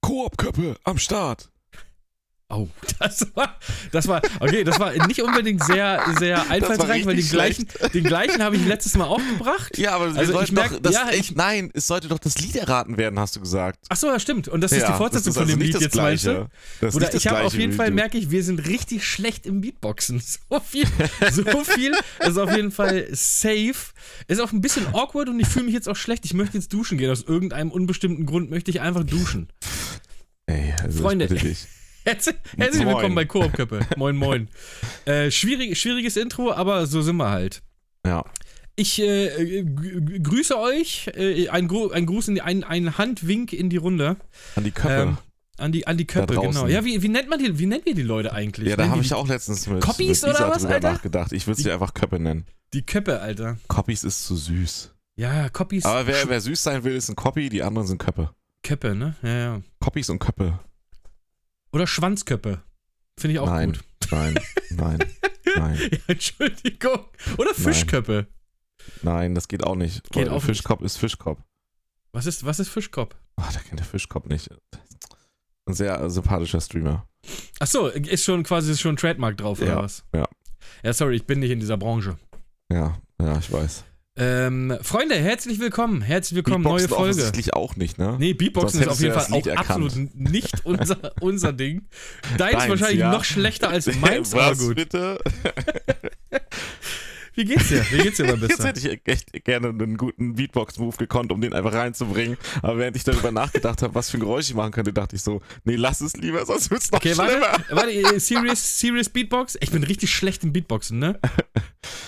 Koop-Köppe am Start. Oh, das war, das war, okay, das war nicht unbedingt sehr, sehr einfallsreich, weil den gleichen, den gleichen habe ich letztes Mal auch gebracht. Ja, aber Also ich sollten merk- doch, das, ja, ich, nein, es sollte doch das Lied erraten werden, hast du gesagt. Ach so, ja, stimmt. Und das ist die Fortsetzung von also dem Lied jetzt, meinst du? Oder ich habe auf jeden Fall, merke ich, wir sind richtig schlecht im Beatboxen. So viel, so viel ist auf jeden Fall safe. Ist auch ein bisschen awkward und ich fühle mich jetzt auch schlecht. Ich möchte jetzt duschen gehen. Aus irgendeinem unbestimmten Grund möchte ich einfach duschen. Ey, also Freunde. Ich. Herzlich, herzlich willkommen bei Koop-Köppe. Moin, moin. Äh, schwierig, schwieriges Intro, aber so sind wir halt. Ja. Ich äh, grüße euch. Äh, ein, Gru ein Gruß, in die, ein, ein Handwink in die Runde. An die Köppe. Ähm, an die, an die Köppe, genau. Ja, wie, wie nennt man die, wie nennen wir die Leute eigentlich? ja, da habe ich auch letztens mit, Copies mit oder was, Alter? nachgedacht. Ich würde sie einfach Köppe nennen. Die Köppe, Alter. Copies ist zu süß. Ja, Copies. Aber wer, wer süß sein will, ist ein Copy, die anderen sind Köppe. Köppe, ne? Ja, ja. Copies und Köppe. Oder Schwanzköppe. Finde ich auch nein, gut. nein, nein, nein, Ja, Entschuldigung. Oder Fischköppe. nein, das geht auch nicht. Geht Weil auch Fischkopf ist Fischkopf. Was ist, was ist Fischkopf? Ach, der kennt der Fischkopf nicht. Ein sehr sympathischer Streamer. Ach so, ist schon quasi ist schon ein Trademark drauf, oder Ja, was? ja. Ja, sorry, ich bin nicht in dieser Branche. Ja, ja, ich weiß. Ähm, Freunde, herzlich willkommen. Herzlich willkommen, neue Beatboxen Folge. offensichtlich auch nicht, ne? Nee, Beatboxen ist auf jeden Fall auch Lied absolut nicht unser, unser Ding. Deins Deins, wahrscheinlich ja. noch schlechter als meins, aber Was gut. bitte? Wie geht's dir? Wie geht's dir, mein Jetzt hätte ich echt gerne einen guten Beatbox-Move gekonnt, um den einfach reinzubringen. Aber während ich darüber nachgedacht habe, was für ein Geräusch ich machen könnte, dachte ich so, nee, lass es lieber, sonst wird's noch Okay, warte, schlimmer. warte, äh, serious, serious Beatbox? Ich bin richtig schlecht im Beatboxen, ne?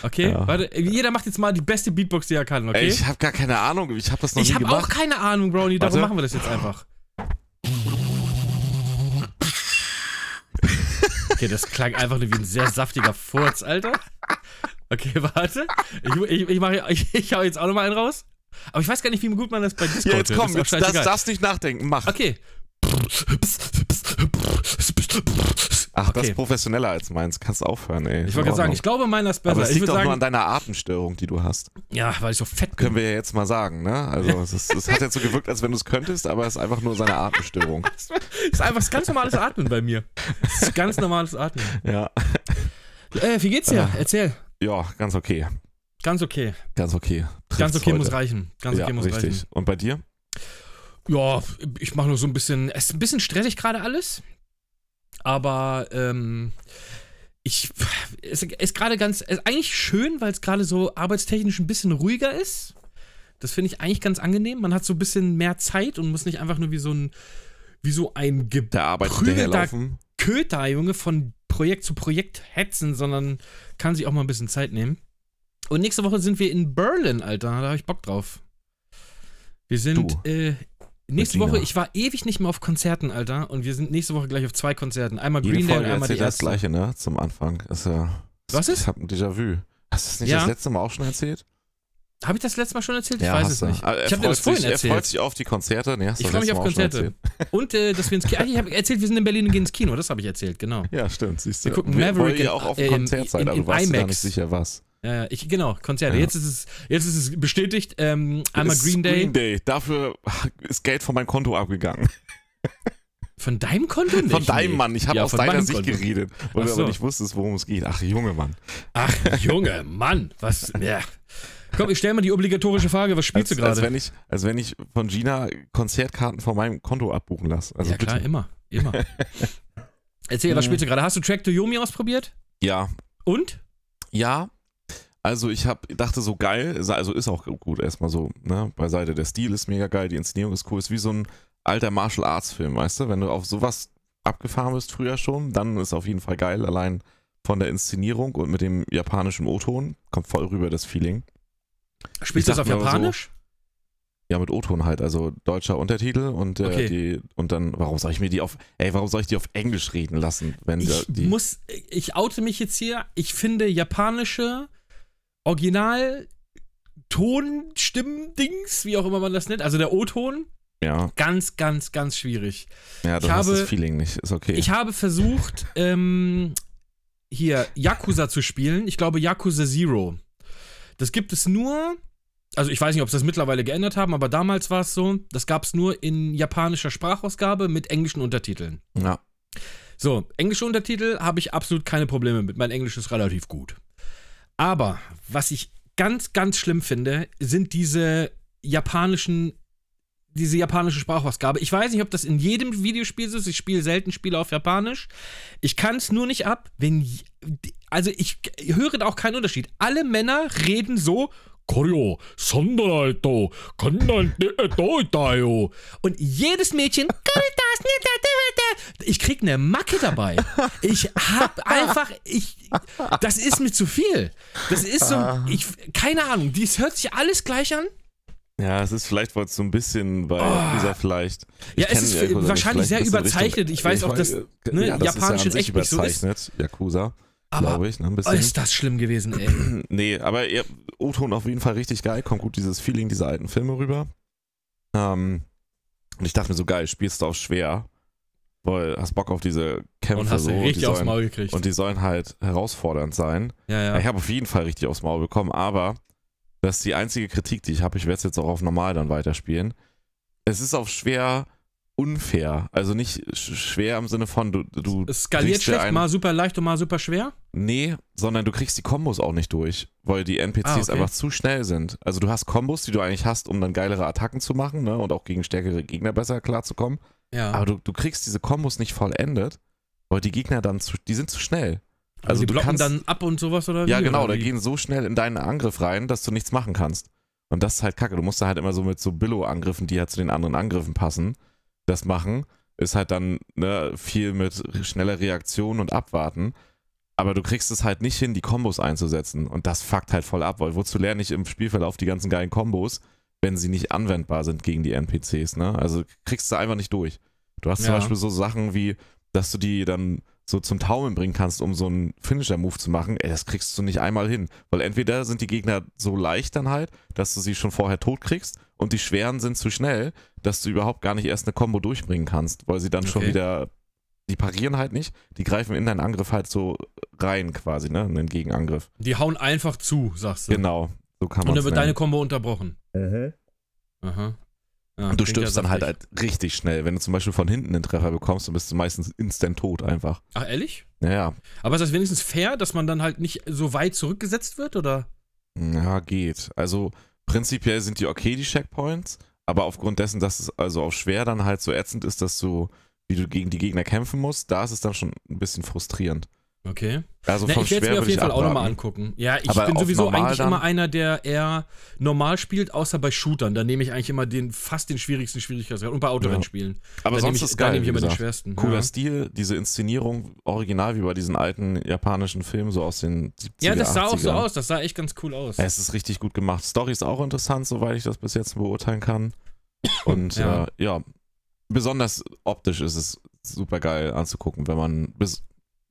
Okay, Ja. warte, jeder macht jetzt mal die beste Beatbox, die er kann, okay? Ey, ich habe gar keine Ahnung, ich habe das noch Ich nie habe gemacht. auch keine Ahnung, Brownie, darum Warte. machen wir das jetzt einfach. Okay, das klang einfach nur wie ein sehr saftiger Furz, Alter. Okay, warte. Ich, ich, ich, mach, ich, ich hau jetzt auch nochmal einen raus. Aber ich weiß gar nicht, wie gut man das bei Discord ja, jetzt komm, Das jetzt das, darfst nicht nachdenken, mach. Okay. Ach, das okay. ist professioneller als meins, kannst aufhören, ey. Ich wollte gerade sagen, ich glaube, meiner ist besser. Aber es ich liegt auch nur sagen, an deiner Atemstörung, die du hast. ja, weil ich so fett bin. Können wir ja jetzt mal sagen, ne? Also, es, ist, es hat jetzt so gewirkt, als wenn du es könntest, aber es ist einfach nur seine Atemstörung. Das ist einfach das ganz normales Atmen bei mir. Das ist ganz normales Atmen. Ja. Äh, wie geht's dir? Ah. Erzähl. Ja, ganz okay. Ganz okay. Ganz okay. Ganz Trifft's okay muss heute. reichen. Ganz ja, okay muss richtig. reichen. Und bei dir? Ja, ich mache nur so ein bisschen. Es ist ein bisschen stressig gerade alles. Aber ähm, ich. Es ist gerade ganz. Ist eigentlich schön, weil es gerade so arbeitstechnisch ein bisschen ruhiger ist. Das finde ich eigentlich ganz angenehm. Man hat so ein bisschen mehr Zeit und muss nicht einfach nur wie so ein. Wie so ein hinterherlaufen. Köter, Junge, von Projekt zu Projekt hetzen, sondern kann sich auch mal ein bisschen Zeit nehmen. Und nächste Woche sind wir in Berlin, Alter. Da habe ich Bock drauf. Wir sind äh, nächste. Woche, ich war ewig nicht mehr auf Konzerten, Alter. Und wir sind nächste Woche gleich auf zwei Konzerten. Einmal Jede Green Day und Folge einmal die das erste. Gleiche, ne? Zum Anfang. Ist ja, Was ist? Ich hab ein Déjà-vu. Hast du das nicht Ja. das letzte Mal auch schon erzählt? Habe ich das letzte Mal schon erzählt? Ich weiß hast es du. nicht. Ah, er Ich habe dir das freut vorhin sich, Er freut erzählt. sich auf die Konzerte. Nee, Ich freue mich auf Konzerte. erzählt. Und äh, dass wir ins Kino. Ah, ich habe erzählt, wir sind in Berlin und gehen ins Kino. Das habe ich erzählt, genau. Ja, stimmt. Siehst du. Wir gucken Wir- Maverick in- auch auf äh, dem in- Konzert seid, in- aber in du dir gar IMAX. nicht sicher, was. Ja, ja, ich, genau, Konzerte. Ja. Jetzt, ist es, jetzt ist es bestätigt. Ähm, einmal Green Day. Green Day. Dafür ist Geld von meinem Konto abgegangen. Von deinem Konto nicht? Von deinem Nee. Mann. Ich habe Ja, aus von deiner meinem Sicht Konto. geredet, weil Ach du so. aber nicht wusstest, worum es geht. Ach, Junge Mann. Ach, Junge, Mann, was. Ja. Komm, ich stelle mal die obligatorische Frage, was spielst Als, du als, gerade? wenn ich, als wenn ich von Gina Konzertkarten von meinem Konto abbuchen lasse. Also ja, klar, bitte. immer, immer. Erzähl, was Mhm. spielst du gerade? Hast du Track to Yomi ausprobiert? Ja, Und? Ja, also ich hab, dachte so geil, also ist auch gut erstmal so, ne, beiseite. Der Stil ist mega geil, die Inszenierung ist cool, ist wie so ein alter Martial Arts Film, weißt du? Wenn du auf sowas abgefahren bist früher schon, dann ist auf jeden Fall geil, allein von der Inszenierung und mit dem japanischen O-Ton kommt voll rüber das Feeling. Spielst du das auf aber so, Japanisch? Ja, mit O-Ton halt, also deutscher Untertitel und äh, Okay. die und dann, warum soll ich mir die auf, ey, warum soll ich die auf Englisch reden lassen, wenn Ich die, muss, ich oute mich jetzt hier. Ich finde japanische Original Tonstimmen-Dings, wie auch immer man das nennt, also der O-Ton, ja, ganz, ganz, ganz schwierig. ja, du Ich hast habe- das Feeling nicht, ist okay. Ich habe versucht, ähm, hier Yakuza zu spielen. Ich glaube Yakuza Zero. Das gibt es nur Also ich weiß nicht, ob sie das mittlerweile geändert haben, aber damals war es so, das gab es nur in japanischer Sprachausgabe mit englischen Untertiteln. Ja. So, englische Untertitel habe ich absolut keine Probleme mit. Mein Englisch ist relativ gut. Aber was ich ganz, ganz schlimm finde, sind diese japanischen, diese japanische Sprachausgabe. Ich weiß nicht, ob das in jedem Videospiel so ist. Ich spiele selten Spiele auf Japanisch. Ich kann es nur nicht ab, wenn. Also ich höre da auch keinen Unterschied. Alle Männer reden so. Koryo, Doitayo. Und jedes Mädchen, ich krieg eine Macke dabei. Ich hab einfach, ich, das ist mir zu viel. Das ist so, ich, keine Ahnung, dies hört sich alles gleich an. Ja, es ist vielleicht so ein bisschen bei Oh. dieser vielleicht. Ja, Ich es ist wahrscheinlich sehr überzeichnet. Ich weiß auch, dass, ne, ja, das Japanisch ist ja echt nicht so ist. überzeichnet, Yakuza, glaube ich, ne, ein bisschen. ist das schlimm gewesen, ey. Nee, aber ja, O-Ton auf jeden Fall richtig geil. Kommt gut dieses Feeling dieser alten Filme rüber. Ähm, und ich dachte mir so, geil, spielst du auch schwer. Weil hast Bock auf diese Kämpfe Und hast so. richtig die aufs sollen, Maul gekriegt. Und die sollen halt herausfordernd sein. ja, Ja. Ich habe auf jeden Fall richtig aufs Maul bekommen, aber das ist die einzige Kritik, die ich habe. Ich werde es jetzt auch auf normal dann weiterspielen. Es ist auf schwer unfair. Also nicht sch- schwer im Sinne von, du, du Es skaliert schlecht, einen- mal super leicht und mal super schwer. Nee, sondern du kriegst die Kombos auch nicht durch, weil die NPCs Ah, okay. einfach zu schnell sind. Also du hast Kombos, die du eigentlich hast, um dann geilere Attacken zu machen ne, und auch gegen stärkere Gegner besser klarzukommen. Ja. Aber du, du kriegst diese Kombos nicht vollendet, weil die Gegner dann zu, die sind zu schnell. also Also die du blocken kannst, dann ab und sowas oder ja wie, genau, oder da gehen so schnell in deinen Angriff rein, dass du nichts machen kannst. Und das ist halt kacke. Du musst da halt immer so mit so Billo-Angriffen, die halt zu den anderen Angriffen passen, das machen. Ist halt dann ne, viel mit schneller Reaktion und Abwarten. Aber du kriegst es halt nicht hin, die Kombos einzusetzen. Und das fuckt halt voll ab, weil wozu lerne ich im Spielverlauf die ganzen geilen Kombos, wenn sie nicht anwendbar sind gegen die NPCs, ne? Also kriegst du einfach nicht durch. Du hast zum Ja. Beispiel so Sachen wie, dass du die dann so zum Taumeln bringen kannst, um so einen Finisher-Move zu machen. Ey, das kriegst du nicht einmal hin. Weil entweder sind die Gegner so leicht dann halt, dass du sie schon vorher tot kriegst und die schweren sind zu schnell, dass du überhaupt gar nicht erst eine Combo durchbringen kannst, weil sie dann schon Okay. wieder, die parieren halt nicht, die greifen in deinen Angriff halt so rein quasi, ne, in den Gegenangriff. Die hauen einfach zu, sagst du. Genau, so kann man Und dann wird deine Combo unterbrochen. Mhm. Aha. Ja, Und du stirbst dann halt, halt richtig schnell. Wenn du zum Beispiel von hinten einen Treffer bekommst, dann bist du meistens instant tot einfach. Ach, ehrlich? Ja, ja. Aber ist das wenigstens fair, dass man dann halt nicht so weit zurückgesetzt wird, oder? Ja, geht. Also prinzipiell sind die okay, die Checkpoints, aber aufgrund dessen, dass es also auf schwer dann halt so ätzend ist, dass du, wie du gegen die Gegner kämpfen musst, da ist es dann schon ein bisschen frustrierend. Okay. Also Na, ich werde es mir auf jeden Fall auch nochmal angucken. Ja, ich Aber bin sowieso eigentlich dann? immer einer, der eher normal spielt, außer bei Shootern. Da nehme ich eigentlich immer den fast den schwierigsten Schwierigkeitsgrad. Und bei Autorennspielen. Aber da nehme sonst ich, ist da geil, nehme ich immer den schwersten. Cooler ja. Stil, diese Inszenierung, original wie bei diesen alten japanischen Filmen, so aus den 70er, ja, das sah auch so 80er. aus. Das sah echt ganz cool aus. Es ist richtig gut gemacht. Story ist auch interessant, soweit ich das bis jetzt beurteilen kann. Und Ja. ja, äh, ja besonders optisch ist es super geil anzugucken, wenn man, bes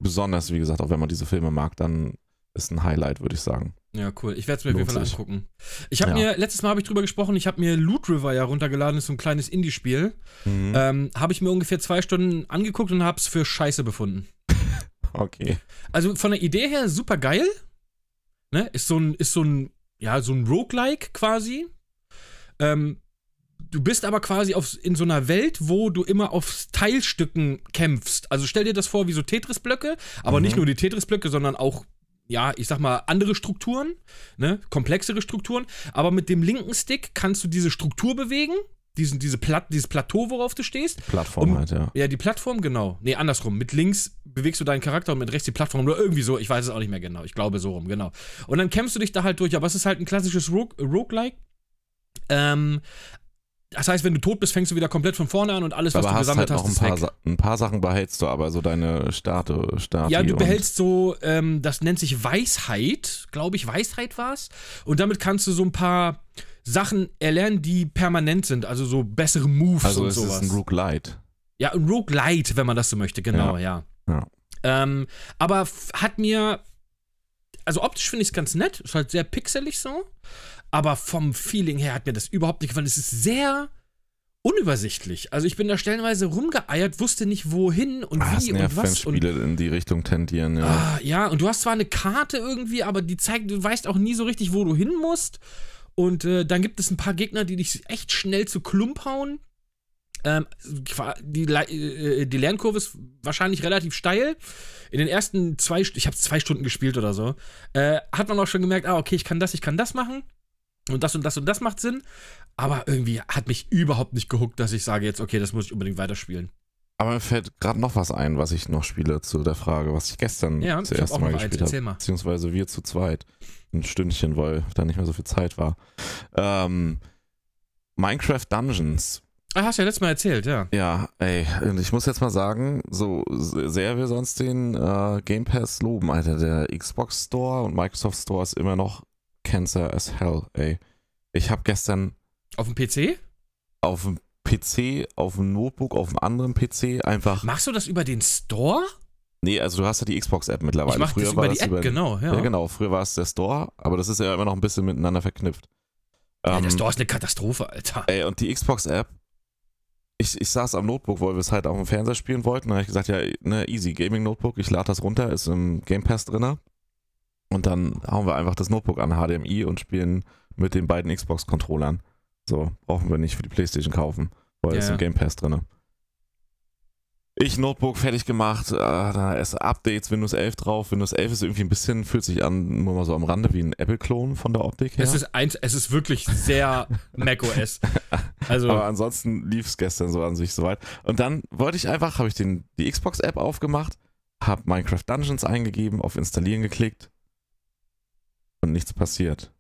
besonders wie gesagt, auch wenn man diese Filme mag, dann ist ein Highlight, würde ich sagen. Ja, cool. Ich werde es mir auf jeden Lohnt Fall angucken. Ich habe Ja. mir, letztes Mal habe ich drüber gesprochen, ich habe mir Loot River ja runtergeladen, ist so ein kleines Indie-Spiel. Mhm. Ähm, habe ich mir ungefähr zwei Stunden angeguckt und habe es für scheiße befunden. Okay. Also von der Idee her super geil. Ne? Ist so ein, ist so ein, ja, so ein Roguelike quasi. Ähm, du bist aber quasi auf, in so einer Welt, wo du immer auf Teilstücken kämpfst. Also stell dir das vor wie so Tetris-Blöcke, aber Mhm. nicht nur die Tetris-Blöcke, sondern auch, ja, ich sag mal, andere Strukturen, ne? komplexere Strukturen. Aber mit dem linken Stick kannst du diese Struktur bewegen, diesen, diese Plat dieses Plateau, worauf du stehst. Plattform Um- halt, ja. Ja, die Plattform, genau. Nee, andersrum. Mit links bewegst du deinen Charakter und mit rechts die Plattform oder irgendwie so. Ich weiß es auch nicht mehr genau. Ich glaube so rum, genau. Und dann kämpfst du dich da halt durch. Aber es ist halt ein klassisches Rogue Roguelike. Ähm, das heißt, wenn du tot bist, fängst du wieder komplett von vorne an und alles, was Aber du gesammelt halt noch hast, ein ist paar, weg. Sa ein paar Sachen behältst du aber, so deine Starte, Stati Ja, du behältst so, ähm, das nennt sich Weisheit, glaube ich, Weisheit war's. Und damit kannst du so ein paar Sachen erlernen, die permanent sind, also so bessere Moves Also und es sowas. ist ein Roguelite. Ja, ein Roguelite, wenn man das so möchte, genau, ja. Ja. Ähm, aber hat mir, also optisch finde ich es ganz nett, ist halt sehr pixelig so, aber vom Feeling her hat mir das überhaupt nicht gefallen. Es ist sehr unübersichtlich. Also ich bin da stellenweise rumgeeiert, wusste nicht wohin und Ah, wie und nervt, wenn was. Und, Spiele in die Richtung tendieren, ja. ah, ja, und du hast zwar eine Karte irgendwie, aber die zeigt, du weißt auch nie so richtig, wo du hin musst. Und äh, dann gibt es ein paar Gegner, die dich echt schnell zu Klump hauen. Ähm, die, äh, die, Lernkurve ist wahrscheinlich relativ steil. In den ersten zwei, ich habe zwei Stunden gespielt oder so, äh, hat man auch schon gemerkt, ah, okay, ich kann das, ich kann das machen. Und das und das und das macht Sinn. Aber irgendwie hat mich überhaupt nicht gehuckt, dass ich sage jetzt, okay, das muss ich unbedingt weiterspielen. Aber mir fällt gerade noch was ein, was ich noch spiele zu der Frage, was ich gestern ja, zuerst Mal gespielt habe. Beziehungsweise wir zu zweit. Ein Stündchen, weil da nicht mehr so viel Zeit war. Ähm, Minecraft Dungeons Ah, hast du ja letztes Mal erzählt, ja. Ja, ey, ich muss jetzt mal sagen, so sehr wir sonst den äh, Game Pass loben, Alter, der Xbox Store und Microsoft Store ist immer noch Cancer as hell, ey. Ich habe gestern. Auf dem PC? Auf dem PC, auf dem Notebook, auf einem anderen PC einfach. Machst du das über den Store? Nee, also du hast ja die Xbox-App mittlerweile. Ich mach früher das über die App, über, genau, ja. Ja, genau. Früher war es der Store, aber das ist ja immer noch ein bisschen miteinander verknüpft. Ja, der ähm, Store ist eine Katastrophe, Alter. Ey, und die Xbox-App ich, ich saß am Notebook, weil wir es halt auf dem Fernseher spielen wollten. Da habe ich gesagt, ja, ne, easy, Gaming Notebook, ich lade das runter, ist im Game Pass drin. Und dann hauen wir einfach das Notebook an HDMI und spielen mit den beiden Xbox-Controllern. So, brauchen wir nicht für die Playstation kaufen, weil es ja, im Game Pass drin. Ich Notebook fertig gemacht, äh, da ist Updates, Windows 11 drauf. Windows 11 ist irgendwie ein bisschen, fühlt sich an, nur mal so am Rande, wie ein Apple-Klon von der Optik her. Es ist, eins, es ist wirklich sehr macOS. Also Aber ansonsten lief es gestern so an sich soweit. Und dann wollte ich einfach, habe ich den, die Xbox-App aufgemacht, habe Minecraft Dungeons eingegeben, auf Installieren geklickt und nichts passiert.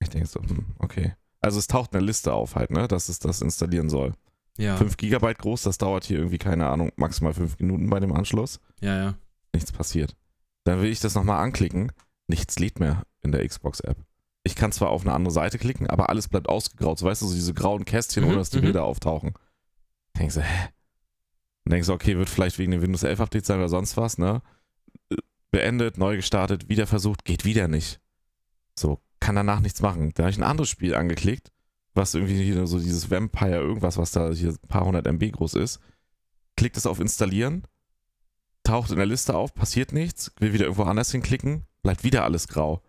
Ich denke so, hm, okay. Also es taucht eine Liste auf halt, ne, dass es das installieren soll. Ja. 5 Gigabyte groß, das dauert hier irgendwie, keine Ahnung, maximal 5 Minuten bei dem Anschluss. Ja, ja. Nichts passiert. Dann will ich das nochmal anklicken. Nichts lädt mehr in der Xbox-App. Ich kann zwar auf eine andere Seite klicken, aber alles bleibt ausgegraut. So weißt du, so diese grauen Kästchen, mhm, ohne dass die mhm. Bilder auftauchen. Denkst du, hä? Dann denkst du, okay, wird vielleicht wegen dem Windows 11 Update sein oder sonst was, ne? Beendet, neu gestartet, wieder versucht, geht wieder nicht. So, kann danach nichts machen. Dann habe ich ein anderes Spiel angeklickt was irgendwie hier so dieses Vampire, irgendwas, was da hier ein paar hundert MB groß ist. Klickt es auf Installieren, taucht in der Liste auf, passiert nichts, will wieder irgendwo anders hinklicken, bleibt wieder alles grau.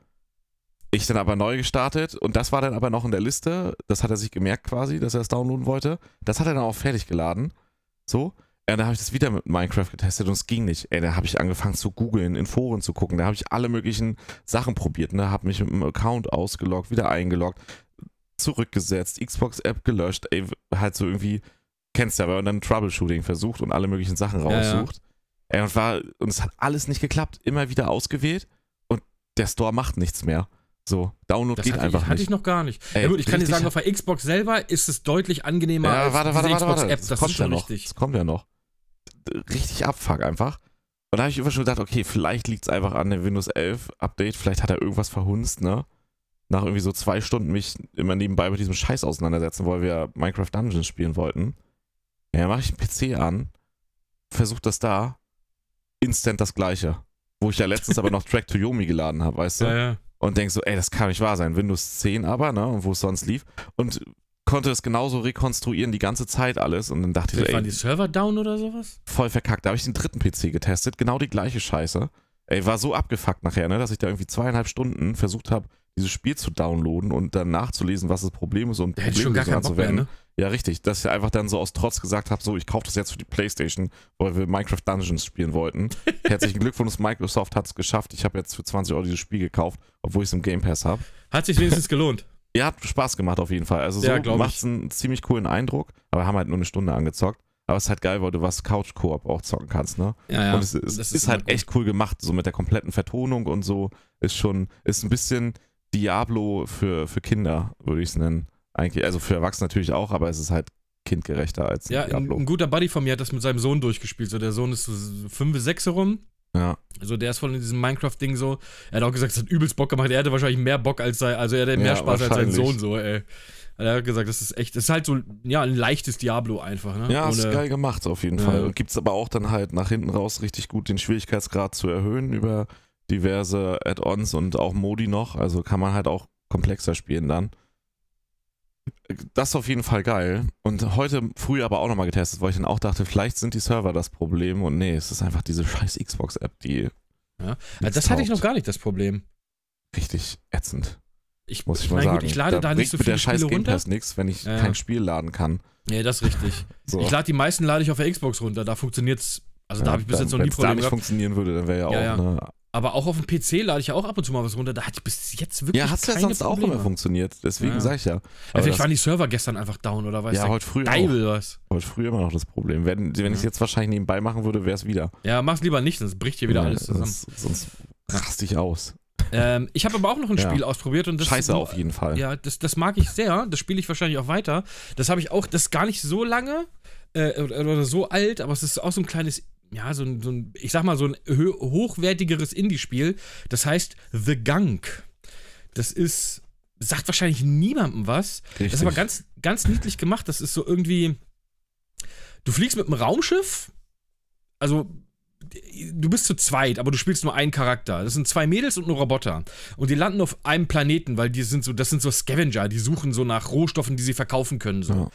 Ich dann aber neu gestartet und das war dann aber noch in der Liste. Das hat er sich gemerkt quasi, dass er es downloaden wollte. Das hat er dann auch fertig geladen. So. Ja, da habe ich das wieder mit Minecraft getestet und es ging nicht. Ey, da habe ich angefangen zu googeln, in Foren zu gucken. Da habe ich alle möglichen Sachen probiert. Ne? Habe mich mit dem Account ausgeloggt, wieder eingeloggt zurückgesetzt, Xbox-App gelöscht, ey, halt so irgendwie, kennst du ja, wenn man dann Troubleshooting versucht und alle möglichen Sachen raussucht. Ja, ja. Ey, und, war, und es hat alles nicht geklappt, immer wieder ausgewählt und der Store macht nichts mehr. So, Download das geht einfach ich, nicht. Hatte ich noch gar nicht. Ey, ja gut, ich kann dir sagen, auf der Xbox selber ist es deutlich angenehmer ja, warte, als warte, diese Xbox-App. Das, das kommt ja noch. Richtig. Das kommt ja noch. Richtig Abfuck einfach. Und da habe ich immer schon gedacht, okay, vielleicht liegt es einfach an dem Windows 11 Update, vielleicht hat er irgendwas verhunzt, ne? nach irgendwie so zwei Stunden mich immer nebenbei mit diesem Scheiß auseinandersetzen, weil wir Minecraft Dungeons spielen wollten. Ja, mache ich einen PC an, versuche das da, instant das gleiche. Wo ich ja letztens aber noch Track to Yomi geladen habe, weißt du? Ja, ja. Und denk so, ey, das kann nicht wahr sein. Windows 10 aber, ne? Und wo es sonst lief. Und konnte es genauso rekonstruieren, die ganze Zeit alles. Und dann dachte ich so, ey. Waren die Server down oder sowas? Voll verkackt. Da habe ich den dritten PC getestet, genau die gleiche Scheiße. Ey, war so abgefuckt nachher, ne, dass ich da irgendwie zweieinhalb Stunden versucht habe, dieses Spiel zu downloaden und dann nachzulesen, was das Problem ist und Problemlösung anzuwenden. Ne? Ja, richtig. Dass ich einfach dann so aus Trotz gesagt habe, so, ich kaufe das jetzt für die Playstation, weil wir Minecraft Dungeons spielen wollten. Herzlichen Glückwunsch, Microsoft hat es geschafft. Ich habe jetzt für 20 Euro dieses Spiel gekauft, obwohl ich es im Game Pass habe. Hat sich wenigstens gelohnt. Ja, hat Spaß gemacht auf jeden Fall. Also so ja, macht es einen ziemlich coolen Eindruck, aber wir haben halt nur eine Stunde angezockt. Aber es ist halt geil, weil du was Couch-Koop auch zocken kannst, ne? Ja, ja. Und es, es ist, ist halt cool. echt cool gemacht, so mit der kompletten Vertonung und so. Ist schon, ist ein bisschen, Diablo für, für Kinder, würde ich es nennen. Eigentlich, also für Erwachsene natürlich auch, aber es ist halt kindgerechter als ja, Diablo. Ein, ein guter Buddy von mir hat das mit seinem Sohn durchgespielt. So, der Sohn ist so 5, 6 herum. Ja. Also der ist voll in diesem Minecraft-Ding so. Er hat auch gesagt, es hat übelst Bock gemacht. Er hatte wahrscheinlich mehr Bock als sein, also er hatte mehr ja, Spaß als sein Sohn so, ey. Er hat gesagt, das ist echt, das ist halt so, ja, ein leichtes Diablo einfach, ne? Ja, Ohne, ist geil gemacht auf jeden ja. Fall. Gibt es aber auch dann halt nach hinten raus richtig gut den Schwierigkeitsgrad zu erhöhen über diverse Add-ons und auch Modi noch. Also kann man halt auch komplexer spielen dann. Das ist auf jeden Fall geil. Und heute früh aber auch nochmal getestet, weil ich dann auch dachte, vielleicht sind die Server das Problem. Und nee, es ist einfach diese scheiß Xbox-App, die. Ja, das hatte ich noch gar nicht, das Problem. Richtig ätzend. Ich, muss ich mal sagen. Gut, ich lade da, nicht bringt so viele der scheiß Spiele Game runter. Pass nichts, wenn ich Ja, kein Spiel laden kann. Nee, das ist richtig. So. Ich lade die meisten lade ich auf der Xbox runter. Da funktioniert's. Also da habe ich bis jetzt noch nie wenn's da Probleme nicht gehabt. funktionieren würde, dann wäre ja, auch ja. ne. Aber auch auf dem PC lade ich ja auch ab und zu mal was runter. Da ich bis jetzt wirklich Ja, hat's ja sonst auch Probleme. immer funktioniert. Deswegen Ja. sag ich ja. Ja, vielleicht waren die Server gestern einfach down oder was? ja, heute früh auch. Geil was. Heute früh immer noch das Problem. Wenn, wenn ich es Ja. jetzt wahrscheinlich nebenbei machen würde, wäre es wieder. Ja, mach's lieber nicht, sonst bricht hier wieder Ja, alles zusammen. das- Sonst raste ich aus. Ähm, ich habe aber auch noch ein Ja. Spiel ausprobiert und das Scheiße auf jeden Fall. Ja, das, das mag ich sehr. Das spiele ich wahrscheinlich auch weiter. Das habe ich auch, das ist gar nicht so lange äh, oder, oder so alt, aber es ist auch so ein kleines, ja, so ein, so ein ich sag mal, so ein hochwertigeres Indie-Spiel. Das heißt The Gunk. Das ist, sagt wahrscheinlich niemandem was. Das ist aber ganz, ganz niedlich gemacht. Das ist so irgendwie, du fliegst mit einem Raumschiff, also du bist zu zweit, aber du spielst nur einen Charakter. Das sind zwei Mädels und ein Roboter. Und die landen auf einem Planeten, weil die sind so, das sind so Scavenger, die suchen so nach Rohstoffen, die sie verkaufen können. So. Ja.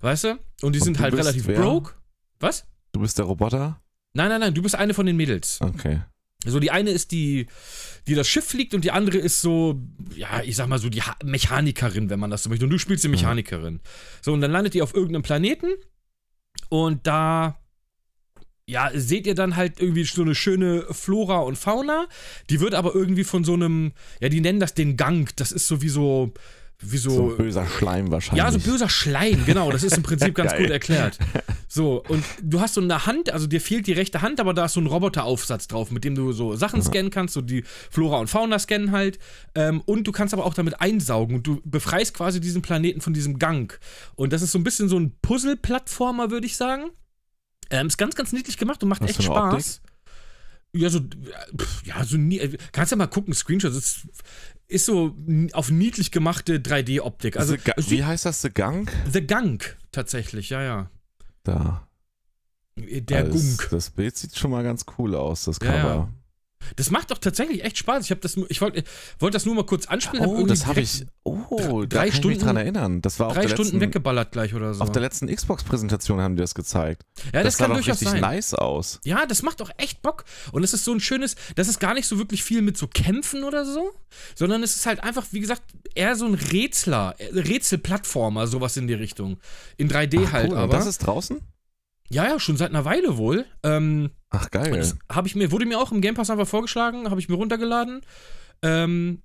Weißt du? Und die Und sind halt relativ wer? broke. Was? Du bist der Roboter? Nein, nein, nein, du bist eine von den Mädels. Okay. So, die eine ist die, die das Schiff fliegt und die andere ist so, ja, ich sag mal so die ha Mechanikerin, wenn man das so möchte. Und du spielst die Mechanikerin. So, und dann landet ihr auf irgendeinem Planeten und da, ja, seht ihr dann halt irgendwie so eine schöne Flora und Fauna. Die wird aber irgendwie von so einem, ja, die nennen das den Gang. Das ist so wie so, wie so. So böser Schleim wahrscheinlich. Ja, so böser Schleim, genau. Das ist im Prinzip ganz gut erklärt. So, und du hast so eine Hand, also dir fehlt die rechte Hand, aber da ist so ein Roboteraufsatz drauf, mit dem du so Sachen scannen kannst, so die Flora und Fauna scannen halt. Ähm, und du kannst aber auch damit einsaugen und du befreist quasi diesen Planeten von diesem Gang. Und das ist so ein bisschen so ein Puzzle-Plattformer, würde ich sagen. Ähm, ist ganz, ganz niedlich gemacht und macht Was echt Spaß. Ja, so, pf, ja, so nie, äh, kannst ja mal gucken, Screenshots. Ist, ist so auf niedlich gemachte 3D-Optik. Also, Wie heißt das? The Gang? The Gunk, tatsächlich, ja, ja. Da. Der das, Gunk. Das Bild sieht schon mal ganz cool aus, das Ja, Cover. ja. Das macht doch tatsächlich echt Spaß. Ich habe das, ich wollte wollt das nur mal kurz anspielen. Oh, das habe ich. Oh, drei ich mich Stunden- dran erinnern. Das war auf drei der, Stunden letzten, weggeballert gleich oder so. auf der letzten Xbox-Präsentation haben die das gezeigt. ja, das, sah kann doch durchaus richtig sein. nice aus. Ja, das macht doch echt Bock. Und es ist so ein schönes, das ist gar nicht so wirklich viel mit so Kämpfen oder so, sondern es ist halt einfach, wie gesagt, eher so ein Rätsler, äh, Rätselplattformer, sowas in die Richtung. In 3D Ach, halt cool. Und aber. das ist draußen? Ja, ja, schon seit einer Weile wohl. Ähm, Ach, geil. Das ich mir, wurde mir auch im Game Pass einfach vorgeschlagen, habe ich mir runtergeladen. Ähm,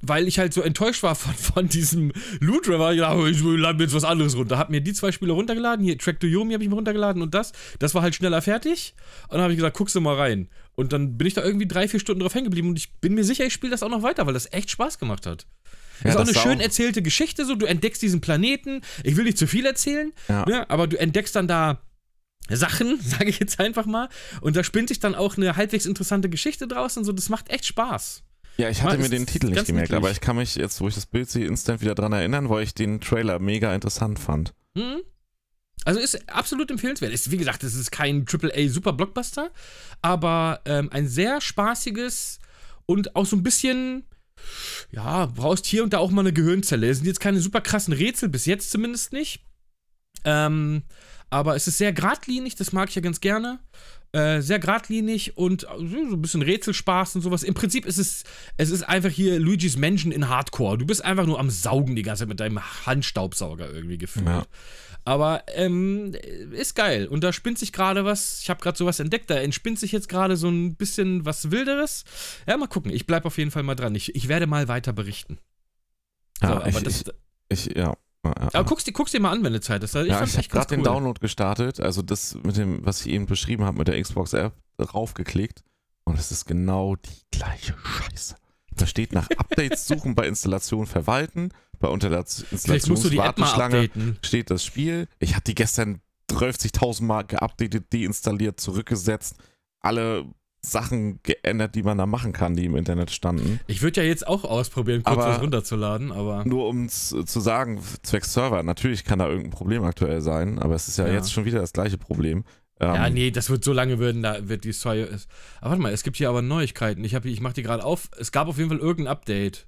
weil ich halt so enttäuscht war von, von diesem Loot River. Ich dachte, ich lade mir jetzt was anderes runter. Hab mir die zwei Spiele runtergeladen. Hier, Track to Yomi habe ich mir runtergeladen und das. Das war halt schneller fertig. Und dann habe ich gesagt, guckst du mal rein. Und dann bin ich da irgendwie drei, vier Stunden drauf hängen geblieben und ich bin mir sicher, ich spiele das auch noch weiter, weil das echt Spaß gemacht hat. Das ist auch eine schön erzählte Geschichte, so du entdeckst diesen Planeten. Ich will nicht zu viel erzählen, Ja. ne, aber du entdeckst dann da Sachen, sage ich jetzt einfach mal. Und da spinnt sich dann auch eine halbwegs interessante Geschichte draus und so. Das macht echt Spaß. Ja, ich hatte Mal, mir den Titel nicht gemerkt, niedlich. aber ich kann mich jetzt, wo ich das Bild sehe, instant wieder dran erinnern, weil ich den Trailer mega interessant fand. Mhm. Also ist absolut empfehlenswert. Ist, wie gesagt, es ist kein AAA Super Blockbuster, aber ähm, ein sehr spaßiges und auch so ein bisschen, ja, brauchst hier und da auch mal eine Gehirnzelle. Es sind jetzt keine super krassen Rätsel, bis jetzt zumindest nicht. Ähm, aber es ist sehr geradlinig, das mag ich ja ganz gerne. Äh, sehr geradlinig und so so ein bisschen Rätselspaß und sowas. Im Prinzip ist es, es ist einfach hier Luigi's Mansion in Hardcore. Du bist einfach nur am Saugen die ganze Zeit mit deinem Handstaubsauger irgendwie gefühlt. Ja. Aber ähm, ist geil. Und da spinnt sich gerade was. Ich habe gerade sowas entdeckt. Da entspinnt sich jetzt gerade so ein bisschen was Wilderes. Ja, mal gucken. Ich bleibe auf jeden Fall mal dran. Ich, ich werde mal weiter berichten. Ja, so, aber ich, das, ich, ich, ja. Ja, aber guck's, dir- guck's dir mal an, wenn du Zeit hast. Ich ja, ich habe gerade den cool. Download gestartet, also das mit dem, was ich eben beschrieben habe, mit der Xbox-App raufgeklickt und es ist genau die gleiche Scheiße. Da steht nach Updates suchen bei Installation verwalten, bei Installationswarteschlange steht das Spiel. Ich hatte die gestern 30.000 Mal geupdatet, deinstalliert, zurückgesetzt, alle Sachen geändert, die man da machen kann, die im Internet standen. Ich würde ja jetzt auch ausprobieren, kurz Aber- was runterzuladen, aber. Nur um es zu sagen, zwecks Server, natürlich kann da irgendein Problem aktuell sein, aber es ist ja, Ja. jetzt schon wieder das gleiche Problem. Ähm, Ja, nee, das wird so lange werden, da wird die Soy. Aber warte mal, es gibt hier aber Neuigkeiten. Ich, hab, ich mach die gerade auf. Es gab auf jeden Fall irgendein Update.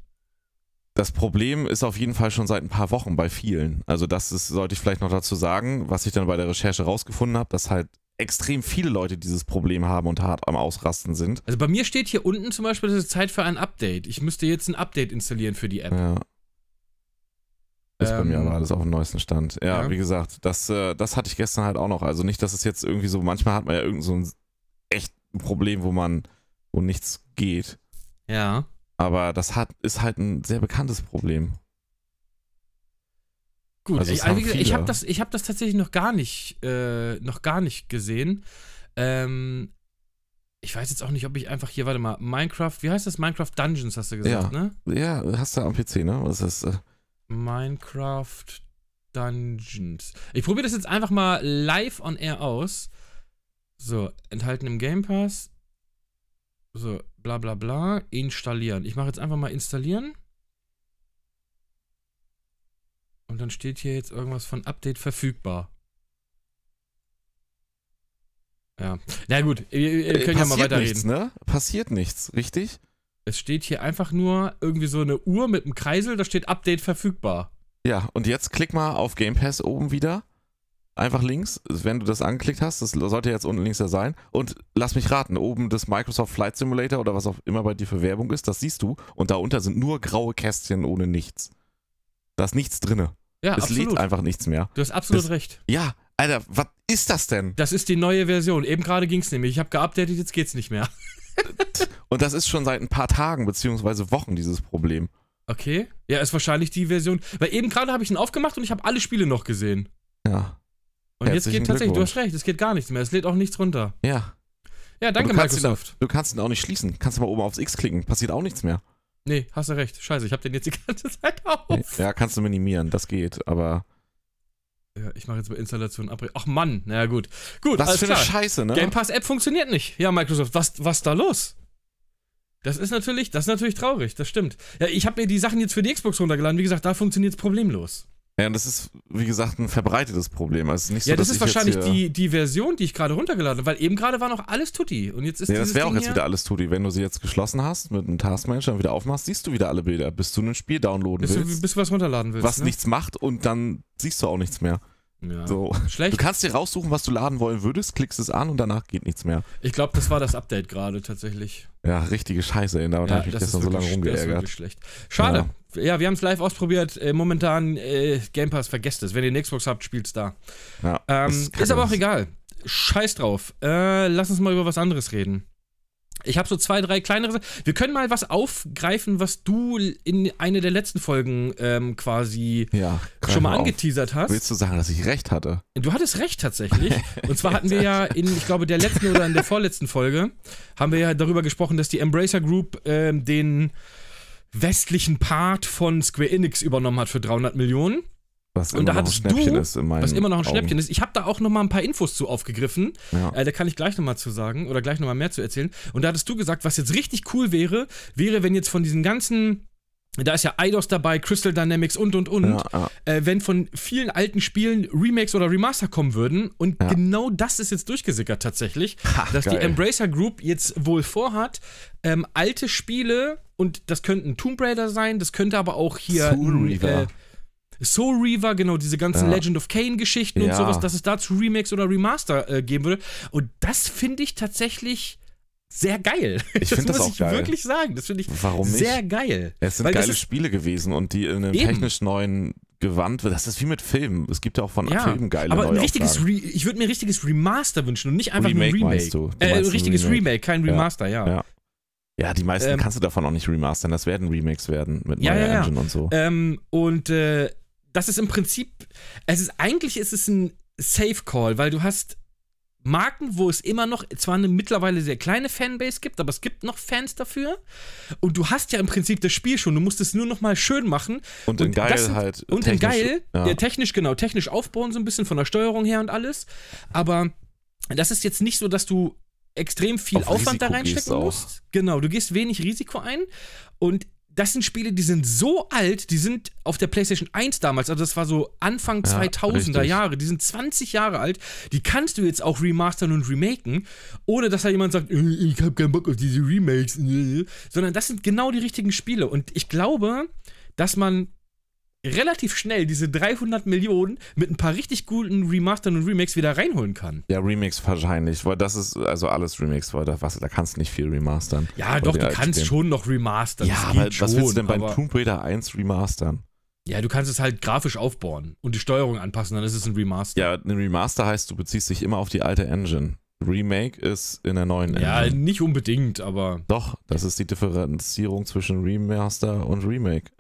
Das Problem ist auf jeden Fall schon seit ein paar Wochen bei vielen. Also das ist, sollte ich vielleicht noch dazu sagen, was ich dann bei der Recherche rausgefunden habe, dass halt extrem viele Leute dieses Problem haben und hart am Ausrasten sind. Also bei mir steht hier unten zum Beispiel, das ist Zeit für ein Update. Ich müsste jetzt ein Update installieren für die App. Ja. Ist bei mir Ähm, aber alles auf dem neuesten Stand. Ja, ja. wie gesagt, das, äh, das hatte ich gestern halt auch noch. Also nicht, dass es jetzt irgendwie so, manchmal hat man ja irgend so ein echt ein Problem, wo man, wo nichts geht. Ja. Aber das hat, ist halt ein sehr bekanntes Problem. Gut, Also ich, gesagt, ich habe das, ich hab das tatsächlich noch gar nicht, äh, noch gar nicht gesehen. Ähm, ich weiß jetzt auch nicht, ob ich einfach hier, warte mal, Minecraft, wie heißt das? Minecraft Dungeons, hast du gesagt, ne? Ja, hast du am PC, ne? Was ist das? Äh, Minecraft Dungeons. Ich probiere das jetzt einfach mal live on air aus. So, enthalten im Game Pass. So, bla bla bla. Installieren. Ich mache jetzt einfach mal installieren. Und dann steht hier jetzt irgendwas von Update verfügbar. Ja. Na gut, ihr, ihr könnt ja mal Passiert weiterreden. nichts, ne? Passiert nichts, richtig? Es steht hier einfach nur irgendwie so eine Uhr mit einem Kreisel, da steht Update verfügbar. Ja, und jetzt klick mal auf Game Pass oben wieder. Einfach links, wenn du das angeklickt hast, das sollte jetzt unten links ja sein. Und lass mich raten, oben das Microsoft Flight Simulator oder was auch immer bei dir für Werbung ist, das siehst du. Und darunter sind nur graue Kästchen ohne nichts. Da ist nichts drinne. Ja, es absolut. lädt einfach nichts mehr. Du hast absolut Das- recht. Ja, Alter, was ist das denn? Das ist die neue Version. Eben gerade ging es nämlich. Ich habe geupdatet, jetzt geht's nicht mehr. Und das ist schon seit ein paar Tagen beziehungsweise Wochen dieses Problem. Okay. Ja, ist wahrscheinlich die Version. Weil eben gerade habe ich ihn aufgemacht und ich habe alle Spiele noch gesehen. Ja, Und jetzt Herzlichen geht tatsächlich, du hast recht, es geht gar nichts mehr. Es lädt auch nichts runter. ja. Ja, danke, du kannst ihn Microsoft. Du kannst ihn auch nicht schließen. Kannst du mal oben aufs X klicken, passiert auch nichts mehr. Nee, hast du recht. Scheiße, ich habe den jetzt die ganze Zeit auf. Ja, kannst du minimieren, das geht, aber. Ja, ich mache jetzt mal Installation abbrechen. Ach Mann, naja gut. Gut, Was alles für eine. Scheiße, ne? Game Pass App funktioniert nicht. Ja, Microsoft, was was da los? Das ist natürlich, das ist natürlich traurig, das stimmt. Ja, ich habe mir die Sachen jetzt für die Xbox runtergeladen. Wie gesagt, da funktioniert es problemlos. Ja, und das ist, wie gesagt, ein verbreitetes Problem. Also nicht so, ja, das ist ich wahrscheinlich die, die Version, die ich gerade runtergeladen habe, weil eben gerade war noch alles Tutti. Und jetzt ist Ja, das wäre auch jetzt wieder alles Tutti. Wenn du sie jetzt geschlossen hast, mit einem Taskmanager und wieder aufmachst, siehst du wieder alle Bilder, bis du ein Spiel downloaden bis du, willst, bis du was runterladen willst. was ne? nichts macht und dann siehst du auch nichts mehr. Ja. So. Schlecht. Du kannst dir raussuchen, was du laden wollen würdest, klickst es an und danach geht nichts mehr. Ich glaube, das war das Update gerade tatsächlich. Ja, richtige Scheiße, ey. Damit habe ich mich gestern so lange wirklich- das ist rumgeärgert. wirklich schlecht. Schade. Ja, wir haben es live ausprobiert. Äh, momentan äh, Game Pass, vergesst es. Wenn ihr eine Xbox habt, spielt's da. Ja, Ähm, ist, aber auch egal. Scheiß drauf. Äh, lass uns mal über was anderes reden. Ich habe so zwei, drei kleinere. Wir können mal was aufgreifen, was du in eine der letzten Folgen ähm, quasi Ja, schon mal auf. angeteasert hast. Willst du sagen, dass ich recht hatte? Du hattest recht tatsächlich. Und zwar hatten wir ja in, ich glaube, der letzten oder in der vorletzten Folge, haben wir ja darüber gesprochen, dass die Embracer Group ähm, den westlichen Part von Square Enix übernommen hat für 300 Millionen. Was Und immer da noch ein hattest Schnäppchen du, ist in meinen Was immer noch ein Augen. Schnäppchen ist. Ich habe da auch noch mal ein paar Infos zu aufgegriffen. Ja. Äh, da kann ich gleich noch mal zu sagen oder gleich noch mal mehr zu erzählen. Und da hattest du gesagt, was jetzt richtig cool wäre, wäre, wenn jetzt von diesen ganzen da ist ja Eidos dabei, Crystal Dynamics und und und. Ja, ja. Äh, wenn von vielen alten Spielen Remakes oder Remaster kommen würden. Und Ja. genau das ist jetzt durchgesickert tatsächlich, Ha, dass die geil. Embracer Group jetzt wohl vorhat, ähm, alte Spiele, und das könnten Tomb Raider sein, das könnte aber auch hier Soul Reaver. Äh, Soul Reaver, genau, diese ganzen Ja. Legend of Kane-Geschichten und Ja. sowas, dass es dazu Remakes oder Remaster äh, geben würde. Und das finde ich tatsächlich sehr geil. Ich finde das muss auch ich geil. wirklich sagen. Das finde ich Warum nicht? sehr geil. Es sind Weil das geile Spiele gewesen und die in einem Eben. technisch neuen Gewand. Das ist wie mit Filmen. Es gibt ja auch von Ja, Filmen geile aber ein richtiges Re ich würde mir ein richtiges Remaster wünschen und nicht einfach Remake nur ein Remake. meinst du? Du Äh, ein richtiges Remake. Remake. kein. Remaster, ja. Ja. Ja, die meisten Ähm, kannst du davon auch nicht remastern. Das werden Remakes werden mit Ja, neuer. Engine und so. Ähm, und äh, das ist im Prinzip, es ist eigentlich ist es ein Safe Call, weil du hast Marken, wo es immer noch zwar eine mittlerweile sehr kleine Fanbase gibt, aber es gibt noch Fans dafür. Und du hast ja im Prinzip das Spiel schon. Du musst es nur noch mal schön machen. und in und geil sind- halt. Und in technisch- geil, Ja. ja. technisch, genau, technisch aufbauen, so ein bisschen von der Steuerung her und alles. Aber das ist jetzt nicht so, dass du extrem viel Auf Aufwand da Risiko gehst reinstecken musst. Genau, du gehst wenig Risiko ein. Und das sind Spiele, die sind so alt, die sind auf der PlayStation 1 damals, also das war so Anfang Ja, 2000er richtig. Jahre, die sind 20 Jahre alt, die kannst du jetzt auch remastern und remaken, ohne dass da jemand sagt, äh, ich habe keinen Bock auf diese Remakes, äh, sondern das sind genau die richtigen Spiele. Und ich glaube, dass man relativ schnell diese 300 Millionen mit ein paar richtig guten Remastern und Remakes wieder reinholen kann. Ja, Remix wahrscheinlich, weil das ist also alles Remix, weil da, was, da kannst du nicht viel remastern. Ja, doch, du kannst schon noch remastern. Ja, aber geht was willst du schon, denn beim Tomb Raider 1 remastern? Ja, du kannst es halt grafisch aufbauen und die Steuerung anpassen, dann ist es ein Remaster. Ja, ein Remaster heißt, du beziehst dich immer auf die alte Engine. Remake ist in der neuen Ja, Engine. nicht unbedingt, aber Doch, das ist die Differenzierung zwischen Remaster und Remake.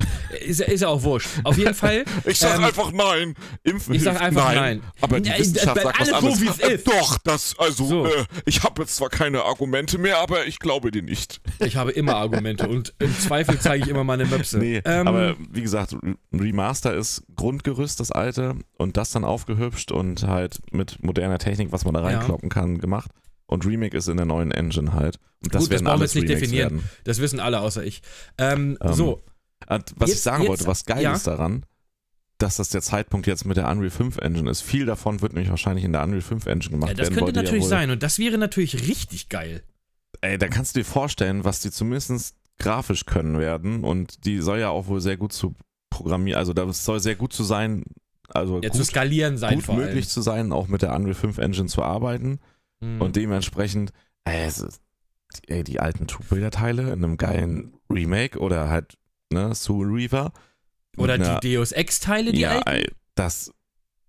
ist, ist ja auch wurscht. Auf jeden Fall. Ich sag ähm, einfach nein. Impfen ich sag einfach nein. nein. Aber die Wissenschaft sagt was alles so, anderes. wie es ist. Doch, das, also, So. äh, ich habe jetzt zwar keine Argumente mehr, aber ich glaube dir nicht. Ich habe immer Argumente und im Zweifel zeige ich immer meine Möpse. Nee, Ähm, aber wie gesagt, Remaster ist Grundgerüst, das alte, und das dann aufgehübscht und halt mit moderner Technik, was man da Ja. reinkloppen kann, gemacht. Und Remake ist in der neuen Engine halt. Und das Gut, das werden brauchen wir alles jetzt nicht Remakes definieren. werden. das wissen alle außer ich. Ähm, Ähm, so, was ich Jetzt- sagen jetzt- wollte, was geil ja. ist daran, dass das der Zeitpunkt jetzt mit der Unreal 5 Engine ist. Viel davon wird nämlich wahrscheinlich in der Unreal 5 Engine gemacht ja, das werden. könnte wollte ja natürlich wohl- sein und das wäre natürlich richtig geil. Ey, da kannst du dir vorstellen, was die zumindest grafisch können werden. Und die soll ja auch wohl sehr gut zu programmieren, also das soll sehr gut zu sein, also Ja, zu gut, skalieren sein gut möglich zu sein, auch mit der Unreal 5 Engine zu arbeiten. Mhm. Und dementsprechend, ey, ist, ey, die alten Tomb Raider Teile in einem geilen Remake oder halt, ne, Soul Reaver. Oder einer- die Deus Ex-Teile, die ja, alten? das.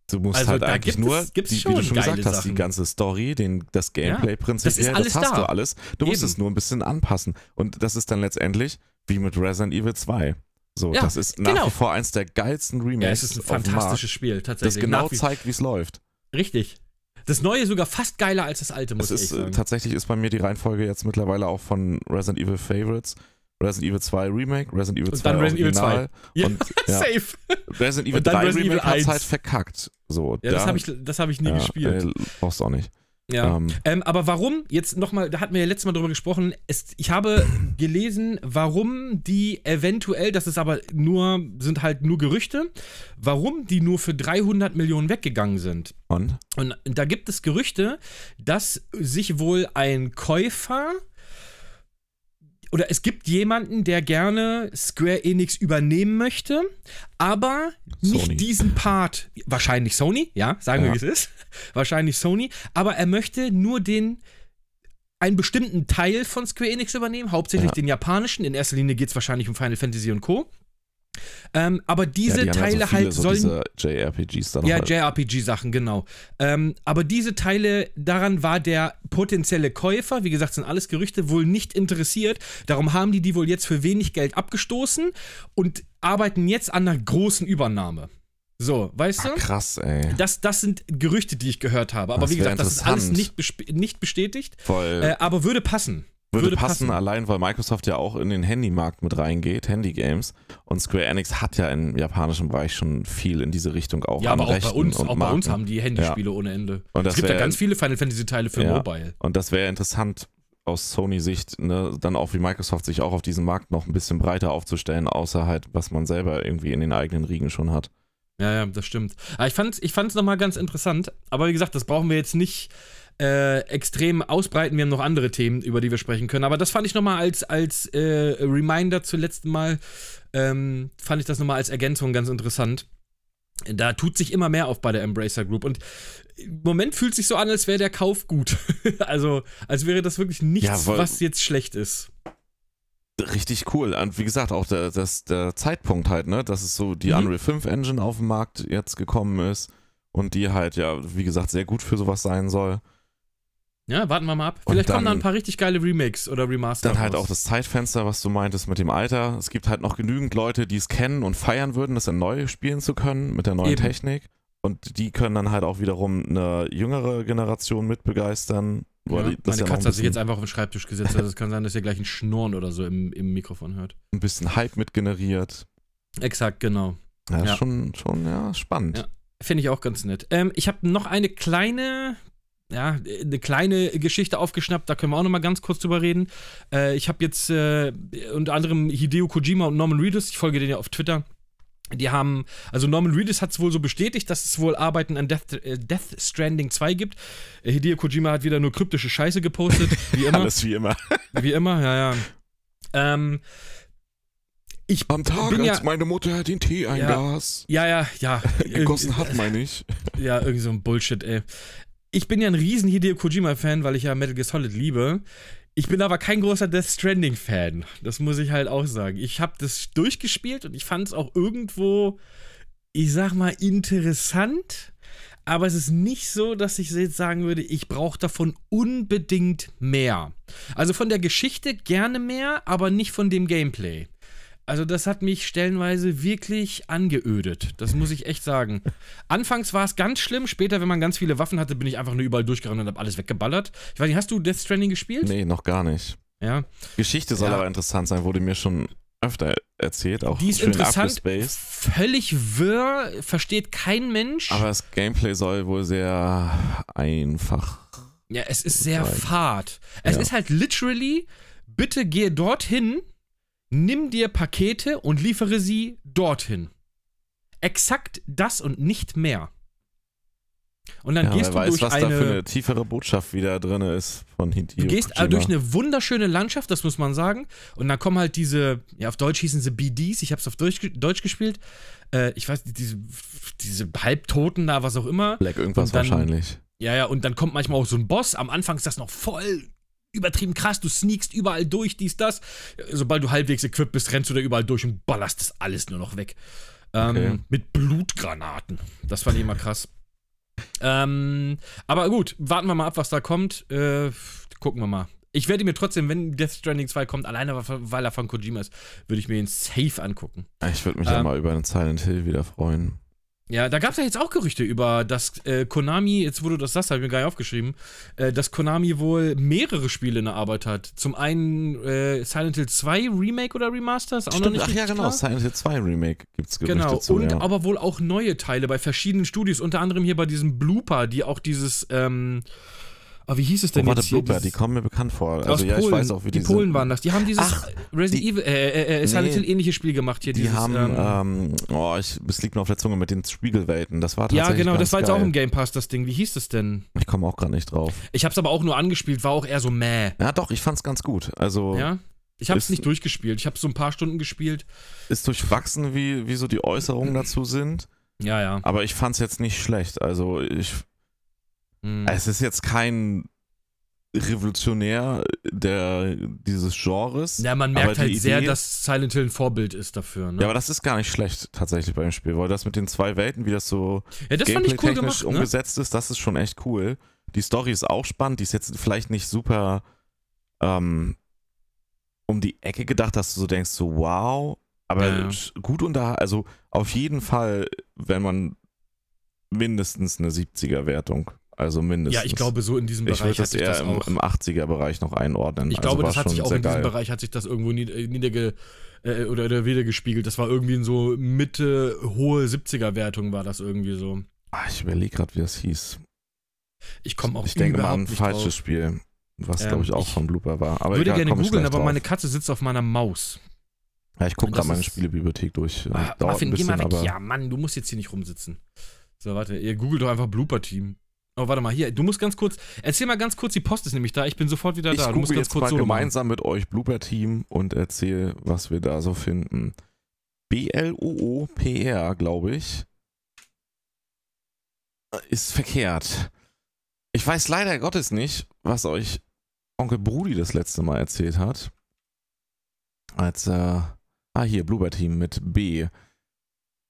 Du musst Also halt eigentlich gibt nur, es- die, wie du schon gesagt hast, Sachen. die ganze Story, den, das Gameplay-Prinzip, das ist her, alles das hast da. du alles. Du musst Eben. es nur ein bisschen anpassen. Und das ist dann letztendlich wie mit Resident Evil 2. So, Ja, das ist nach genau. wie vor eins der geilsten Remakes. ja, es ist ein fantastisches Spiel, Das tatsächlich. genau Nach wie- zeigt, wie es läuft. Richtig. Das neue sogar fast geiler als das alte, muss Es ich ist, echt äh, sagen. tatsächlich ist bei mir die Reihenfolge jetzt mittlerweile auch von Resident Evil Favorites. Resident Evil 2 Remake, Resident Evil Und 2 dann Resident Evil Original Ja, und ja, safe. Resident Evil Und dann 3 Resident Evil Remake 1. halt verkackt. So, Ja, das da- habe ich, das hab ich nie ja, gespielt. Äh, brauchst du auch nicht. Ja. Ähm, Ähm, aber warum, jetzt nochmal, da hatten wir ja letztes Mal drüber gesprochen, es, ich habe gelesen, warum die eventuell, das ist aber nur, sind halt nur Gerüchte, warum die nur für 300 Millionen weggegangen sind. und? Und da gibt es Gerüchte, dass sich wohl ein Käufer oder es gibt jemanden, der gerne Square Enix übernehmen möchte, aber nicht Sony. diesen Part, wahrscheinlich Sony, ja, sagen wir Ja. wie es ist, wahrscheinlich Sony, aber er möchte nur den einen bestimmten Teil von Square Enix übernehmen, hauptsächlich Ja. den japanischen. In erster Linie geht es wahrscheinlich um Final Fantasy und Co. Ähm, aber diese ja, die Teile ja so viele, halt so sollen JRPGs dann ja, halt. JRPG-Sachen, genau. Ähm, aber diese Teile, daran war der potenzielle Käufer, wie gesagt, sind alles Gerüchte, wohl nicht interessiert. Darum haben die die wohl jetzt für wenig Geld abgestoßen und arbeiten jetzt an einer großen Übernahme. So, weißt Ah, du? krass, ey. Das, das sind Gerüchte, die ich gehört habe. Aber Das wie gesagt, das ist alles nicht, nicht bestätigt. Voll. Äh, aber würde passen. Würde, würde passen, passen. allein weil Microsoft ja auch in den Handymarkt mit reingeht, Handy-Games. Und Square Enix hat ja im japanischen Bereich schon viel in diese Richtung auch. Ja, aber auch bei uns, auch bei uns Marken. haben die Handyspiele ohne Ende. Und es gibt ja ganz viele Final Fantasy-Teile für Ja. Mobile. Und das wäre interessant aus Sony-Sicht, ne, dann auch wie Microsoft sich auch auf diesem Markt noch ein bisschen breiter aufzustellen, außer halt, was man selber irgendwie in den eigenen Riegen schon hat. Ja, ja, das stimmt. Aber ich fand's, ich fand's nochmal ganz interessant. Aber wie gesagt, das brauchen wir jetzt nicht äh, extrem ausbreiten. Wir haben noch andere Themen, über die wir sprechen können. Aber das fand ich nochmal als, als äh, Reminder zum letzten Mal, ähm, fand ich das nochmal als Ergänzung ganz interessant. Da tut sich immer mehr auf bei der Embracer Group. Und im Moment fühlt sich so an, als wäre der Kauf gut. also, als wäre das wirklich nichts, Ja, was jetzt schlecht ist. Richtig cool. Und wie gesagt, auch der, das, der Zeitpunkt halt, ne, dass es so die Mhm. Unreal 5 Engine auf den Markt jetzt gekommen ist und die halt ja, wie gesagt, sehr gut für sowas sein soll. Ja, warten wir mal ab. Vielleicht kommen da dann- ein paar richtig geile Remakes oder Remaster. Dann halt raus. auch das Zeitfenster, was du meintest mit dem Alter. Es gibt halt noch genügend Leute, die es kennen und feiern würden, das dann neu spielen zu können mit der neuen Eben. Technik. Und die können dann halt auch wiederum eine jüngere Generation mitbegeistern. Ja, die- das meine ja Katze hat sich jetzt einfach auf den Schreibtisch gesetzt. Also es kann sein, dass ihr gleich ein Schnurren oder so im, im Mikrofon hört. ein bisschen Hype mitgeneriert. Exakt, genau. Ja, Ja. schon, schon, ja, spannend. Ja. Finde ich auch ganz nett. Ähm, ich habe noch eine kleine, ja, eine kleine Geschichte aufgeschnappt. Da können wir auch noch mal ganz kurz drüber reden. Äh, ich habe jetzt äh, unter anderem Hideo Kojima und Norman Reedus, ich folge denen ja auf Twitter. Die haben, also Norman Reedus hat es wohl so bestätigt, dass es wohl Arbeiten an Death, äh, Death Stranding 2 gibt. Äh, Hideo Kojima hat wieder nur kryptische Scheiße gepostet, wie immer. Alles wie immer. Wie immer, ja, ja. Ähm, Ich Am Tag, bin als ja, meine Mutter den Tee eingas, ja, ja, ja. gegossen hat, meine ich. Ja, irgendwie so ein Bullshit, ey. Ich bin ja ein riesen Hideo Kojima-Fan, weil ich ja Metal Gear Solid liebe. Ich bin aber kein großer Death Stranding-Fan. Das muss ich halt auch sagen. Ich habe das durchgespielt und ich fand es auch irgendwo, ich sag mal, interessant. Aber es ist nicht so, dass ich jetzt sagen würde, ich brauche davon unbedingt mehr. Also von der Geschichte gerne mehr, aber nicht von dem Gameplay. Also das hat mich stellenweise wirklich angeödet. Das muss ich echt sagen. Anfangs war es ganz schlimm, später, wenn man ganz viele Waffen hatte, bin ich einfach nur überall durchgerannt und habe alles weggeballert. Ich weiß nicht, hast du Death Stranding gespielt? Nee, noch gar nicht. Ja. Geschichte soll Ja. aber interessant sein, wurde mir schon öfter erzählt, auch Die ist interessant, völlig wirr, versteht kein Mensch. Aber das Gameplay soll wohl sehr einfach. ja, es ist sehr sein. fad. Es Ja. ist halt literally, bitte gehe dorthin, nimm dir Pakete und liefere sie dorthin. Exakt das und nicht mehr. Und dann Ja, gehst du weiß, durch was eine da für eine tiefere Botschaft wieder drin ist von Hideo Du gehst Kojima. durch eine wunderschöne Landschaft, das muss man sagen. Und dann kommen halt diese, ja, auf Deutsch hießen sie BDs, ich habe es auf Deutsch, Deutsch gespielt. Äh, ich weiß, diese, diese Halbtoten da, was auch immer. Black irgendwas dann- wahrscheinlich. Ja, ja, und dann kommt manchmal auch so ein Boss. Am Anfang ist das noch voll übertrieben krass. Du sneakst überall durch, dies, das. Sobald du halbwegs equipped bist, rennst du da überall durch und ballerst das alles nur noch weg. Ähm, Okay. Mit Blutgranaten. Das fand ich immer krass. Ähm, aber gut, warten wir mal ab, was da kommt. Äh, gucken wir mal. Ich werde mir trotzdem, wenn Death Stranding 2 kommt, alleine weil er von Kojima ist, würde ich mir ihn safe angucken. Ich würde mich ja Ähm, mal über einen Silent Hill wieder freuen. Ja, da gab es ja jetzt auch Gerüchte über, dass äh, Konami, jetzt du das sagst, habe ich mir gar nicht aufgeschrieben, äh, dass Konami wohl mehrere Spiele in der Arbeit hat. Zum einen äh, Silent Hill 2 Remake oder Remaster, ist auch noch Stimmt, nicht ach ja, genau, klar. Silent Hill 2 Remake gibt's Gerüchte Genau, zu. und ja. aber wohl auch neue Teile bei verschiedenen Studios, unter anderem hier bei diesem Blooper, die auch dieses, ähm, oh, wie hieß es denn oh, warte, jetzt hier? Blooper, die kommen mir bekannt vor. Also ja, ich weiß auch, wie die, die Polen sind. waren das. Die haben dieses Ach, Resident die- Evil, äh, äh, äh, Silent. Hill ähnliches Spiel gemacht hier. Die dieses, haben, ähm, ähm, oh, ich, es liegt mir auf der Zunge mit den Spiegelwelten. Das war ja, tatsächlich genau, ganz das war jetzt geil. auch im Game Pass, das Ding. Wie hieß das denn? Ich komme auch gerade nicht drauf. Ich hab's aber auch nur angespielt, war auch eher so mäh. Ja, doch, ich fand's ganz gut. Also Ja? Ich hab's Ist- nicht durchgespielt. Ich hab's so ein paar Stunden gespielt. ist durchwachsen, wie, wie so die Äußerungen dazu sind. Ja, ja. Aber ich fand's jetzt nicht schlecht. Also ich, Hm. es ist jetzt kein Revolutionär der, dieses Genres. Ja, man merkt halt die sehr, Idee- dass Silent Hill ein Vorbild ist dafür. Ne? Ja, aber das ist gar nicht schlecht tatsächlich beim Spiel, weil das mit den zwei Welten, wie das so Ja, das cool gemacht. Ne? umgesetzt ist, das ist schon echt cool. Die Story ist auch spannend, die ist jetzt vielleicht nicht super ähm, um die Ecke gedacht, dass du so denkst, so wow, aber Ja, ja. gut unter, also auf jeden Fall, wenn man mindestens eine 70er-Wertung, also mindestens. Ja, ich glaube, so in diesem ich Bereich würde hat das eher das im, im 80er-Bereich noch einordnen. ich also glaube, das hat sich auch in diesem geil. Bereich hat sich das irgendwo äh, niederge äh, oder, oder wiedergespiegelt. Das war irgendwie in so Mitte hohe 70er Wertung war das irgendwie so. Ah, ich überlege gerade, wie das hieß. Ich komme auch Ich denke mal an ein falsches drauf. Spiel, was Ähm, glaube ich auch ich von Blooper war. Aber würde egal, gerne ich googeln, aber meine drauf. Katze sitzt auf meiner Maus. Ja, ich gucke gerade meine Spielebibliothek durch. Ah, Dauert ein geh bisschen, mal weg. Ja, Mann, du musst jetzt hier nicht rumsitzen. So, warte, ihr googelt doch einfach Blooper-Team. Oh, warte mal, hier, du musst ganz kurz, erzähl mal ganz kurz, die Post ist nämlich da, ich bin sofort wieder ich da. Du musst google ganz jetzt kurz mal gemeinsam mit euch Blooper-Team und erzähle, was wir da so finden. B-L-O-O-P-R, glaube ich. Ist verkehrt. Ich weiß leider Gottes nicht, was euch Onkel Brudi das letzte Mal erzählt hat. Als, äh, ah, hier, Blooper-Team mit B.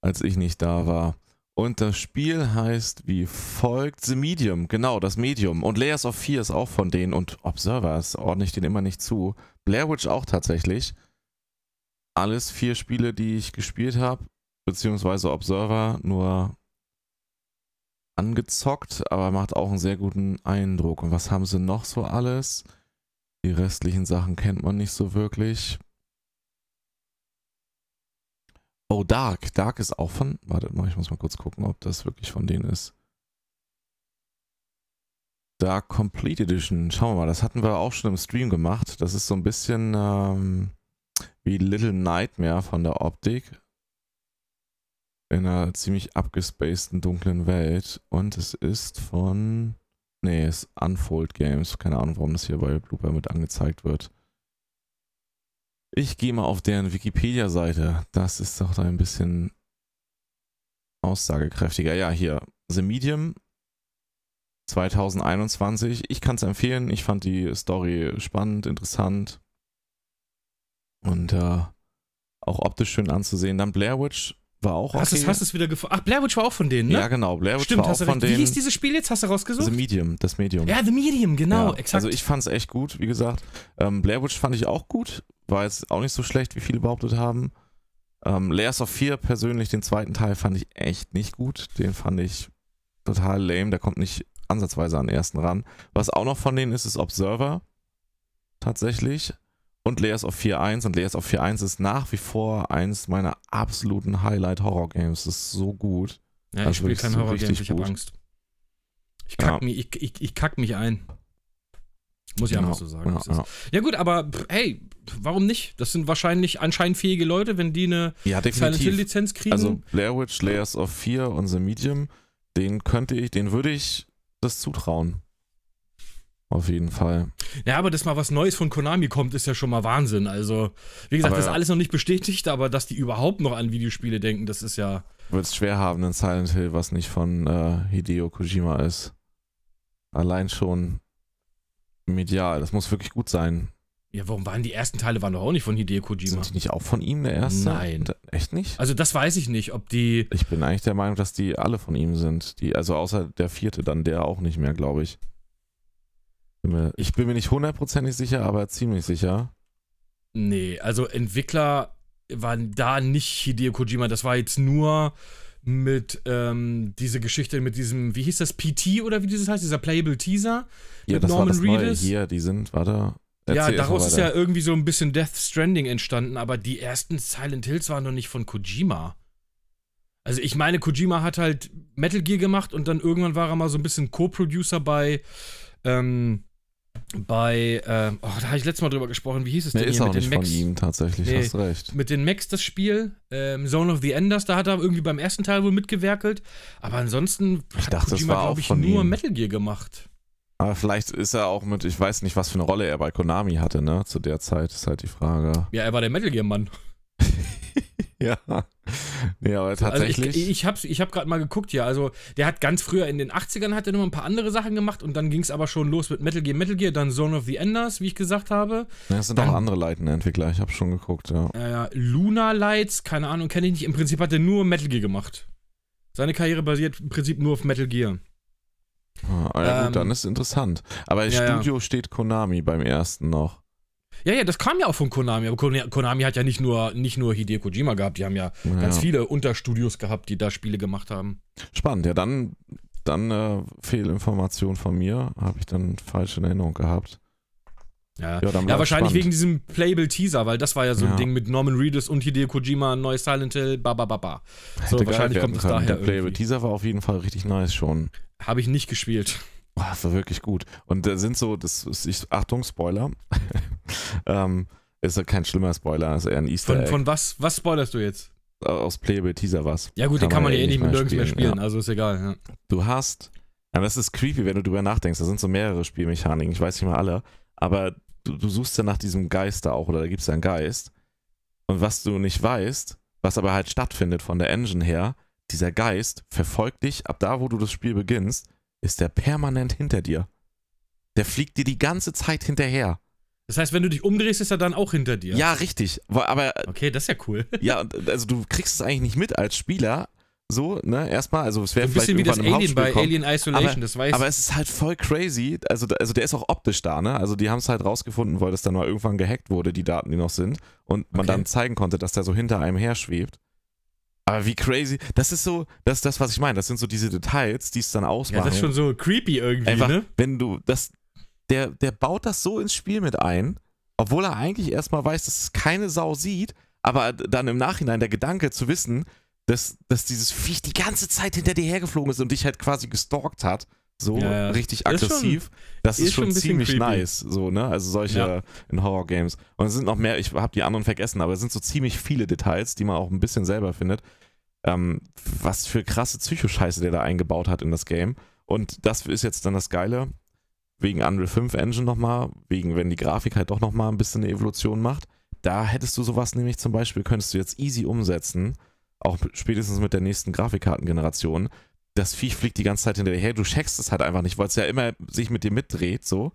Als ich nicht da war. Und das Spiel heißt wie folgt The Medium, genau, das Medium. Und Layers of Fear ist auch von denen und Observers ordne ich den immer nicht zu. Blair Witch auch tatsächlich. Alles vier Spiele, die ich gespielt habe, beziehungsweise Observer nur angezockt, aber macht auch einen sehr guten Eindruck. Und was haben sie noch so alles? Die restlichen Sachen kennt man nicht so wirklich. Oh, Dark. Dark ist auch von. Warte mal, ich muss mal kurz gucken, ob das wirklich von denen ist. Dark Complete Edition. Schauen wir mal, das hatten wir auch schon im Stream gemacht. Das ist so ein bisschen ähm, wie Little Nightmare von der Optik. In einer ziemlich abgespaceden dunklen Welt. Und es ist von. Nee, es ist Unfold Games. Keine Ahnung, warum das hier bei Blooper mit angezeigt wird. Ich gehe mal auf deren Wikipedia-Seite. Das ist doch da ein bisschen aussagekräftiger. Ja, hier. The Medium 2021. Ich kann es empfehlen. Ich fand die Story spannend, interessant und äh, auch optisch schön anzusehen. Dann Blair Witch war auch Hast okay. du es wieder gefunden? Ach, Blair Witch war auch von denen, ne? Ja, genau. Blair Witch Stimmt, war hast auch von recht. Wie denen. hieß dieses Spiel jetzt? Hast du rausgesucht? The Medium, das Medium. ja, The Medium, genau, Ja, exakt. Also ich fand es echt gut, wie gesagt. Ähm, Blair Witch fand ich auch gut. War jetzt auch nicht so schlecht, wie viele behauptet haben. Ähm, Layers of Fear persönlich, den zweiten Teil fand ich echt nicht gut. Den fand ich total lame. Der kommt nicht ansatzweise an den ersten ran. Was auch noch von denen ist, ist Observer. Tatsächlich. Und Layers of Fear 1. Und Layers of Fear 1 ist nach wie vor eins meiner absoluten Highlight-Horror-Games. Das ist so gut. ja, also ich spiele kein so Horror-Games, ich habe. Angst. Ich kack, Ja. mich, ich, ich, ich kack mich ein. Muss ich einfach so sagen. Ja, Das ist- ja. Gut, aber hey, warum nicht? Das sind wahrscheinlich anscheinend fähige Leute, wenn die eine ja Silent definitiv. Hill Lizenz kriegen. Also Blair Witch, Layers of Fear und The Medium, den könnte ich, den würde ich das zutrauen. Auf jeden Fall. Ja, aber dass mal was Neues von Konami kommt, ist ja schon mal Wahnsinn. Also, wie gesagt, Aber das ist ja. alles noch nicht bestätigt, aber dass die überhaupt noch an Videospiele denken, das ist ja. Wird es schwer haben, ein Silent Hill, was nicht von äh, Hideo Kojima ist. Allein schon medial. Das muss wirklich gut sein. Ja, warum waren die ersten Teile waren doch auch nicht von Hideo Kojima? Sind die nicht auch von ihm der erste? Nein. Echt nicht? Also das weiß ich nicht, ob die. Ich bin eigentlich der Meinung, dass die alle von ihm sind. Die, also außer der vierte, dann der auch nicht mehr, glaube ich. Ich bin mir nicht hundertprozentig sicher, aber ziemlich sicher. Nee, also Entwickler waren da nicht Hideo Kojima. Das war jetzt nur mit ähm, diese Geschichte mit diesem, wie hieß das, PT oder wie dieses heißt, dieser Playable Teaser. Ja, Mit das war Norman das Neue. Reedus? Hier, die sind, warte. ja, daraus ist ja irgendwie so ein bisschen Death Stranding entstanden, aber die ersten Silent Hills waren noch nicht von Kojima. Also ich meine, Kojima hat halt Metal Gear gemacht und dann irgendwann war er mal so ein bisschen Co-Producer bei, ähm, bei, ähm, oh, da habe ich letztes Mal drüber gesprochen, wie hieß es Nee, denn ist hier auch mit nicht den von ihm tatsächlich, Nee. hast recht. mit den Macs das Spiel, ähm, Zone of the Enders, da hat er irgendwie beim ersten Teil wohl mitgewerkelt. Aber ansonsten Ich hat dachte, Kojima, glaube ich, nur ihm. Metal Gear gemacht. Aber vielleicht ist er auch mit, ich weiß nicht, was für eine Rolle er bei Konami hatte, ne? Zu der Zeit ist halt die Frage. Ja, er war der Metal Gear-Mann. ja. Nee, aber Also tatsächlich. ich, ich habe ich hab gerade mal geguckt, ja. Also der hat ganz früher in den 80ern hat er noch ein paar andere Sachen gemacht und dann ging es aber schon los mit Metal Gear, Metal Gear, dann Zone of the Enders, wie ich gesagt habe. ja, es sind dann- auch andere leitende Entwickler, ich habe schon geguckt, ja. Äh, ja, Luna Lights, keine Ahnung, kenne ich nicht. Im Prinzip hat er nur Metal Gear gemacht. Seine Karriere basiert im Prinzip nur auf Metal Gear. Ah, ja, Ähm, gut, dann ist interessant. Aber im ja, ja. Studio steht Konami beim ersten noch. Ja, ja, das kam ja auch von Konami, aber Kon- Konami hat ja nicht nur, nicht nur Hideo Kojima gehabt, die haben ja Ja. ganz viele Unterstudios gehabt, die da Spiele gemacht haben. Spannend, ja, dann, dann äh, Fehlinformation von mir, habe ich dann falsch in Erinnerung gehabt. Ja, Ja, ja wahrscheinlich spannend. wegen diesem Playable Teaser, weil das war ja so ein Ja. Ding mit Norman Reedus und Hideo Kojima, neues Silent Hill, ba ba ba ba. So, Hätte wahrscheinlich kommt es daher Der Playable. Teaser war auf jeden Fall richtig nice schon. Habe ich nicht gespielt. Boah, das war wirklich gut. Und da sind so, das ist, ich, Achtung, Spoiler. ähm, ist ja kein schlimmer Spoiler, ist eher ein Easter Von, Egg. von was, was spoilerst du jetzt? aus Playable Teaser was. Ja gut, den kann man ja eh nicht mehr nirgends mehr spielen, Ja. also ist egal. Ja. Du hast, ja, das ist creepy, wenn du drüber nachdenkst. Da sind so mehrere Spielmechaniken, ich weiß nicht mal alle, aber du, du suchst ja nach diesem Geist da auch, oder da gibt es ja einen Geist. Und was du nicht weißt, was aber halt stattfindet von der Engine her, dieser Geist verfolgt dich, ab da, wo du das Spiel beginnst, ist der permanent hinter dir. Der fliegt dir die ganze Zeit hinterher. Das heißt, wenn du dich umdrehst, ist er dann auch hinter dir. Ja, richtig. Aber Okay, das ist ja cool. ja, also du kriegst es eigentlich nicht mit als Spieler. So, ne, erstmal, also es So wäre ein vielleicht bisschen wie das Alien bei kommen. Alien Isolation, das weiß Aber es ist halt voll crazy. Also, also der ist auch optisch da, ne? Also die haben es halt rausgefunden, weil das dann mal irgendwann gehackt wurde, die Daten, die noch sind. Und man Okay. dann zeigen konnte, dass der so hinter einem her schwebt. Aber wie crazy. Das ist so, das ist das, was ich meine. Das sind so diese Details, die es dann ausmachen. Ja, das ist schon so creepy irgendwie, Einfach, ne? wenn du das, der, der baut das so ins Spiel mit ein, obwohl er eigentlich erstmal weiß, dass es keine Sau sieht, aber dann im Nachhinein der Gedanke zu wissen, dass, dass dieses Viech die ganze Zeit hinter dir hergeflogen ist und dich halt quasi gestalkt hat, so Ja, richtig Ist schon- aggressiv, das ist, ist schon ziemlich creepy. nice, so, ne? Also solche Ja. in Horror-Games. Und es sind noch mehr, ich habe die anderen vergessen, aber es sind so ziemlich viele Details, die man auch ein bisschen selber findet. Ähm, was für krasse Psychoscheiße der da eingebaut hat in das Game. Und das ist jetzt dann das Geile, wegen Unreal 5 Engine nochmal, wegen, wenn die Grafik halt doch nochmal ein bisschen eine Evolution macht. da hättest du sowas nämlich zum Beispiel, könntest du jetzt easy umsetzen, auch spätestens mit der nächsten Grafikkartengeneration. Das Viech fliegt die ganze Zeit hinterher, du checkst es halt einfach nicht, weil es ja immer sich mit dir mitdreht, so.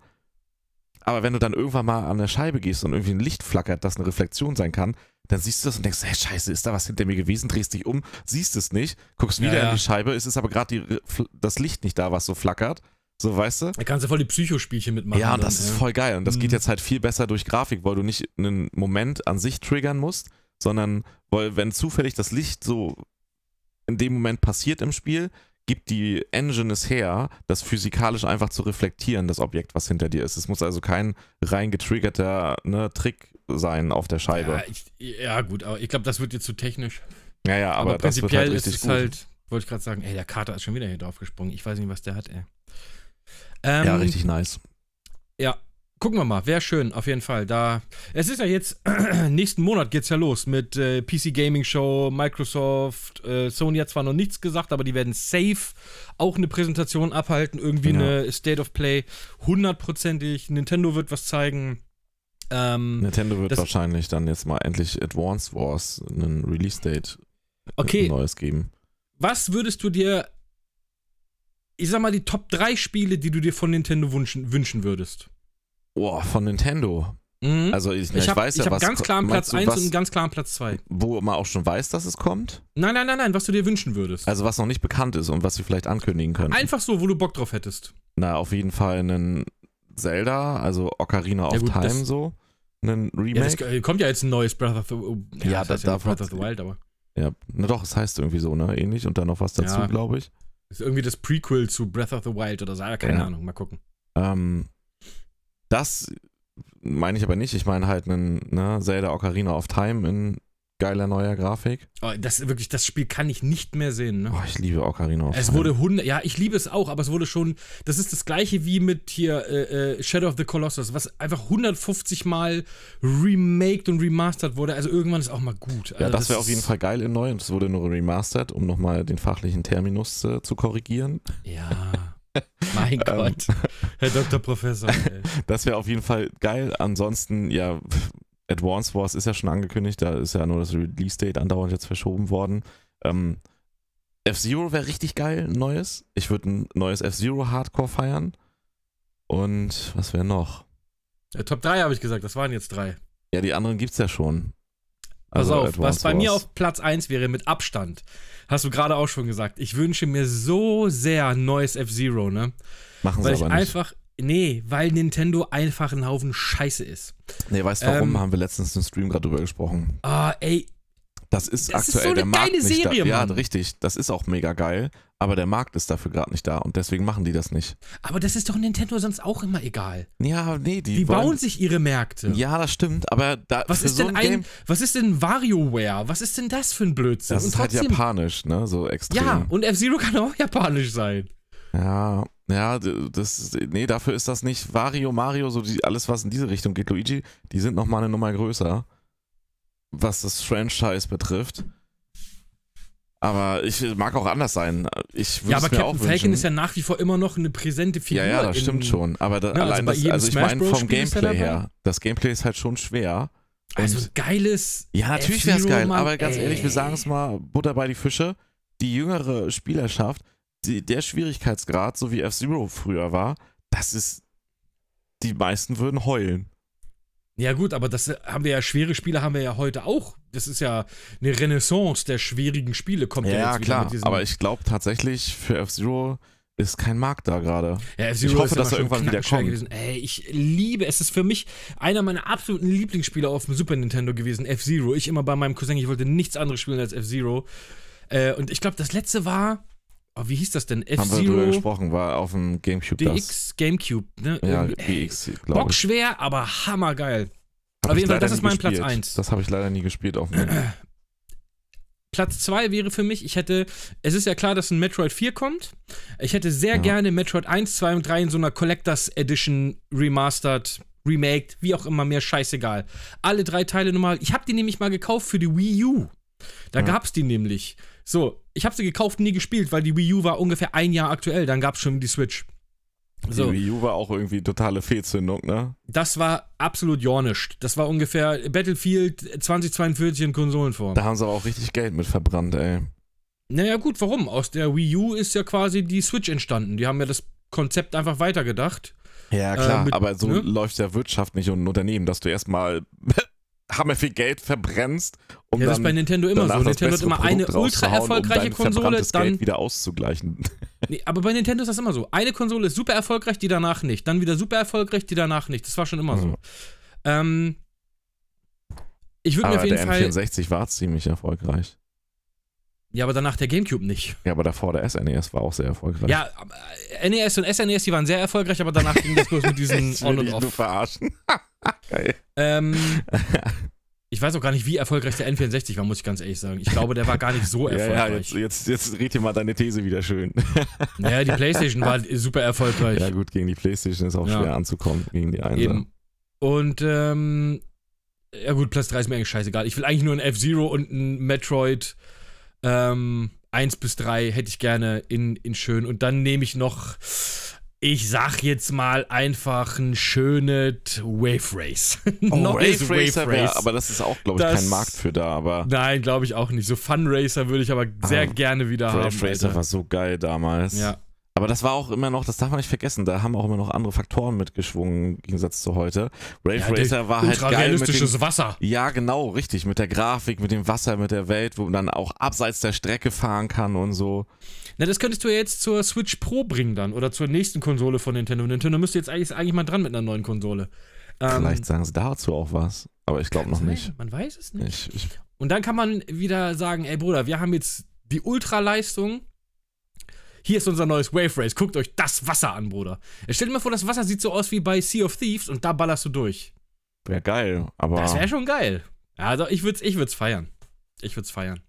Aber wenn du dann irgendwann mal an der Scheibe gehst und irgendwie ein Licht flackert, das eine Reflexion sein kann, dann siehst du das und denkst, hey, scheiße, ist da was hinter mir gewesen, drehst dich um, siehst es nicht, guckst wieder Ja, ja. in die Scheibe, es ist aber gerade das Licht nicht da, was so flackert. So, weißt du? Da kannst du voll die Psychospielchen mitmachen. Ja, und dann, das ist ja. voll geil. Und das geht Mhm. jetzt halt viel besser durch Grafik, weil du nicht einen Moment an sich triggern musst, sondern weil, wenn zufällig das Licht so in dem Moment passiert im Spiel, gibt die Engine es her, das physikalisch einfach zu reflektieren, das Objekt, was hinter dir ist. Es muss also kein rein getriggerter ne, Trick sein auf der Scheibe. Ja, ich, ja, gut, aber ich glaube, das wird jetzt zu technisch. Ja, ja, aber, Aber, wird prinzipiell halt ist es gut. halt, wollte ich gerade sagen, ey, der Kater ist schon wieder hier drauf gesprungen. Ich weiß nicht, was der hat, ey. Ähm, ja, richtig nice. Ja, gucken wir mal. Wäre schön, auf jeden Fall. Da, es ist ja jetzt, nächsten Monat geht's ja los mit äh, PC Gaming Show, Microsoft, äh, Sony hat zwar noch nichts gesagt, aber die werden safe auch eine Präsentation abhalten, irgendwie Ja. eine State of Play, hundertprozentig. Nintendo wird was zeigen. Ähm, Nintendo wird wahrscheinlich dann jetzt mal endlich Advance Wars einen Release-Date Okay. Neues geben. was würdest du dir, ich sag mal, die Top 3 Spiele, die du dir von Nintendo wünschen, wünschen würdest? Boah, von Nintendo. Mhm. Also ich, ich ich habe weiß ja, hab was ganz ko- klar einen meinst Platz du, 1 was, und einen ganz klaren Platz 2. wo man auch schon weiß, dass es kommt. Nein, nein, nein, nein, was du dir wünschen würdest. Also was noch nicht bekannt ist und was sie vielleicht ankündigen können. Einfach so, wo du Bock drauf hättest. Na, auf jeden Fall einen Zelda, also Ocarina of gut, Time so. Einen Ja, das Remake. kommt ja jetzt ein neues Breath of the oh, Ja, das ja Breath of the Wild, aber Ja, na doch, es heißt irgendwie so, ne? Ähnlich und dann noch was dazu, Ja. glaube ich. ist irgendwie das Prequel zu Breath of the Wild oder so. Ja, keine Ja. Ahnung, mal gucken. Ähm, das meine ich aber nicht. Ich meine halt einen ne, Zelda Ocarina of Time in geiler neuer Grafik. Oh, das wirklich, das Spiel kann ich nicht mehr sehen. Ne? Boah, ich liebe Ocarina of Es Time. wurde 100, ja, ich liebe es auch, aber es wurde schon, das ist das gleiche wie mit hier äh, äh, Shadow of the Colossus, was einfach 150 Mal remaked und remastert wurde. Also irgendwann ist auch mal gut. ja, Also das wäre auf jeden Fall geil in neu und es wurde nur remastered, um nochmal den fachlichen Terminus äh, zu korrigieren. Ja. Mein Ähm. Gott. Herr Dr. Professor. Ey. Das wäre auf jeden Fall geil. Ansonsten, ja, Advance Wars ist ja schon angekündigt, da ist ja nur das Release-Date andauernd jetzt verschoben worden. Ähm, F-Zero wäre richtig geil, ein neues. Ich würde ein neues F-Zero Hardcore feiern. Und was wäre noch? Äh, Top 3 habe ich gesagt, das waren jetzt drei. Ja, die anderen gibt's ja schon. Pass Also auf, Advance was bei mir Wars. auf Platz 1 wäre mit Abstand, hast du gerade auch schon gesagt, ich wünsche mir so sehr ein neues F-Zero, ne? Machen sie Weil ich aber nicht. einfach, nee, weil Nintendo einfach ein Haufen Scheiße ist. Nee, weißt du warum? ähm, haben wir letztens im Stream gerade drüber gesprochen. Ah, ey, Das ist Das ist aktuell so eine der Markt geile nicht Serie, da. Ja, Mann. richtig. Das ist auch mega geil. Aber der Markt ist dafür gerade nicht da und deswegen machen die das nicht. aber das ist doch Nintendo sonst auch immer egal. Ja, nee, die, Die wollen, bauen sich ihre Märkte. Ja, das stimmt, aber da Was ist so denn ein Game, was ist denn WarioWare? Was ist denn das für ein Blödsinn? das und ist halt japanisch, ne, so extrem. Ja, und F-Zero kann auch japanisch sein. Ja, ja, das, nee, dafür ist das nicht Wario, Mario, so die, alles, was in diese Richtung geht, Luigi, die sind nochmal eine Nummer größer, was das Franchise betrifft. Aber ich mag auch anders sein. Ich Ja, aber mir auch Captain Falcon wünschen. ist ja nach wie vor immer noch eine präsente Figur. Ja, ja, das in- stimmt schon. Aber da, Ja, also allein bei das, also ich meine vom Gameplay her, das Gameplay ist halt schon schwer. Also Und- geiles. Ja, natürlich wäre es geil, aber ganz ehrlich, wir ey. sagen es mal, Butter bei die Fische. Die jüngere Spielerschaft, die, der Schwierigkeitsgrad, so wie F-Zero früher war, das ist, die meisten würden heulen. Ja, gut, aber das haben wir ja, schwere Spiele haben wir ja heute auch. Das ist ja eine Renaissance der schwierigen Spiele, kommt ja, Ja, jetzt klar, aber ich glaube tatsächlich, für F-Zero ist kein Markt da gerade. Ja, ich hoffe, dass er irgendwann wieder kommt. Gewesen. Ey, ich liebe es. ist für mich einer meiner absoluten Lieblingsspiele auf dem Super Nintendo gewesen, F-Zero. Ich immer bei meinem Cousin, ich wollte nichts anderes spielen als F-Zero. Äh, und ich glaube, das letzte war. Oh, wie hieß das denn? Haben wir drüber F-Zero gesprochen, war auf dem Gamecube das. DX Gamecube. Ne? Ja, DX, glaube ich. Bockschwer, aber hammergeil. Hab auf jeden Fall, das ist mein Platz gespielt. eins. Das habe ich leider nie gespielt auf dem. Platz 2 wäre für mich, ich hätte, es ist ja klar, dass ein Metroid 4 kommt. Ich hätte sehr Ja. gerne Metroid 1, 2 und 3 in so einer Collectors Edition remastered, remaked, wie auch immer, mir scheißegal. Alle drei Teile normal. Ich habe die nämlich mal gekauft für die Wii U. Da Ja. gab's die nämlich. So, ich habe sie gekauft, nie gespielt, weil die Wii U war ungefähr ein Jahr aktuell. Dann gab's schon die Switch. So. Die Wii U war auch irgendwie totale Fehlzündung, ne? Das war absolut jornischt. Das war ungefähr Battlefield 2042 in Konsolenform. Da haben sie aber auch richtig Geld mit verbrannt, ey. Naja, gut, warum? Aus der Wii U ist ja quasi die Switch entstanden. Die haben ja das Konzept einfach weitergedacht. Ja, klar, Äh, mit- aber so ne? läuft ja Wirtschaft nicht und ein Unternehmen, dass du erstmal hammer viel Geld verbrennst, um ja, das dann ist bei Nintendo immer so. Nintendo hat immer eine ultra erfolgreiche um Konsole, dann. Geld wieder auszugleichen. Nee, aber bei Nintendo ist das immer so. Eine Konsole ist super erfolgreich, die danach nicht. Dann wieder super erfolgreich, die danach nicht. Das war schon immer so. Mhm. Ähm, ich würde mir auf jeden der Fall. N64 war ziemlich erfolgreich. Ja, aber danach der Gamecube nicht. Ja, aber davor der SNES war auch sehr erfolgreich. Ja, äh, NES und SNES, die waren sehr erfolgreich, aber danach ging das bloß mit diesen On und dich nur Off. verarschen. Geil. Ähm, ich weiß auch gar nicht, wie erfolgreich der N64 war, muss ich ganz ehrlich sagen. Ich glaube, der war gar nicht so Ja, ja, erfolgreich. jetzt, jetzt, jetzt red dir mal deine These wieder schön. Naja, die PlayStation war super erfolgreich. Ja, gut, gegen die Playstation ist auch Ja. schwer anzukommen, gegen die Einser. Und, ähm, ja gut, Platz 3 ist mir eigentlich scheißegal. Ich will eigentlich nur ein F-Zero und ein Metroid ähm, 1 bis 3 hätte ich gerne in, in schön. Und dann nehme ich noch, ich sag jetzt mal einfach ein schönes Wave Race. Oh, Wave Racer wär, aber das ist auch, glaube ich, Das- kein Markt für da, aber Nein, glaube ich auch nicht. So Fun Racer würde ich aber sehr Ah, gerne wieder haben. Wave Racer Alter. war so geil damals. Ja. Aber das war auch immer noch, das darf man nicht vergessen, da haben auch immer noch andere Faktoren mitgeschwungen im Gegensatz zu heute. Wave Ja, Racer war halt geil mit dem, realistisches Wasser. Ja, genau, richtig, mit der Grafik, mit dem Wasser, mit der Welt, wo man dann auch abseits der Strecke fahren kann und so. Na, das könntest du ja jetzt zur Switch Pro bringen dann oder zur nächsten Konsole von Nintendo. Nintendo müsste jetzt eigentlich, eigentlich mal dran mit einer neuen Konsole. Ähm, Vielleicht sagen sie dazu auch was, aber ich glaube noch sein, nicht. Man weiß es nicht. Ich, ich, Und dann kann man wieder sagen, ey Bruder, wir haben jetzt die Ultraleistung. Hier ist unser neues Wave Race. Guckt euch das Wasser an, Bruder. Stell dir mal vor, das Wasser sieht so aus wie bei Sea of Thieves und da ballerst du durch. Wäre geil, aber, Das wäre schon geil. Also ich würde es ich würd's feiern. Ich würde es feiern.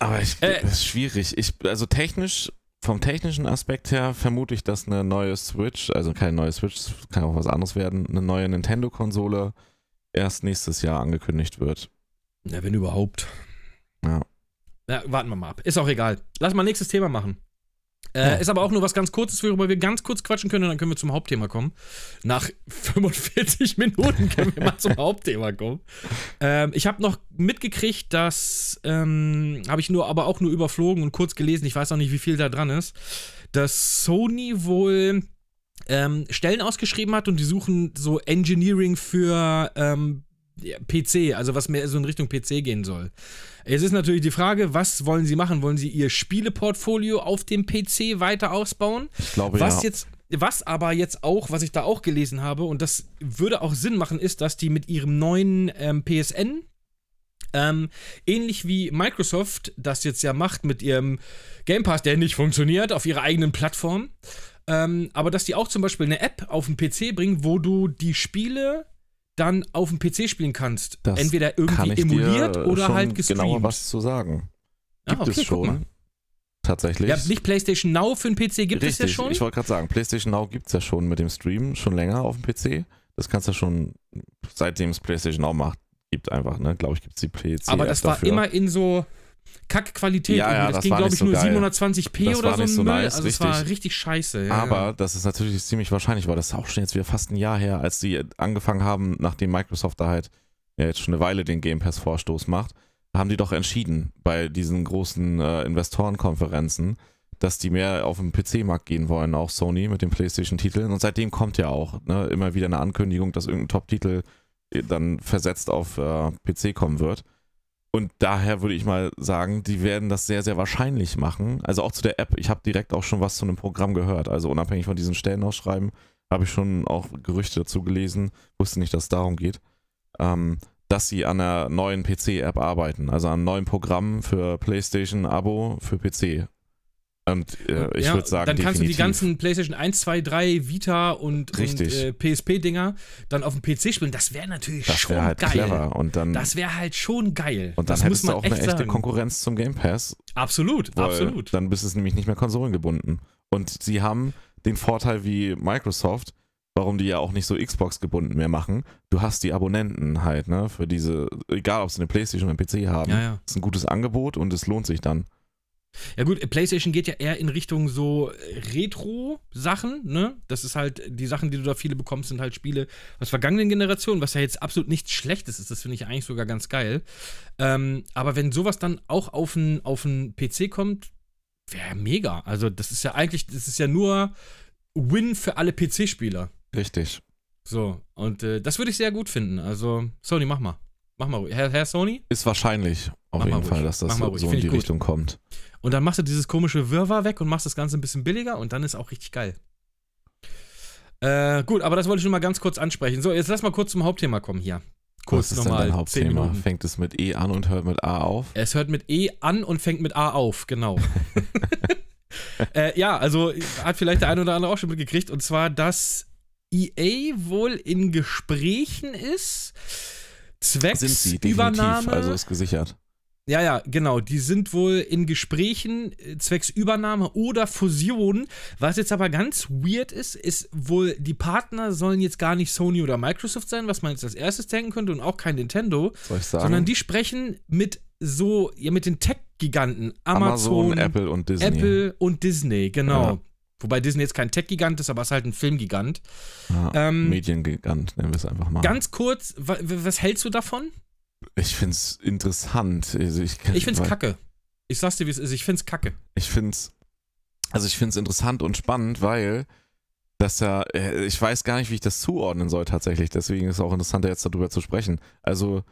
Aber ich, Äh. das ist schwierig. Ich, also technisch, vom technischen Aspekt her vermute ich, dass eine neue Switch, also keine neue Switch, kann auch was anderes werden, eine neue Nintendo-Konsole erst nächstes Jahr angekündigt wird. Ja, wenn überhaupt. Ja. Ja, warten wir mal ab. Ist auch egal. Lass mal nächstes Thema machen. Äh, Ja. Ist aber auch nur was ganz Kurzes, worüber wir ganz kurz quatschen können und dann können wir zum Hauptthema kommen. Nach 45 Minuten können wir mal zum Hauptthema kommen. Ähm, ich habe noch mitgekriegt, dass, ähm, habe ich nur, aber auch nur überflogen und kurz gelesen, ich weiß auch nicht, wie viel da dran ist, dass Sony wohl ähm, Stellen ausgeschrieben hat und die suchen so Engineering für ähm, PC, also was mehr so in Richtung PC gehen soll. Es ist natürlich die Frage, was wollen sie machen? Wollen sie ihr Spieleportfolio auf dem PC weiter ausbauen? Ich glaube Was ja. jetzt, was aber jetzt auch, was ich da auch gelesen habe, und das würde auch Sinn machen, ist, dass die mit ihrem neuen ähm, PSN, ähm, ähnlich wie Microsoft das jetzt ja macht mit ihrem Game Pass, der nicht funktioniert, auf ihrer eigenen Plattform, ähm, aber dass die auch zum Beispiel eine App auf den PC bringen, wo du die Spiele dann auf dem PC spielen kannst. Das Entweder irgendwie emuliert oder halt gestreamt. genauer was zu sagen. Ah, Gibt okay, es schon. Tatsächlich. Ja, nicht PlayStation Now für den PC gibt es ja Richtig, schon. ich wollte gerade sagen, PlayStation Now gibt es ja schon mit dem Stream, schon länger auf dem PC. Das kannst du schon, seitdem es PlayStation Now macht, gibt einfach, ne? Glaube ich, gibt es die PC. aber das war dafür. immer in so Kackqualität. Ja, ja, das, das ging, glaube ich, so nur geil. 720p Das oder so ein so Müll. nice, also es war richtig. scheiße. Ja, Aber das ist natürlich ziemlich wahrscheinlich, weil das ist auch schon jetzt wieder fast ein Jahr her, als die angefangen haben, nachdem Microsoft da halt ja jetzt schon eine Weile den Game Pass Vorstoß macht, haben die doch entschieden bei diesen großen äh, Investorenkonferenzen, dass die mehr auf den PC-Markt gehen wollen, auch Sony mit den PlayStation-Titeln. Und seitdem kommt ja auch ne, immer wieder eine Ankündigung, dass irgendein Top-Titel äh, dann versetzt auf äh, PC kommen wird. Und daher würde ich mal sagen, die werden das sehr, sehr wahrscheinlich machen. Also auch zu der App. Ich habe direkt auch schon was zu einem Programm gehört. Also unabhängig von diesen Stellenausschreiben habe ich schon auch Gerüchte dazu gelesen. Wusste nicht, dass es darum geht. Ähm, dass sie an einer neuen PC-App arbeiten. Also an einem neuen Programm für PlayStation-Abo für PC. Und äh, ich Ja, würde sagen, dann kannst du die definitiv. ganzen PlayStation 1, 2, 3, Vita und, und äh, PSP-Dinger dann auf dem PC spielen. Das wäre natürlich das schon wäre halt geil. clever. Und dann, Das wäre halt schon geil. und dann das hättest du auch eine echte sagen. Konkurrenz zum Game Pass. Absolut, absolut. Dann bist es nämlich nicht mehr konsolengebunden. Und sie haben den Vorteil wie Microsoft, warum die ja auch nicht so Xbox gebunden mehr machen. Du hast die Abonnenten halt, ne, für diese, egal ob sie eine Playstation oder einen PC haben. Ja, ja. ist ein gutes Angebot und es lohnt sich dann. Ja gut, PlayStation geht ja eher in Richtung so Retro-Sachen, ne? Das ist halt, die Sachen, die du da viele bekommst, sind halt Spiele aus vergangenen Generationen, was ja jetzt absolut nichts Schlechtes ist. Das finde ich eigentlich sogar ganz geil. Ähm, aber wenn sowas dann auch auf einen auf PC kommt, wäre mega. Also das ist ja eigentlich, das ist ja nur Win für alle PC-Spieler. Richtig. So, und äh, das würde ich sehr gut finden. Also, Sony, mach mal. Mach mal ruhig. Herr, Herr Sony? Ist wahrscheinlich auf jeden Fall, dass das so, in die gut. Richtung kommt. Und dann machst du dieses komische Wirrwarr weg und machst das Ganze ein bisschen billiger und dann ist auch richtig geil. Äh, gut, aber das wollte ich nur mal ganz kurz ansprechen. So, jetzt lass mal kurz zum Hauptthema kommen hier. Kurz Was ist denn dein 10 Hauptthema? Fängt es mit E an und hört mit A auf? Es hört mit E an und fängt mit A auf, genau. äh, ja, also hat vielleicht der eine oder andere auch schon mitgekriegt. Und zwar, dass EA wohl in Gesprächen ist. Zwecks Sind sie definitiv, Übernahme. also ist gesichert. Ja, ja, genau. Die sind wohl in Gesprächen äh, zwecks Übernahme oder Fusion. Was jetzt aber ganz weird ist, ist wohl, die Partner sollen jetzt gar nicht Sony oder Microsoft sein, was man jetzt als erstes denken könnte, und auch kein Nintendo, Soll ich sagen? sondern die sprechen mit so, ja, mit den Tech-Giganten. Amazon, Amazon, Apple und Disney. Apple und Disney, genau. Ja. Wobei Disney jetzt kein Tech-Gigant ist, aber es ist halt ein Filmgigant. Ja, Ähm, Mediengigant, nennen wir es einfach mal. Ganz kurz, wa was hältst du davon? ich finde es interessant. Also ich Ich find's kacke. Ich sag's dir, wie es ist. Ich find's kacke. Ich finde es, also ich finde es interessant und spannend, weil das ja, äh, ich weiß gar nicht, wie ich das zuordnen soll tatsächlich. Deswegen ist es auch interessanter, jetzt darüber zu sprechen. Also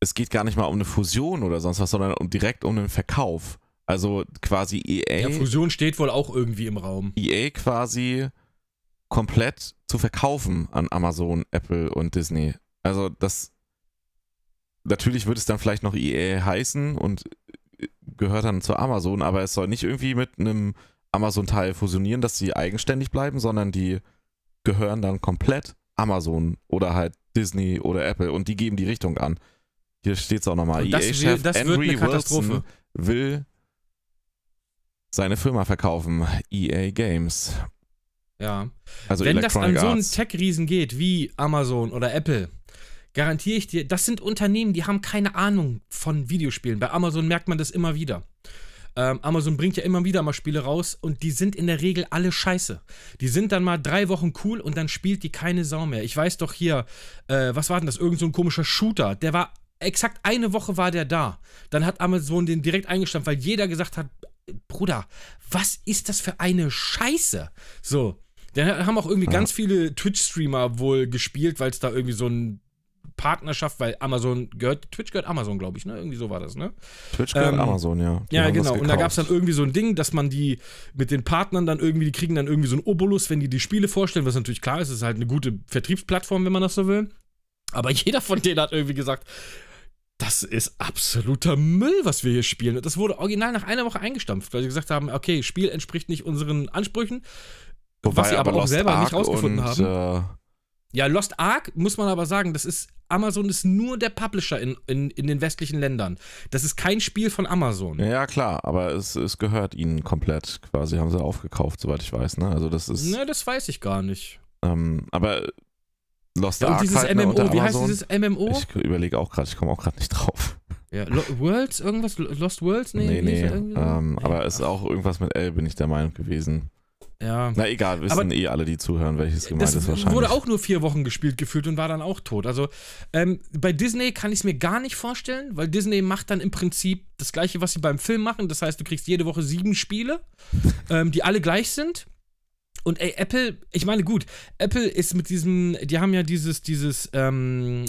es geht gar nicht mal um eine Fusion oder sonst was, sondern um, direkt um den Verkauf. Also quasi EA, Ja, Fusion steht wohl auch irgendwie im Raum. EA quasi komplett zu verkaufen an Amazon, Apple und Disney. Also das natürlich wird es dann vielleicht noch EA heißen und äh, gehört dann zu Amazon, aber es soll nicht irgendwie mit einem Amazon-Teil fusionieren, dass sie eigenständig bleiben, sondern die gehören dann komplett Amazon oder halt Disney oder Apple und die geben die Richtung an. Hier steht es auch nochmal. EA-Chef Henry. Wilson will seine Firma verkaufen, EA Games. Ja. Also Wenn das an Electronic so einen Arts. Tech-Riesen geht wie Amazon oder Apple, garantiere ich dir, das sind Unternehmen, die haben keine Ahnung von Videospielen. Bei Amazon merkt man das immer wieder. Ähm, Amazon bringt ja immer wieder mal Spiele raus und die sind in der Regel alle scheiße. Die sind dann mal drei Wochen cool und dann spielt die keine Sau mehr. Ich weiß doch hier, äh, was war denn das? Irgend so ein komischer Shooter. Der war exakt eine Woche war der da. Dann hat Amazon den direkt eingestampft, weil jeder gesagt hat, Bruder, was ist das für eine Scheiße? So. Dann haben auch irgendwie Ja. ganz viele Twitch-Streamer wohl gespielt, weil es da irgendwie so ein Partnerschaft, weil Amazon gehört, Twitch gehört Amazon, glaube ich, ne? Irgendwie so war das, ne? Twitch gehört ähm, Amazon, ja. Die ja, genau. Und da gab es dann irgendwie so ein Ding, dass man die mit den Partnern dann irgendwie, die kriegen dann irgendwie so ein Obolus, wenn die die Spiele vorstellen, was natürlich klar ist, es ist halt eine gute Vertriebsplattform, wenn man das so will. Aber jeder von denen hat irgendwie gesagt, das ist absoluter Müll, was wir hier spielen. Und das wurde original nach einer Woche eingestampft, weil sie gesagt haben, okay, Spiel entspricht nicht unseren Ansprüchen. Wobei was sie aber auch Lost selber nicht Ark rausgefunden und, Äh, Ja, Lost Ark, muss man aber sagen, das ist, Amazon ist nur der Publisher in, in, in den westlichen Ländern. Das ist kein Spiel von Amazon. ja, ja, klar, aber es, es gehört ihnen komplett quasi, haben sie aufgekauft, soweit ich weiß, ne? Also das ist, Ne, das weiß ich gar nicht. ähm, aber Lost Ja, und Ark dieses halt, ne, MMO, wie heißt dieses MMO? Ich überlege auch gerade, ich komme auch gerade nicht drauf. ja, Lo Worlds, irgendwas? Lost Worlds? Nee, Nee, nee, ähm, aber es ist auch irgendwas mit L, bin ich der Meinung gewesen. Ja. Na egal, wissen Aber- eh alle, die zuhören, welches gemeint Das ist wahrscheinlich. wurde auch nur vier Wochen gespielt gefühlt und war dann auch tot. Also ähm, bei Disney kann ich es mir gar nicht vorstellen, weil Disney macht dann im Prinzip das gleiche, was sie beim Film machen. Das heißt, du kriegst jede Woche sieben Spiele, ähm, die alle gleich sind. Und ey, Apple, ich meine, gut, Apple ist mit diesem, die haben ja dieses, dieses, ähm,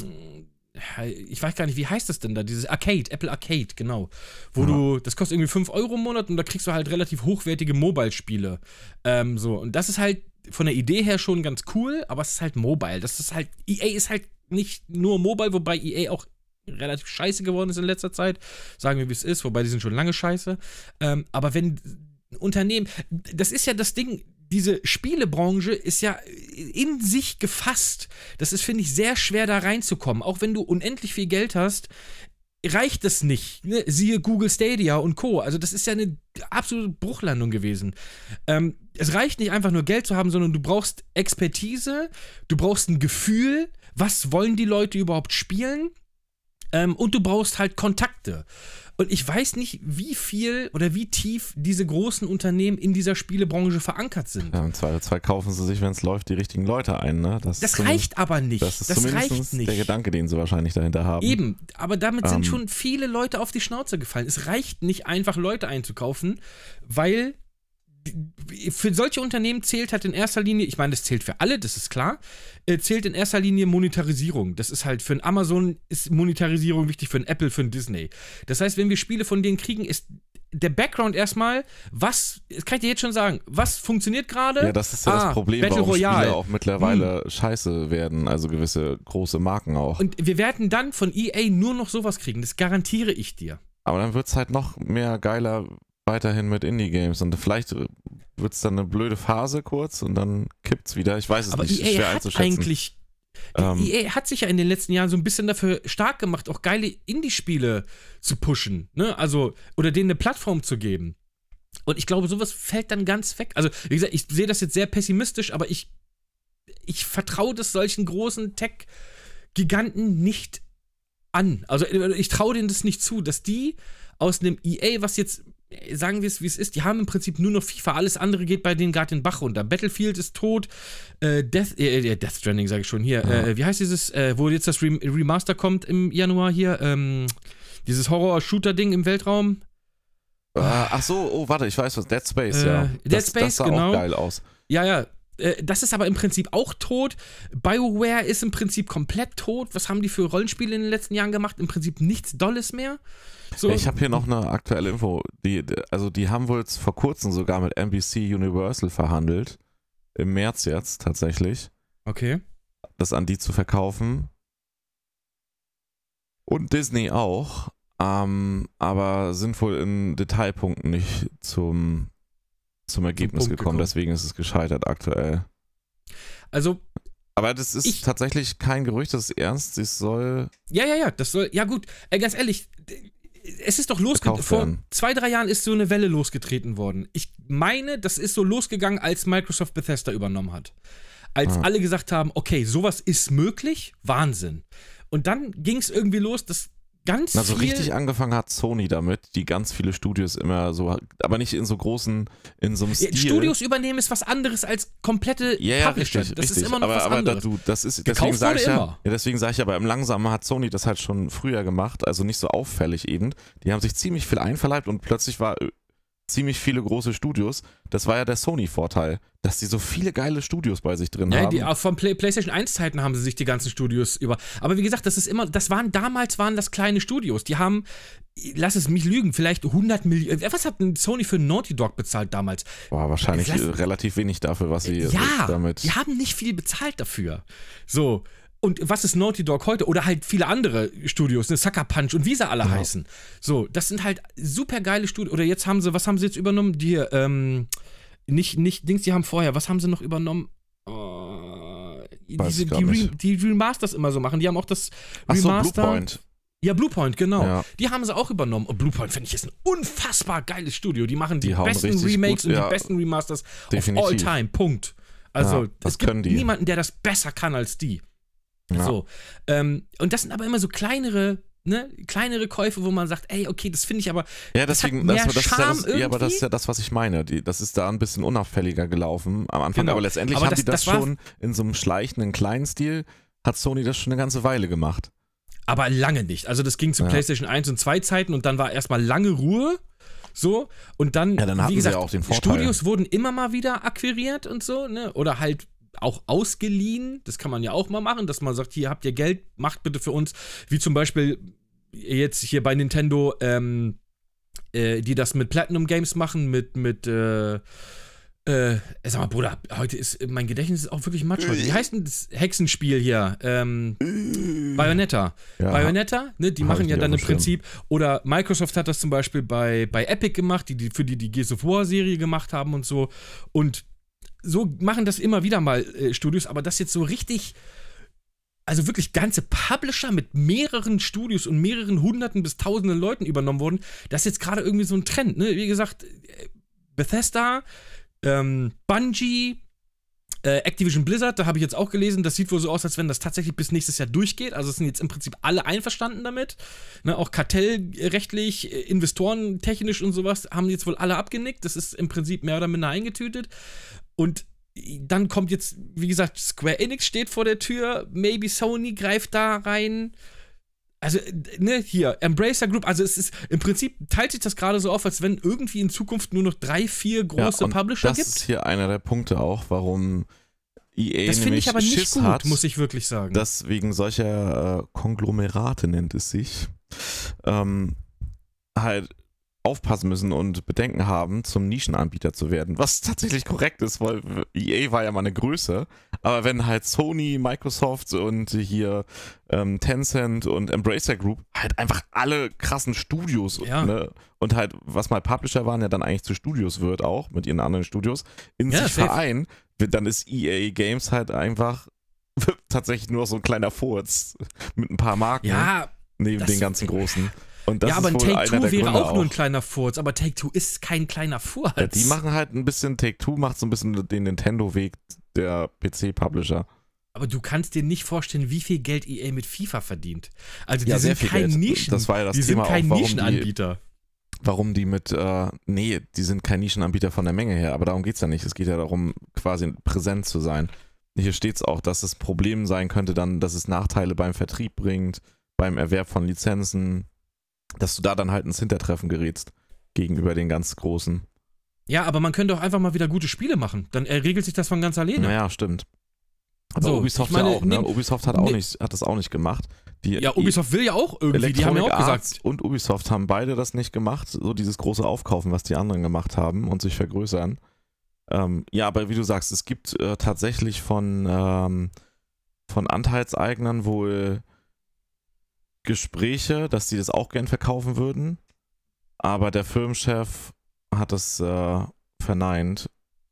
ich weiß gar nicht, wie heißt das denn da? Dieses Arcade, Apple Arcade, genau. Wo Ja. du, das kostet irgendwie 5 Euro im Monat und da kriegst du halt relativ hochwertige Mobile-Spiele. Ähm, so, und das ist halt von der Idee her schon ganz cool, aber es ist halt Mobile. Das ist halt, EA ist halt nicht nur Mobile, wobei EA auch relativ scheiße geworden ist in letzter Zeit. Sagen wir, wie es ist, wobei die sind schon lange scheiße. Ähm, aber wenn ein Unternehmen, das ist ja das Ding, diese Spielebranche ist ja in sich gefasst. Das ist, finde ich, sehr schwer da reinzukommen. Auch wenn du unendlich viel Geld hast, reicht das nicht. Ne? Siehe Google Stadia und Co. Also das ist ja eine absolute Bruchlandung gewesen. Ähm, es reicht nicht einfach nur Geld zu haben, sondern du brauchst Expertise, du brauchst ein Gefühl, was wollen die Leute überhaupt spielen? Ähm, und du brauchst halt Kontakte. Und ich weiß nicht, wie viel oder wie tief diese großen Unternehmen in dieser Spielebranche verankert sind. Ja, im Zweifelsfall kaufen sie sich, wenn es läuft, die richtigen Leute ein. Ne? Das, das reicht aber nicht. Das ist das zumindest reicht nicht. der Gedanke, den sie wahrscheinlich dahinter haben. Eben, aber damit sind Ähm. schon viele Leute auf die Schnauze gefallen. Es reicht nicht einfach Leute einzukaufen, weil für solche Unternehmen zählt halt in erster Linie, ich meine, das zählt für alle, das ist klar, äh, zählt in erster Linie Monetarisierung. Das ist halt für ein Amazon ist Monetarisierung wichtig, für ein Apple, für ein Disney. Das heißt, wenn wir Spiele von denen kriegen, ist der Background erstmal, was, das kann ich dir jetzt schon sagen, was funktioniert gerade? Ja, das ist ja Ah, das Problem, Battle warum Royale. Hm. Spiele auch mittlerweile scheiße werden, also gewisse große Marken auch. Und wir werden dann von EA nur noch sowas kriegen, das garantiere ich dir. Aber dann wird es halt noch mehr geiler weiterhin mit Indie-Games und vielleicht wird es dann eine blöde Phase kurz und dann kippt's wieder. Ich weiß es Aber nicht, EA schwer hat einzuschätzen. eigentlich. Die Ähm, EA hat sich ja in den letzten Jahren so ein bisschen dafür stark gemacht, auch geile Indie-Spiele zu pushen, ne? Also, oder denen eine Plattform zu geben. Und ich glaube, sowas fällt dann ganz weg. Also, wie gesagt, ich sehe das jetzt sehr pessimistisch, aber ich, ich vertraue das solchen großen Tech-Giganten nicht an. Also, ich traue denen das nicht zu, dass die aus einem EA, was jetzt, sagen wir es wie es ist, die haben im Prinzip nur noch FIFA, alles andere geht bei denen gerade den Bach runter. Battlefield ist tot, äh, Death, äh, äh, Death Stranding sage ich schon hier, Ja. äh, wie heißt dieses, äh, wo jetzt das Rem Remaster kommt im Januar hier, ähm, dieses Horror-Shooter-Ding im Weltraum. äh, ach so, oh, warte, ich weiß was. Dead Space, ja. Dead das, Space, das sah genau. auch geil aus. Ja, ja. Äh, Das ist aber im Prinzip auch tot. BioWare ist im Prinzip komplett tot. Was haben die für Rollenspiele in den letzten Jahren gemacht? Im Prinzip nichts Dolles mehr. So, Ich habe hier noch eine aktuelle Info. Die, also die haben wohl jetzt vor kurzem sogar mit NBC Universal verhandelt. Im März jetzt tatsächlich. okay. das an die zu verkaufen. Und Disney auch. Ähm, aber sind wohl in Detailpunkten nicht zum, zum Ergebnis gekommen. gekommen. Deswegen ist es gescheitert aktuell. Also, Aber das ist Ich- tatsächlich kein Gerücht, das ist ernst. Es soll. Ja, ja, ja, das soll, ja gut, äh, ganz ehrlich, es ist doch losgetreten, vor zwei, drei Jahren ist so eine Welle losgetreten worden. Ich meine, das ist so losgegangen, als Microsoft Bethesda übernommen hat. Als Ah. alle gesagt haben, okay, sowas ist möglich, Wahnsinn. Und dann ging es irgendwie los, dass ganz Also richtig angefangen hat Sony damit, die ganz viele Studios immer so, aber nicht in so großen, in so einem Stil. Studios übernehmen ist was anderes als komplette Ja, ja, Publisher. richtig, Das richtig. ist immer noch aber, was aber anderes. Du, das ist, Gekauft deswegen sage ich ja, ja, deswegen sage ich aber im Langsamen hat Sony das halt schon früher gemacht, also nicht so auffällig eben. Die haben sich ziemlich viel einverleibt und plötzlich war ziemlich viele große Studios. Das war ja der Sony-Vorteil, dass die so viele geile Studios bei sich drin Ja, haben. auch von Play, PlayStation 1 Zeiten haben sie sich die ganzen Studios über. Aber wie gesagt, das ist immer, das waren damals waren das kleine Studios. Die haben, lass es mich lügen, vielleicht 100 Millionen. Was hat denn Sony für Naughty Dog bezahlt damals? War wahrscheinlich Lass- äh, relativ wenig dafür, was sie ja, äh, damit. die haben nicht viel bezahlt dafür. So. Und was ist Naughty Dog heute? Oder halt viele andere Studios, ne? Sucker Punch und wie sie alle Ja. heißen. So, das sind halt super geile Studios. Oder jetzt haben sie, was haben sie jetzt übernommen? Die, ähm, nicht, nicht Dings, die haben vorher, was haben sie noch übernommen? Oh, diese, die, Re die Remasters immer so machen. Die haben auch das Ach so, Remaster. Bluepoint. Ja, Bluepoint, genau. Ja. Die haben sie auch übernommen. Und Bluepoint finde ich ist ein unfassbar geiles Studio. Die machen die, Die besten Remakes gut, und ja. die besten Remasters Definitiv. of all time. Punkt. Also, Ja, das es gibt können die. niemanden, der das besser kann als die. Ja. So. Ähm, und das sind aber immer so kleinere, ne, kleinere Käufe, wo man sagt, ey, okay, das finde ich aber. Ja, Das deswegen, mehr das, das, ist ja das, ja, aber das ist ja das, was ich meine. Die, das ist da ein bisschen unauffälliger gelaufen am Anfang, Genau. aber letztendlich Aber haben das- die das, das schon in so einem schleichenden kleinen Stil, hat Sony das schon eine ganze Weile gemacht. Aber lange nicht. Also, das ging zu Ja. PlayStation 1 und 2 Zeiten und dann war erstmal lange Ruhe. So, und dann, Ja, dann hatten wie sie gesagt, ja auch den Vorteil. Studios wurden immer mal wieder akquiriert und so, ne? Oder halt auch ausgeliehen. Das kann man ja auch mal machen, dass man sagt, hier habt ihr Geld, macht bitte für uns. Wie zum Beispiel jetzt hier bei Nintendo, ähm, äh, die das mit Platinum Games machen, mit, mit, äh, äh, sag mal, Bruder, heute ist mein Gedächtnis ist auch wirklich matsch heute. Wie heißt denn das Hexenspiel hier? Ähm, Bayonetta. Ja, Bayonetta, ne, die Hab machen ja dann im Prinzip, oder Microsoft hat das zum Beispiel bei, bei Epic gemacht, die, die für die die Gears of War Serie gemacht haben und so. Und so machen das immer wieder mal äh, Studios, aber das jetzt so richtig, also wirklich ganze Publisher mit mehreren Studios und mehreren hunderten bis tausenden Leuten übernommen wurden, das ist jetzt gerade irgendwie so ein Trend, ne? Wie gesagt, äh, Bethesda, ähm, Bungie, Äh, Activision Blizzard, da habe ich jetzt auch gelesen, das sieht wohl so aus, als wenn das tatsächlich bis nächstes Jahr durchgeht. Also sind jetzt im Prinzip alle einverstanden damit. Ne, auch kartellrechtlich, äh, investorentechnisch und sowas haben jetzt wohl alle abgenickt. Das ist im Prinzip mehr oder minder eingetütet. Und dann kommt jetzt, wie gesagt, Square Enix steht vor der Tür, maybe Sony greift da rein. Also, ne, hier, Embracer Group, also es ist, im Prinzip teilt sich das gerade so auf, als wenn irgendwie in Zukunft nur noch drei, vier große Ja, Publisher das gibt. ist hier einer der Punkte auch, warum EA Das finde nämlich ich aber nicht Schiss gut, hat, muss ich wirklich sagen. dass wegen solcher äh, Konglomerate nennt es sich, ähm, halt aufpassen müssen und Bedenken haben, zum Nischenanbieter zu werden. Was tatsächlich korrekt ist, weil EA war ja mal eine Größe. Aber wenn halt Sony, Microsoft und hier ähm, Tencent und Embracer Group halt einfach alle krassen Studios Ja. ne, und halt, was mal Publisher waren, ja dann eigentlich zu Studios wird auch, mit ihren anderen Studios, in Ja, sich vereinen, dann ist EA Games halt einfach tatsächlich nur so ein kleiner Furz mit ein paar Marken ja, neben den ganzen großen. Ja, aber ein Take-Two wäre Gründe auch nur ein kleiner Furz, aber Take-Two ist kein kleiner Furz. ja, die machen halt ein bisschen, Take-Two macht so ein bisschen den Nintendo-Weg der PC-Publisher. aber du kannst dir nicht vorstellen, wie viel Geld EA mit FIFA verdient. Also die Ja, sind kein Geld. Nischen. Das war ja das die Thema sind kein auch, warum die- Nischenanbieter. Warum die mit, äh, nee, die sind kein Nischenanbieter von der Menge her, aber darum geht's ja nicht. Es geht ja darum, quasi präsent zu sein. Hier steht's auch, dass das Problem sein könnte dann, dass es Nachteile beim Vertrieb bringt, beim Erwerb von Lizenzen, dass du da dann halt ins Hintertreffen gerätst gegenüber den ganz Großen. Ja, aber man könnte auch einfach mal wieder gute Spiele machen. Dann äh, regelt sich das von ganz alleine. Naja, stimmt. Aber So, Ubisoft meine, ja auch, ne? nehm- Ubisoft hat, auch nicht, hat das auch nicht gemacht. Die, Ja, Ubisoft will ja auch irgendwie. Die haben ja auch Electronic gesagt, Arts und Ubisoft haben beide das nicht gemacht, so dieses große Aufkaufen, was die anderen gemacht haben und sich vergrößern. Ähm, ja, aber wie du sagst, es gibt äh, tatsächlich von, ähm, von Anteilseignern wohl Gespräche, dass die das auch gern verkaufen würden, aber der Firmenchef hat es äh, verneint.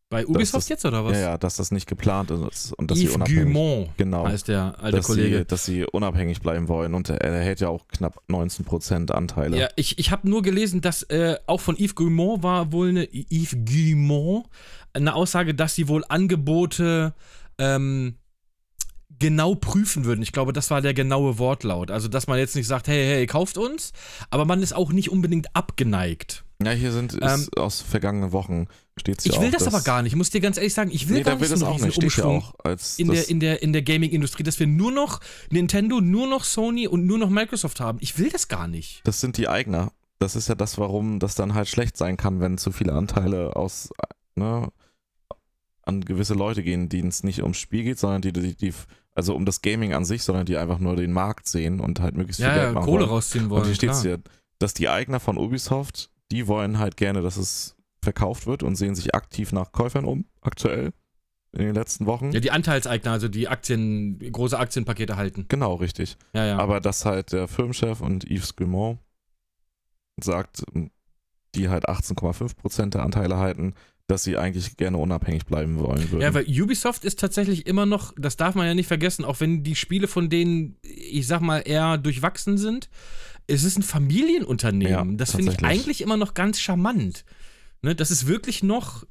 bei Ubisoft das- jetzt oder was? Ja, ja, dass das nicht geplant ist und dass sie Yves unabhängig Guillemot genau, heißt der alte dass, Kollege. sie, dass sie unabhängig bleiben wollen und er erhält ja auch knapp 19% Anteile. Ja, ich, ich habe nur gelesen, dass äh, auch von Yves Guillemot war wohl eine Yves Guillemot eine Aussage, dass sie wohl Angebote ähm, genau prüfen würden. Ich glaube, das war der genaue Wortlaut. Also, dass man jetzt nicht sagt, hey, hey, kauft uns, aber man ist auch nicht unbedingt abgeneigt. Ja, hier sind ist aus vergangenen Wochen steht Ähm, Ich will das aber gar nicht. Ich muss dir ganz ehrlich sagen, ich will Nee, gar da will nicht das so einen auch riesen nicht. Umschwung auch in der, in der, in der Gaming-Industrie, dass wir nur noch Nintendo, nur noch Sony und nur noch Microsoft haben. Ich will das gar nicht. das sind die Eigner. Das ist ja das, warum das dann halt schlecht sein kann, wenn zu viele Anteile aus ne, an gewisse Leute gehen, denen es nicht ums Spiel geht, sondern die, die, die also um das Gaming an sich, sondern die einfach nur den Markt sehen und halt möglichst viel Ja, Geld ja, Kohle wollen. rausziehen wollen. Und hier steht es hier, dass die Eigner von Ubisoft, die wollen halt gerne, dass es verkauft wird und sehen sich aktiv nach Käufern um, aktuell, in den letzten Wochen. Ja, die Anteilseigner, also die Aktien, große Aktienpakete halten. Genau, richtig. Ja, ja. Aber dass halt der Firmenchef und Yves Guillemot sagt, die halt 18,5% der Anteile halten, dass sie eigentlich gerne unabhängig bleiben wollen würden. ja, weil Ubisoft ist tatsächlich immer noch, das darf man ja nicht vergessen, auch wenn die Spiele von denen, ich sag mal, eher durchwachsen sind, es ist ein Familienunternehmen. Ja, das finde ich eigentlich immer noch ganz charmant. Ne, das ist wirklich noch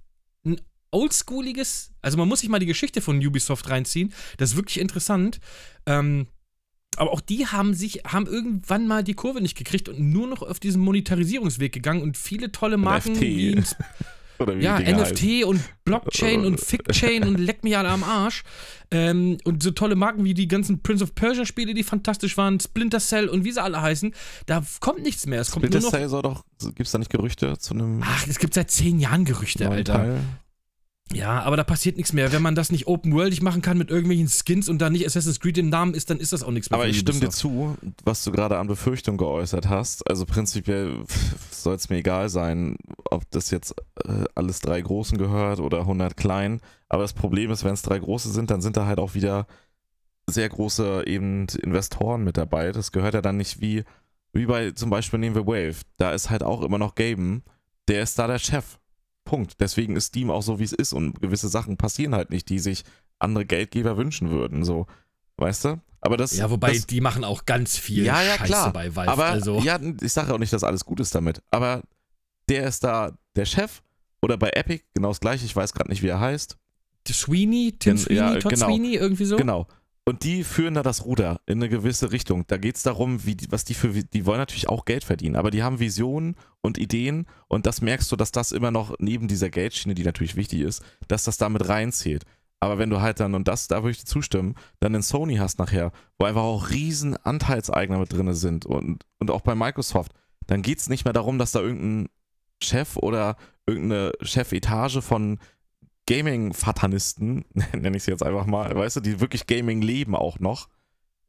ein oldschooliges, also man muss sich mal die Geschichte von Ubisoft reinziehen, das ist wirklich interessant. Ähm, aber auch die haben sich, haben irgendwann mal die Kurve nicht gekriegt und nur noch auf diesen Monetarisierungsweg gegangen und viele tolle Marken Ja, NFT heißen. und Blockchain und Fickchain und leck mich alle am Arsch. Ähm, und so tolle Marken wie die ganzen Prince of Persia Spiele, die fantastisch waren, Splinter Cell und wie sie alle heißen, da kommt nichts mehr. Es kommt Splinter nur noch. Cell soll doch, gibt's da nicht Gerüchte zu einem Ach, es gibt seit zehn Jahren Gerüchte, Alter. Teil? Ja, aber da passiert nichts mehr. Wenn man das nicht open worldig machen kann mit irgendwelchen Skins und da nicht Assassin's Creed im Namen ist, dann ist das auch nichts mehr. Aber ich stimme dir zu, was du gerade an Befürchtung geäußert hast. Also prinzipiell soll es mir egal sein, ob das jetzt äh, alles drei Großen gehört oder 100 kleinen. Aber das Problem ist, wenn es drei Große sind, dann sind da halt auch wieder sehr große eben Investoren mit dabei. Das gehört ja dann nicht wie, wie bei zum Beispiel nehmen wir Wave. Da ist halt auch immer noch Gaben. Der ist da der Chef. Punkt. Deswegen ist Steam auch so, wie es ist und gewisse Sachen passieren halt nicht, die sich andere Geldgeber wünschen würden. So, weißt du? Aber das, Ja, wobei das, die machen auch ganz viel Ja, ja, Scheiße klar. bei Valve. aber also. ja, ich sage auch nicht, dass alles gut ist damit. Aber der ist da der Chef oder bei Epic genau das gleiche. Ich weiß gerade nicht, wie er heißt. Sweeney, Tim Sweeney, ja, Todd genau. Sweeney, irgendwie so. Genau. Und die führen da das Ruder in eine gewisse Richtung. Da geht es darum, wie was die für, die wollen natürlich auch Geld verdienen, aber die haben Visionen und Ideen und das merkst du, dass das immer noch neben dieser Geldschiene, die natürlich wichtig ist, dass das damit reinzählt. Aber wenn du halt dann, und das, da würde ich dir zustimmen, dann in Sony hast nachher, wo einfach auch riesen Anteilseigner mit drin sind und, und auch bei Microsoft, dann geht es nicht mehr darum, dass da irgendein Chef oder irgendeine Chefetage von Gaming-Fatanisten, nenne ich sie jetzt einfach mal, weißt du, die wirklich Gaming leben auch noch,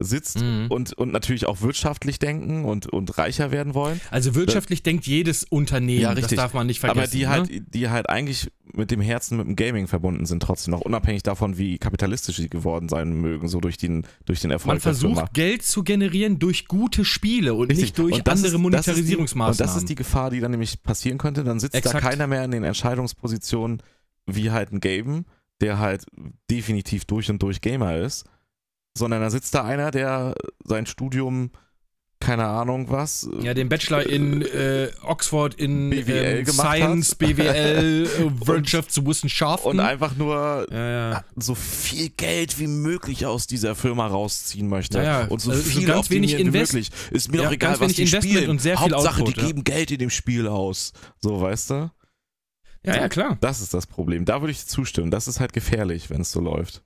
sitzt Mhm. und, und natürlich auch wirtschaftlich denken und, und reicher werden wollen. Also wirtschaftlich denkt jedes Unternehmen, Ja, das richtig. darf man nicht vergessen. aber die ne? halt, die halt eigentlich mit dem Herzen mit dem Gaming verbunden sind, trotzdem noch, unabhängig davon, wie kapitalistisch sie geworden sein mögen, so durch den, durch den Erfolg Man versucht Geld zu generieren durch gute Spiele und Richtig. nicht durch Und das andere ist- das ist die- Monetarisierungsmaßnahmen. Und das ist die Gefahr, die dann nämlich passieren könnte. Dann sitzt da Exakt. keiner mehr in den Entscheidungspositionen wie halt ein Gaben, der halt definitiv durch und durch Gamer ist, sondern da sitzt da einer, der sein Studium, keine Ahnung was, ja, den Bachelor in äh, Oxford in BWL ähm, Science, hat. BWL, äh, Wirtschaftswissenschaften. und einfach nur ja, ja. so viel Geld wie möglich aus dieser Firma rausziehen möchte Ja, und so Also so viel ganz wenig wie möglich. Ist mir Ja, doch egal, was die Investment spielen. und sehr viel Hauptsache, Output, die geben Geld in dem Spiel aus. So, weißt du? Ja, ja, klar. Das ist das Problem. Da würde ich zustimmen. Das ist halt gefährlich, wenn es so läuft.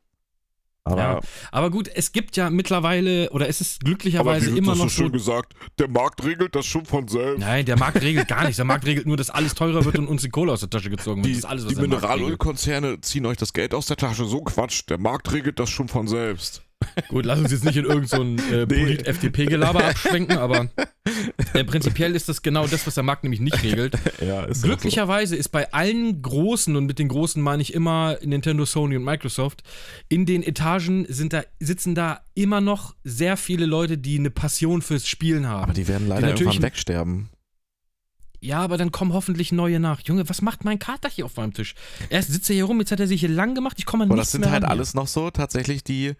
Aber, Ja, Aber gut, es gibt ja mittlerweile, oder es ist glücklicherweise wie immer das noch so schön so. gesagt, der Markt regelt das schon von selbst. Nein, der Markt regelt gar nichts. Der Markt regelt nur, dass alles teurer wird und uns die Kohle aus der Tasche gezogen wird. Die, das ist alles, was die. Mineralölkonzerne ziehen euch das Geld aus der Tasche. So Quatsch. Der Markt regelt das schon von selbst. Gut, lass uns jetzt nicht in irgendein so ein, äh, Nee. Polit-FDP-Gelaber abschwenken, aber äh, prinzipiell ist das genau das, was der Markt nämlich nicht regelt. ja, ist Glücklicherweise ist bei allen Großen, und mit den Großen meine ich immer Nintendo, Sony und Microsoft, in den Etagen sind da, sitzen da immer noch sehr viele Leute, die eine Passion fürs Spielen so. haben. Aber die werden leider natürlich- irgendwann wegsterben. Ja, aber dann kommen hoffentlich neue nach. Junge, was macht mein Kater hier auf meinem Tisch? Erst sitzt er hier rum, jetzt hat er sich hier lang gemacht, ich komme an Und das sind halt alles noch so tatsächlich die,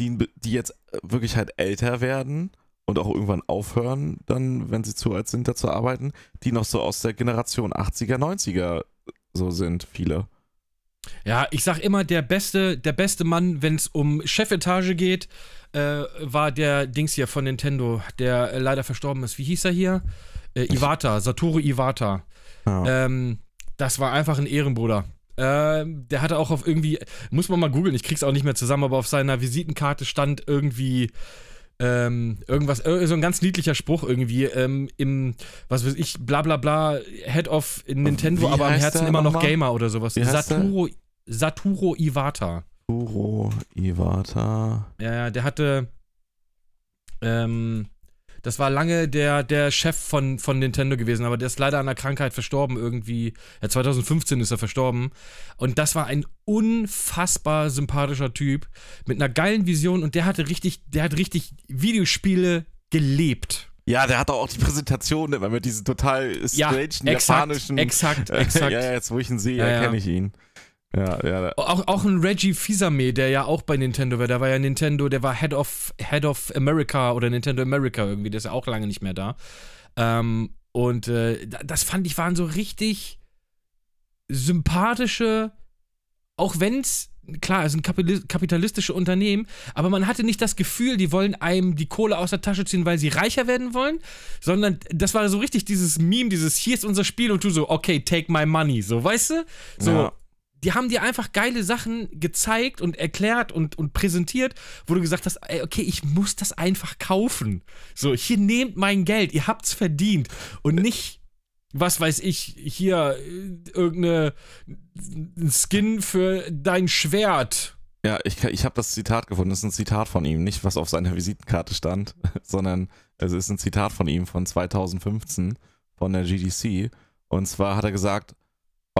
die, die jetzt wirklich halt älter werden und auch irgendwann aufhören, dann, wenn sie zu alt sind, da zu arbeiten, die noch so aus der Generation 80er, 90er so sind, viele. Ja, ich sag immer, der beste, der beste Mann, wenn es um Chefetage geht, äh, war der Dings hier von Nintendo, der äh, leider verstorben ist. Wie hieß er hier? Äh, Iwata, Satoru Iwata. Ja. Ähm, das war einfach ein Ehrenbruder. Ähm, der hatte auch auf irgendwie, muss man mal googeln, ich krieg's auch nicht mehr zusammen, aber auf seiner Visitenkarte stand irgendwie ähm, irgendwas, ir- so ein ganz niedlicher Spruch irgendwie ähm, im, was weiß ich, bla bla bla, Head of Nintendo, Wie aber am Herzen immer noch? Gamer oder sowas. Saturo, Saturo Iwata. Kuro Iwata. Ja, ja, der hatte, ähm, das war lange der, der Chef von, von Nintendo gewesen, aber der ist leider an einer Krankheit verstorben irgendwie. Ja, 2015 ist er verstorben. Und das war ein unfassbar sympathischer Typ mit einer geilen Vision und der hatte richtig, der hat richtig Videospiele gelebt. Ja, der hat auch die Präsentation immer mit diesen total Ja, strangen exakt, japanischen. exakt, exakt. ja, ja, jetzt wo ich ihn sehe, Ja, ja. erkenne ich ihn. Ja, ja. Auch, auch ein Reggie Fils-Aimé, der ja auch bei Nintendo war. Der war ja Nintendo, der war Head of, Head of America oder Nintendo America irgendwie. Der ist ja auch lange nicht mehr da. Ähm, und äh, da- das fand ich waren so richtig sympathische, auch wenn es, klar, es sind kapitali- kapitalistische Unternehmen, aber man hatte nicht das Gefühl, die wollen einem die Kohle aus der Tasche ziehen, weil sie reicher werden wollen, sondern das war so richtig dieses Meme, dieses hier ist unser Spiel und du so, okay, take my money, so, weißt du? So, Ja. Die haben dir einfach geile Sachen gezeigt und erklärt und, und präsentiert, wo du gesagt hast, ey, okay, ich muss das einfach kaufen. So, hier nehmt mein Geld, ihr habt's verdient. Und nicht, was weiß ich, hier äh, irgendeine ein Skin für dein Schwert. Ja, ich, ich habe das Zitat gefunden. Das ist ein Zitat von ihm, nicht was auf seiner Visitenkarte stand, sondern es ist ein Zitat von ihm von 2015 von der GDC. Und zwar hat er gesagt: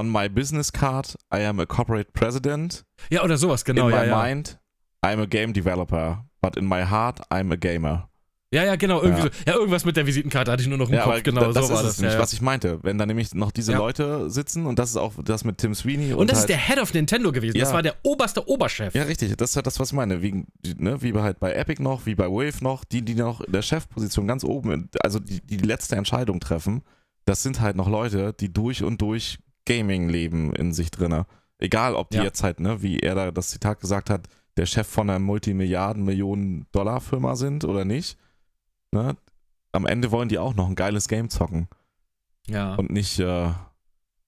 On my business card, I am a corporate president. Ja, oder sowas, genau, in ja, my ja. mind, I'm a game developer. But in my heart, I'm a gamer. Ja, ja, genau, irgendwie Ja. so. Ja, irgendwas mit der Visitenkarte hatte ich nur noch im Ja, Kopf, genau, das so ist war das. nämlich, ja, was ich meinte. Wenn da nämlich noch diese. Leute sitzen und das ist auch das mit Tim Sweeney. Und das ist halt, der Head of Nintendo gewesen. Das war der oberste Oberchef. Ja, richtig. Das ist halt das, was ich meine. Wie, ne, wie bei halt bei Epic noch, wie bei Wave noch, die, die noch in der Chefposition ganz oben, also die die letzte Entscheidung treffen, das sind halt noch Leute, die durch und durch Gaming leben in sich drinne. Egal, ob die Ja. jetzt halt, ne, wie er da das Zitat gesagt hat, der Chef von einer Multimilliarden, Millionen Dollar Firma sind oder nicht. Ne? Am Ende wollen die auch noch ein geiles Game zocken Ja. und nicht äh,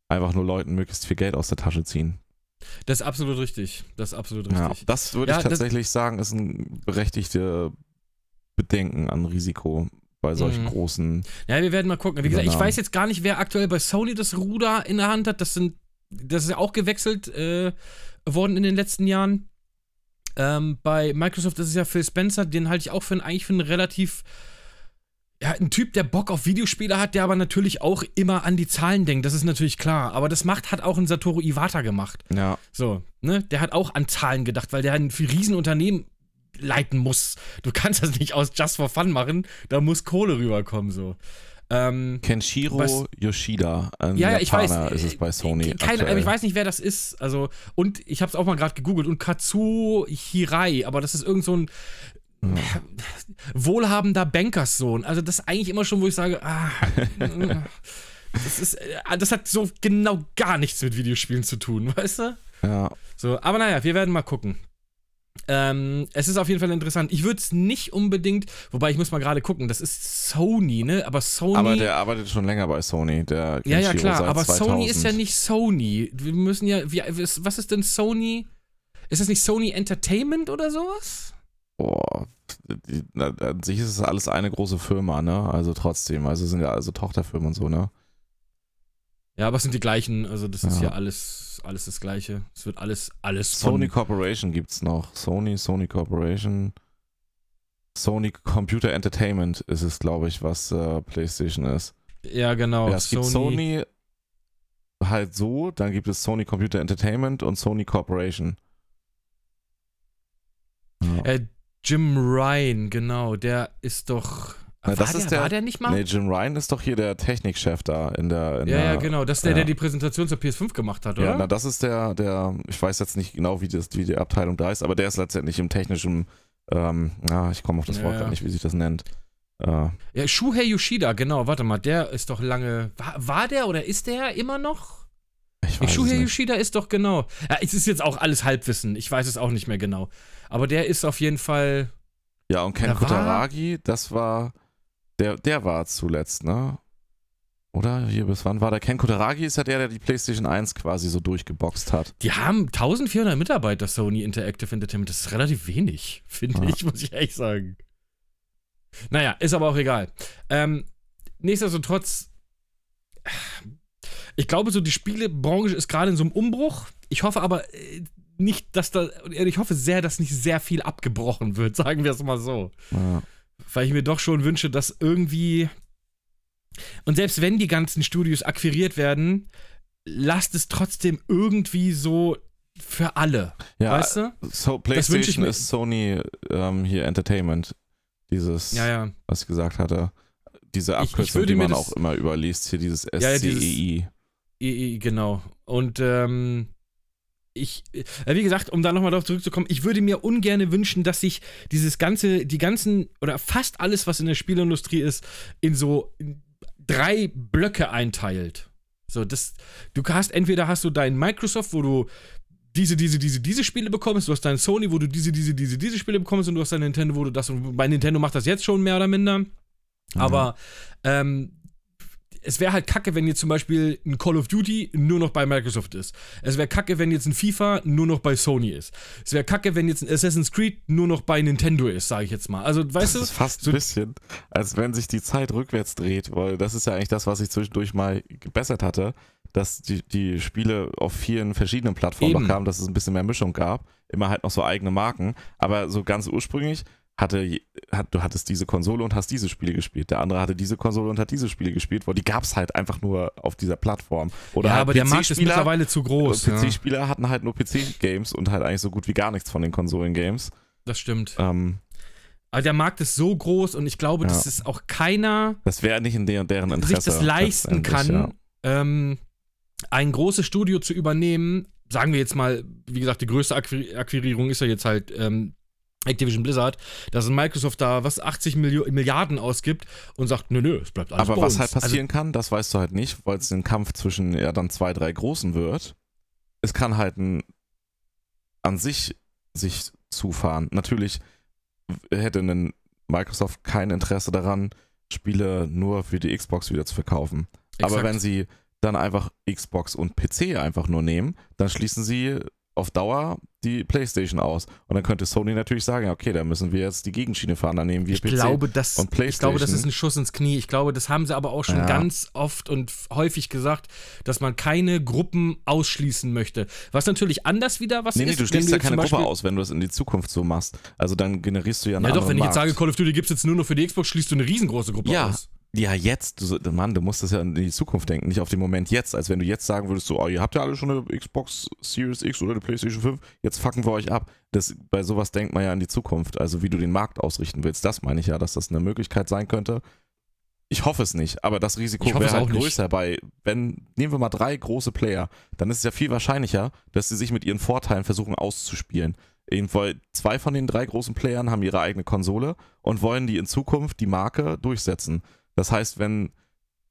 einfach nur Leuten möglichst viel Geld aus der Tasche ziehen. Das ist absolut richtig. Das ist absolut Ja, richtig. das würde Ja, ich tatsächlich sagen, ist ein berechtigte Bedenken an Risiko bei solchen Mhm. großen. Ja, wir werden mal gucken. Wie gesagt, ich weiß jetzt gar nicht, wer aktuell bei Sony das Ruder in der Hand hat. Das sind, das ist ja auch gewechselt äh, worden in den letzten Jahren. Ähm, bei Microsoft ist es ja Phil Spencer, den halte ich auch für einen, eigentlich für einen relativ, ja, ein Typ, der Bock auf Videospiele hat, der aber natürlich auch immer an die Zahlen denkt. Das ist natürlich klar. Aber das macht, hat auch ein Satoru Iwata gemacht. Ja, So, ne? Der hat auch an Zahlen gedacht, weil der ein Riesenunternehmen leiten muss. Du kannst das nicht aus Just for Fun machen, da muss Kohle rüberkommen, so. Ähm, Kenshiro Was- Yoshida, ein ja, ja, ich weiß. Japaner ist es bei Sony. äh, Keine, aktuell. ich weiß nicht, wer das ist. Also, und ich habe es auch mal gerade gegoogelt. Und Katsuo Hirai, aber das ist irgend so ein wohlhabender Bankerssohn. Also, das ist eigentlich immer schon, wo ich sage, ah, das, ist, äh, das hat so genau gar nichts mit Videospielen zu tun, weißt du? Ja, So, aber naja, wir werden mal gucken. Ähm, es ist auf jeden Fall interessant. Ich würde es nicht unbedingt, wobei ich muss mal gerade gucken, das ist Sony, ne? Aber Sony. aber der arbeitet schon länger bei Sony. Der ja, ja, Kenshiro klar, aber 2000. Sony ist ja nicht Sony. Wir müssen ja, wie, was ist denn Sony? Ist das nicht Sony Entertainment oder sowas? Boah, an sich ist es alles eine große Firma, ne? Also trotzdem, also sind ja also Tochterfirmen und so, ne? Ja, aber es sind die gleichen, also das ist Ja. ja alles, alles das Gleiche. Es wird alles, alles Sony Corporation gibt's noch. Sony, Sony Corporation. Sony Computer Entertainment ist es, glaube ich, was äh, PlayStation ist. Ja, genau. ja, es gibt Sony halt so, dann gibt es Sony Computer Entertainment und Sony Corporation. Ja. Äh, Jim Ryan, genau, der ist doch. Na, war, das der, ist der- war der nicht mal? Nee, Jim Ryan ist doch hier der Technikchef da in der. In ja, der ja, genau. Das ist der, ja. der die Präsentation zur PS5 gemacht hat, oder? Ja, na, das ist der, der, ich weiß jetzt nicht genau, wie, das, wie die Abteilung da ist, aber der ist letztendlich im technischen, ähm, ja, ich komme auf das Ja, Wort gerade nicht, wie sich das nennt. Äh, ja, Shuhei Yoshida, genau. Warte mal, der ist doch lange. War, war der oder ist der immer noch? ich weiß Shuhei nicht. Yoshida ist doch genau. Ja, es ist jetzt auch alles Halbwissen. Ich weiß es auch nicht mehr genau. Aber der ist auf jeden Fall. Ja, und Ken Da Kutaragi, das war, der, der war zuletzt, ne? Oder? Hier, bis wann war der? Ken Kutaragi ist ja der, der die PlayStation 1 quasi so durchgeboxt hat. Die haben 1400 Mitarbeiter, Sony Interactive Entertainment. Das ist relativ wenig, finde Ja. ich, muss ich echt sagen. Naja, ist aber auch egal. Ähm, nichtsdestotrotz, ich glaube, so die Spielebranche ist gerade in so einem Umbruch. Ich hoffe aber äh, nicht, dass da, ich hoffe sehr, dass nicht sehr viel abgebrochen wird, sagen wir es mal so. Ja. Weil ich mir doch schon wünsche, dass irgendwie. Und selbst wenn die ganzen Studios akquiriert werden, lasst es trotzdem irgendwie so für alle. Ja, weißt du? so, ich PlayStation ist Sony ähm, hier Entertainment. Dieses, Ja, ja. was ich gesagt hatte. Diese Ich- ich Abkürzung, würde die man auch immer überliest, hier dieses Ja, ja, dieses- SCEI. I- I- Genau. Und ähm, ich, äh, wie gesagt, um da nochmal darauf zurückzukommen, ich würde mir ungern wünschen, dass sich dieses ganze, die ganzen, oder fast alles, was in der Spielindustrie ist, in so drei Blöcke einteilt. So, das, du hast, entweder hast du dein Microsoft, wo du diese, diese, diese, diese Spiele bekommst, du hast dein Sony, wo du diese, diese, diese, diese Spiele bekommst und du hast dein Nintendo, wo du das, und bei Nintendo macht das jetzt schon mehr oder minder. Aber ähm, es wäre halt kacke, wenn jetzt zum Beispiel ein Call of Duty nur noch bei Microsoft ist. Es wäre kacke, wenn jetzt ein FIFA nur noch bei Sony ist. Es wäre kacke, wenn jetzt ein Assassin's Creed nur noch bei Nintendo ist, sage ich jetzt mal. Also, weißt Das du, ist fast so- ein bisschen, als wenn sich die Zeit rückwärts dreht, weil das ist ja eigentlich das, was ich zwischendurch mal gebessert hatte, dass die, die Spiele auf vielen verschiedenen Plattformen kamen, dass es ein bisschen mehr Mischung gab, immer halt noch so eigene Marken, aber so ganz ursprünglich hatte, hat, du hattest diese Konsole und hast diese Spiele gespielt, der andere hatte diese Konsole und hat diese Spiele gespielt, weil die gab es halt einfach nur auf dieser Plattform. Oder ja, halt aber der Markt ist mittlerweile zu groß. Ja, PC-Spieler hatten halt nur PC-Games und halt eigentlich so gut wie gar nichts von den Konsolen-Games. das stimmt. Ähm, Aber der Markt ist so groß und ich glaube, dass Ja. es auch keiner das wäre nicht in der, deren Interesse. sich das leisten kann, letztendlich, ähm, ein großes Studio zu übernehmen. Sagen wir jetzt mal, wie gesagt, die größte Akquirierung ist ja jetzt halt ähm, Activision Blizzard, dass Microsoft da was 80 Milio Milliarden ausgibt und sagt, nö, nö, es bleibt alles Aber was uns. halt passieren kann, das weißt du halt nicht, weil es ein Kampf zwischen ja dann zwei, drei Großen wird. es kann halt ein, an sich sich zufahren. Natürlich hätte ein Microsoft kein Interesse daran, Spiele nur für die Xbox wieder zu verkaufen. Aber Exakt. wenn sie dann einfach Xbox und PC einfach nur nehmen, dann schließen sie auf Dauer die PlayStation aus. Und dann könnte Sony natürlich sagen, okay, da müssen wir jetzt die Gegenschiene fahren, dann nehmen wir Ich PC. glaube, das, und ich glaube, das PlayStation. ist ein Schuss ins Knie. Ich glaube, das haben sie aber auch schon Ja. ganz oft und häufig gesagt, dass man keine Gruppen ausschließen möchte. Was natürlich anders wieder was Nee, nee, ist. du wenn schließt ja keine Gruppe aus, wenn du das in die Zukunft so machst. Also dann generierst du ja einen Ja doch, wenn ich Markt. jetzt sage, Call of Duty gibt es jetzt nur noch für die Xbox, schließt du eine riesengroße Gruppe Ja. aus. Ja, jetzt, du, Mann, du musst das ja in die Zukunft denken, nicht auf den Moment jetzt. Als wenn du jetzt sagen würdest, so, oh, ihr habt ja alle schon eine Xbox Series X oder eine PlayStation 5, jetzt fucken wir euch ab. Das, bei sowas denkt man ja in die Zukunft, also wie du den Markt ausrichten willst. Das meine ich ja, dass das eine Möglichkeit sein könnte. Ich hoffe es nicht, aber das Risiko wäre halt auch nicht. größer bei, wenn, nehmen wir mal drei große Player, dann ist es ja viel wahrscheinlicher, dass sie sich mit ihren Vorteilen versuchen auszuspielen. Irgendwo, zwei von den drei großen Playern haben ihre eigene Konsole und wollen die in Zukunft die Marke durchsetzen. Das heißt, wenn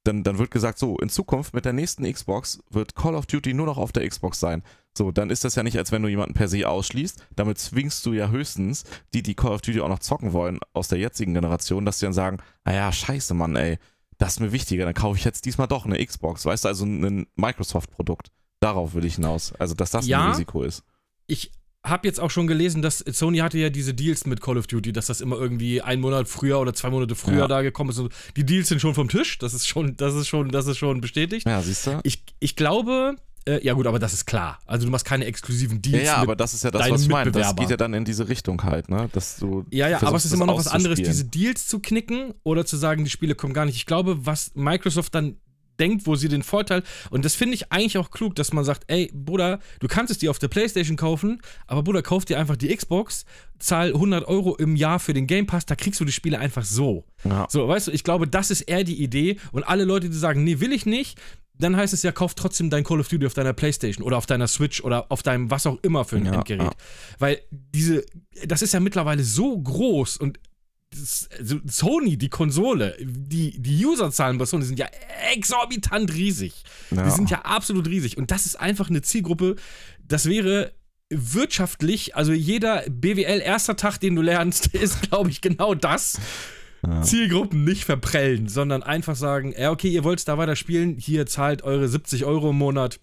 dann, dann wird gesagt, so, in Zukunft mit der nächsten Xbox wird Call of Duty nur noch auf der Xbox sein. So, dann ist das ja nicht, als wenn du jemanden per se ausschließt. Damit zwingst du ja höchstens die, die Call of Duty auch noch zocken wollen aus der jetzigen Generation, dass sie dann sagen, naja, scheiße, Mann, ey, das ist mir wichtiger, dann kaufe ich jetzt diesmal doch eine Xbox. Weißt du, also ein Microsoft-Produkt. Darauf will ich hinaus. Also, dass das Ja. ein Risiko ist. Ich habe jetzt auch schon gelesen, dass Sony hatte ja diese Deals mit Call of Duty, dass das immer irgendwie einen Monat früher oder zwei Monate früher Ja. da gekommen ist. Und die Deals sind schon vom Tisch. Das ist schon, das ist schon, das ist schon bestätigt. Ja, siehst du? Ich, ich glaube, äh, ja gut, aber das ist klar. Also du machst keine exklusiven Ja, Deals ja, mit aber das ist ja das, was ich meine. Das geht ja dann in diese Richtung halt, ne? Dass du Ja, ja, aber es ist immer noch was anderes, diese Deals zu knicken oder zu sagen, die Spiele kommen gar nicht. Ich glaube, was Microsoft dann denkt, wo sie den Vorteil, und das finde ich eigentlich auch klug, dass man sagt, ey, Bruder, du kannst es dir auf der Playstation kaufen, aber Bruder, kauf dir einfach die Xbox, zahl 100 Euro im Jahr für den Game Pass, da kriegst du die Spiele einfach so. Ja. So, weißt du, ich glaube, das ist eher die Idee und alle Leute, die sagen, nee, will ich nicht, dann heißt es ja, kauf trotzdem dein Call of Duty auf deiner Playstation oder auf deiner Switch oder auf deinem was auch immer für ein Ja, Endgerät. ja. Weil diese, das ist ja mittlerweile so groß und das, also Sony, die Konsole, die, die Userzahlen bei Sony sind ja exorbitant riesig. Ja. Die sind ja absolut riesig. Und das ist einfach eine Zielgruppe, das wäre wirtschaftlich, also jeder BWL-erster Tag, den du lernst, ist, glaube ich, genau das. Ja. Zielgruppen nicht verprellen, sondern einfach sagen, ja, okay, ihr wollt da weiter spielen, hier zahlt eure 70 Euro im Monat,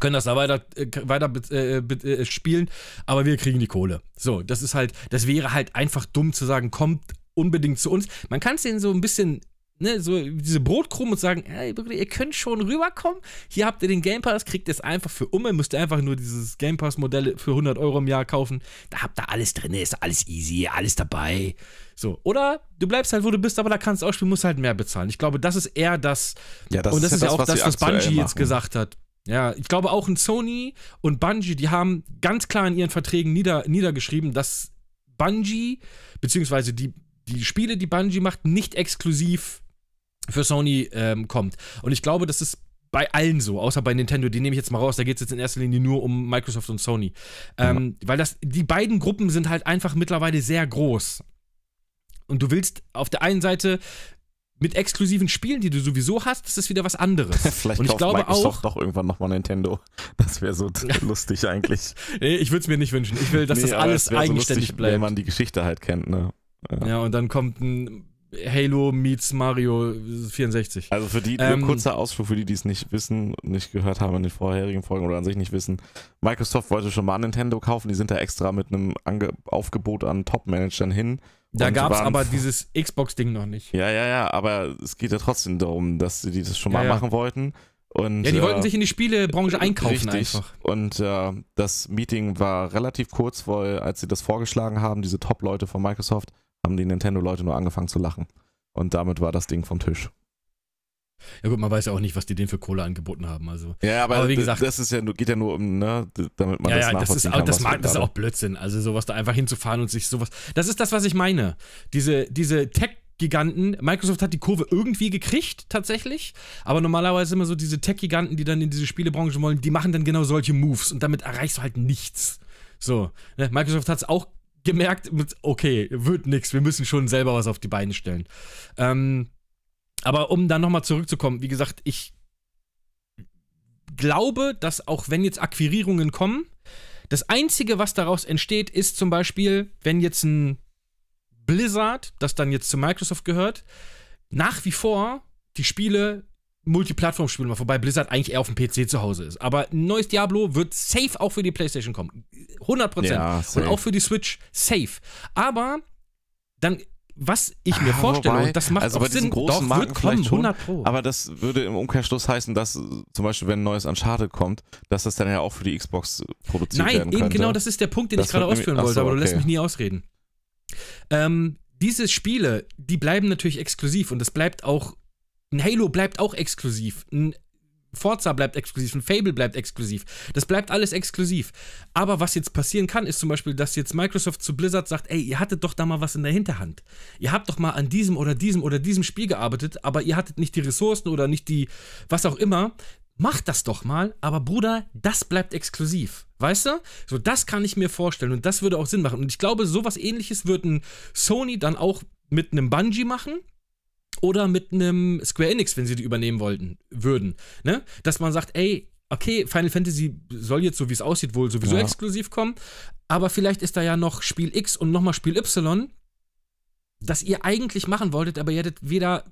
können das da weiter, äh, weiter äh, äh, spielen, aber wir kriegen die Kohle. So, das ist halt, das wäre halt einfach dumm zu sagen, kommt unbedingt zu uns. Man kann es denen so ein bisschen, ne, so diese Brotkrumen und sagen, ey, ihr könnt schon rüberkommen, hier habt ihr den Game Pass, kriegt es einfach für um, ihr müsst einfach nur dieses Game Pass Modell für 100 Euro im Jahr kaufen, da habt ihr alles drin, ist alles easy, alles dabei. So, oder du bleibst halt, wo du bist, aber da kannst du auch spielen, musst halt mehr bezahlen. Ich glaube, das ist eher das, Ja, das und das ist ja, auch was das, was aktuell Bungie jetzt gesagt hat. Ja, ich glaube auch ein Sony und Bungie, die haben ganz klar in ihren Verträgen nieder, niedergeschrieben, dass Bungie, beziehungsweise die, die Spiele, die Bungie macht, nicht exklusiv für Sony ähm, kommt. Und ich glaube, das ist bei allen so, außer bei Nintendo, die nehme ich jetzt mal raus, da geht es jetzt in erster Linie nur um Microsoft und Sony. Ähm, Weil das, die beiden Gruppen sind halt einfach mittlerweile sehr groß. Und du willst auf der einen Seite mit exklusiven Spielen, die du sowieso hast, das ist wieder was anderes. Vielleicht und ich kauft glaube Microsoft auch, doch irgendwann nochmal Nintendo. Das wäre so lustig eigentlich. nee, ich würde es mir nicht wünschen. Ich will, dass Nee, das alles es wär so eigenständig lustig, bleibt. Wenn man die Geschichte halt kennt, ne? Ja, und dann kommt ein Halo meets Mario 64. Also für die, Ähm, nur kurzer Ausflug, für die, die es nicht wissen, nicht gehört haben in den vorherigen Folgen oder an sich nicht wissen. Microsoft wollte schon mal Nintendo kaufen, die sind da extra mit einem Ange Aufgebot an Top-Managern hin. Da gab es aber dieses Xbox-Ding noch nicht. Ja, ja, ja, aber es geht ja trotzdem darum, dass sie die das schon Ja, mal ja. machen wollten. Und, Ja, die äh, wollten sich in die Spielebranche einkaufen Richtig. einfach. Und äh, das Meeting war relativ kurz, weil als sie das vorgeschlagen haben, diese Top-Leute von Microsoft, haben die Nintendo-Leute nur angefangen zu lachen. Und damit war das Ding vom Tisch. Ja gut, man weiß ja auch nicht, was die denen für Kohle angeboten haben. Also. Ja, aber, Aber wie gesagt- das ist ja, geht ja nur um, ne, damit man ja, das ja, das nachvollziehen ist, auch, kann. das, mag, das ist auch Blödsinn. Also sowas da einfach hinzufahren und sich sowas. Das ist das, was ich meine. Diese, diese Tech-Giganten, Microsoft hat die Kurve irgendwie gekriegt, tatsächlich. Aber normalerweise immer so diese Tech-Giganten, die dann in diese Spielebranche wollen, die machen dann genau solche Moves und damit erreichst du halt nichts. So. Ne? Microsoft hat es auch gemerkt, okay, wird nichts, wir müssen schon selber was auf die Beine stellen. Ähm, aber um dann nochmal zurückzukommen, wie gesagt, ich glaube, dass auch wenn jetzt Akquirierungen kommen, das Einzige, was daraus entsteht, ist zum Beispiel, wenn jetzt ein Blizzard, das dann jetzt zu Microsoft gehört, nach wie vor die Spiele Multiplattform-Spiele macht, wobei Blizzard eigentlich eher auf dem PC zu Hause ist. Aber ein neues Diablo wird safe auch für die PlayStation kommen. 100%. Ja, Und auch für die Switch safe. Aber dann, was ich mir Ah, vorstelle, wobei, und das macht also auch Sinn, großen doch, wird kommen, schon, 100 Pro. Aber das würde im Umkehrschluss heißen, dass zum Beispiel, wenn ein neues Uncharted kommt, dass das dann ja auch für die Xbox produziert Nein, werden eben könnte. genau das ist der Punkt, den Das ich gerade ausführen wollte, so, aber du lässt mich nie ausreden. Ähm, diese Spiele, die bleiben natürlich exklusiv und das bleibt auch. Ein Halo bleibt auch exklusiv. Ein Forza bleibt exklusiv, ein Fable bleibt exklusiv. Das bleibt alles exklusiv. Aber was jetzt passieren kann, ist zum Beispiel, dass jetzt Microsoft zu Blizzard sagt, ey, ihr hattet doch da mal was in der Hinterhand. Ihr habt doch mal an diesem oder diesem oder diesem Spiel gearbeitet, aber ihr hattet nicht die Ressourcen oder nicht die, was auch immer. Macht das doch mal, aber Bruder, das bleibt exklusiv. Weißt du? So, das kann ich mir vorstellen und das würde auch Sinn machen. Und ich glaube, sowas ähnliches wird ein Sony dann auch mit einem Bungie machen oder mit einem Square Enix, wenn sie die übernehmen wollten, würden. Ne? Dass man sagt, ey, okay, Final Fantasy soll jetzt, so wie es aussieht, wohl sowieso Ja. exklusiv kommen, aber vielleicht ist da ja noch Spiel X und nochmal Spiel Y, das ihr eigentlich machen wolltet, aber ihr hättet weder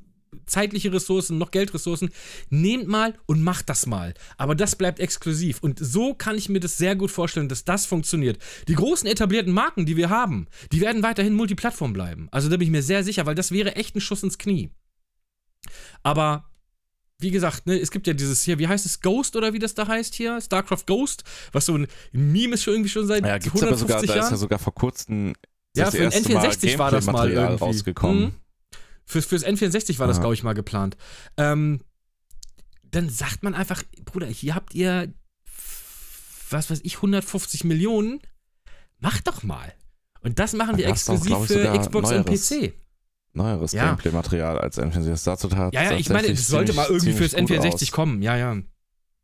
zeitliche Ressourcen noch Geldressourcen. Nehmt mal und macht das mal. Aber das bleibt exklusiv. Und so kann ich mir das sehr gut vorstellen, dass das funktioniert. Die großen etablierten Marken, die wir haben, die werden weiterhin Multiplattform bleiben. Also da bin ich mir sehr sicher, weil das wäre echt ein Schuss ins Knie. Aber wie gesagt, ne, es gibt ja dieses hier, wie heißt es, Ghost oder wie das da heißt hier? StarCraft Ghost, was so ein Meme ist schon irgendwie schon seit ja, gibt's aber 150 sogar, da ist Jahren. ja sogar vor kurzem Ja, das für den erste Mal N64 war das mal irgendwie. rausgekommen. Mhm. Fürs, fürs N64 war das, Ja. glaube ich, mal geplant. Ähm, dann sagt man einfach, Bruder, hier habt ihr, was weiß ich, 150 Millionen. Macht doch mal. Und das machen wir exklusiv glaub ich, für Xbox Neueres. und PC. Neueres Ja. Gameplay-Material als N64. Das dazu tat Ja, ja, ich meine, das sollte mal irgendwie fürs N64 kommen. kommen. Ja, ja.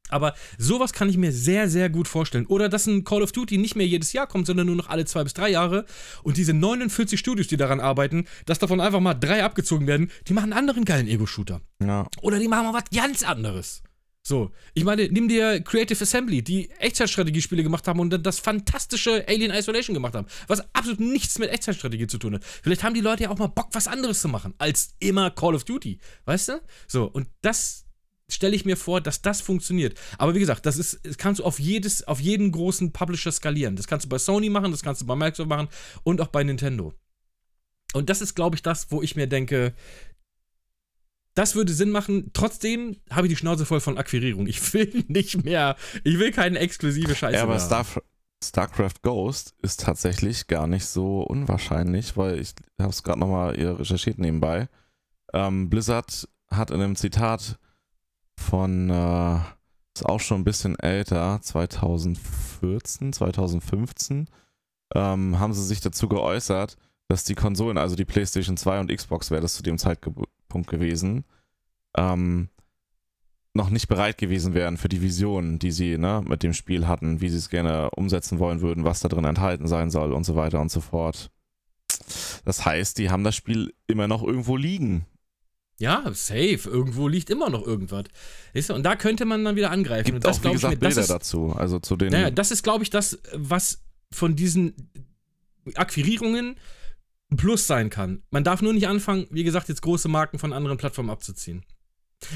Aber sowas kann ich mir sehr, sehr gut vorstellen. Oder dass ein Call of Duty nicht mehr jedes Jahr kommt, sondern nur noch alle zwei bis drei Jahre. Und diese 49 Studios, die daran arbeiten, dass davon einfach mal drei abgezogen werden, die machen einen anderen geilen Ego-Shooter. Ja. Oder die machen mal was ganz anderes. So, ich meine, nimm dir Creative Assembly, die Echtzeitstrategiespiele gemacht haben und dann das fantastische Alien Isolation gemacht haben, was absolut nichts mit Echtzeitstrategie zu tun hat. Vielleicht haben die Leute ja auch mal Bock, was anderes zu machen, als immer Call of Duty. Weißt du? So, und das stelle ich mir vor, dass das funktioniert. Aber wie gesagt, das ist, das kannst du auf jedes, auf jeden großen Publisher skalieren. Das kannst du bei Sony machen, das kannst du bei Microsoft machen und auch bei Nintendo. Und das ist, glaube ich, das, wo ich mir denke, das würde Sinn machen. Trotzdem habe ich die Schnauze voll von Akquirierung. Ich will nicht mehr, ich will keine exklusive Scheiße Ja, aber mehr Star, haben. StarCraft Ghost ist tatsächlich gar nicht so unwahrscheinlich, weil ich habe es gerade nochmal recherchiert nebenbei. Ähm, Blizzard hat in einem Zitat von, äh, ist auch schon ein bisschen älter, 2014, 2015, ähm, haben sie sich dazu geäußert, dass die Konsolen, also die PlayStation 2 und Xbox wäre das zu dem Zeitpunkt gewesen, ähm, noch nicht bereit gewesen wären für die Visionen, die sie ne, mit dem Spiel hatten, wie sie es gerne umsetzen wollen würden, was da drin enthalten sein soll und so weiter und so fort. Das heißt, die haben das Spiel immer noch irgendwo liegen. Ja, safe. Irgendwo liegt immer noch irgendwas. Weißt du, Und da könnte man dann wieder angreifen. Gibt und das, auch, wie ich gesagt, das Bilder ist, dazu. Also zu den. Naja, das ist, glaube ich, das, was von diesen Akquirierungen ein Plus sein kann. Man darf nur nicht anfangen, wie gesagt, jetzt große Marken von anderen Plattformen abzuziehen.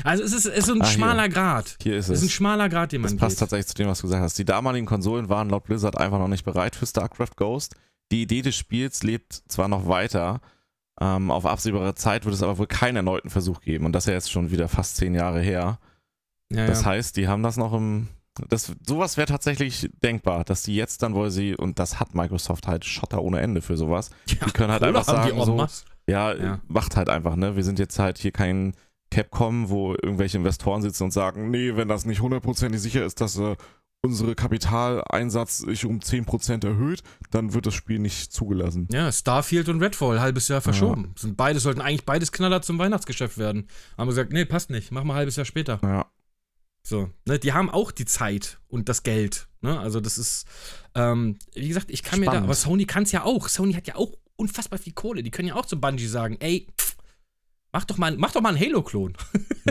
Also es ist, es ist ein Ah, hier. schmaler Grad. hier ist Es ist ein es. schmaler Grad, den man Das passt geht. tatsächlich zu dem, was du gesagt hast. Die damaligen Konsolen waren laut Blizzard einfach noch nicht bereit für StarCraft Ghost. Die Idee des Spiels lebt zwar noch weiter, ähm, auf absehbare Zeit wird es aber wohl keinen erneuten Versuch geben. Und das ist ja jetzt schon wieder fast zehn Jahre her. Ja, Das ja. heißt, die haben das noch im. Das, sowas wäre tatsächlich denkbar, dass die jetzt dann, wo sie, und das hat Microsoft halt Schotter ohne Ende für sowas. Die können halt einfach sagen, en so, ja, Ja. macht halt einfach, ne? Wir sind jetzt halt hier kein Capcom, wo irgendwelche Investoren sitzen und sagen, nee, wenn das nicht hundertprozentig sicher ist, dass äh, unsere Kapitaleinsatz sich um 10% erhöht, dann wird das Spiel nicht zugelassen. Ja, Starfield und Redfall, halbes Jahr verschoben. Sind beide, sollten eigentlich beides Knaller zum Weihnachtsgeschäft werden. Haben wir gesagt, nee, passt nicht, mach mal ein halbes Jahr später. Ja. So, ne, die haben auch die Zeit und das Geld. Ne? Also das ist, ähm, wie gesagt, ich kann mir da, Spannend. aber Sony kann es ja auch. Sony hat ja auch unfassbar viel Kohle. Die können ja auch zu Bungie sagen, ey, Mach doch mal, mach doch mal einen Halo-Klon.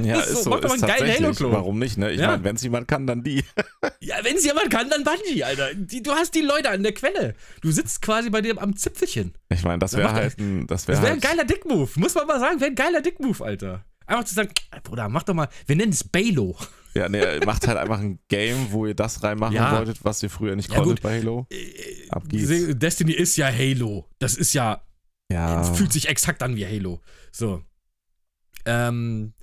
Ja, So, ist so. mach doch mal einen geilen. Halo-Klon. Warum nicht, ne? Ich Ja. meine, wenn es jemand kann, dann die. Ja, wenn es jemand kann, dann Bungie, Alter. Die, du hast die Leute an der Quelle. Du sitzt quasi bei dir am Zipfelchen. Ich meine, das wäre halt ein. Das wäre Das wäre ein halt, geiler Dick-Move. Muss man mal sagen, wäre ein geiler Dick-Move, Alter. Einfach zu sagen, Bruder, mach doch mal, wir nennen es Balo. Ja, ne, ihr macht halt einfach ein Game, wo ihr das reinmachen Ja. wolltet, was ihr früher nicht Ja, konntet gut. bei Halo. Ab geht's. Destiny ist ja Halo. Das ist ja Ja. Es fühlt sich exakt an wie Halo. So. Ähm,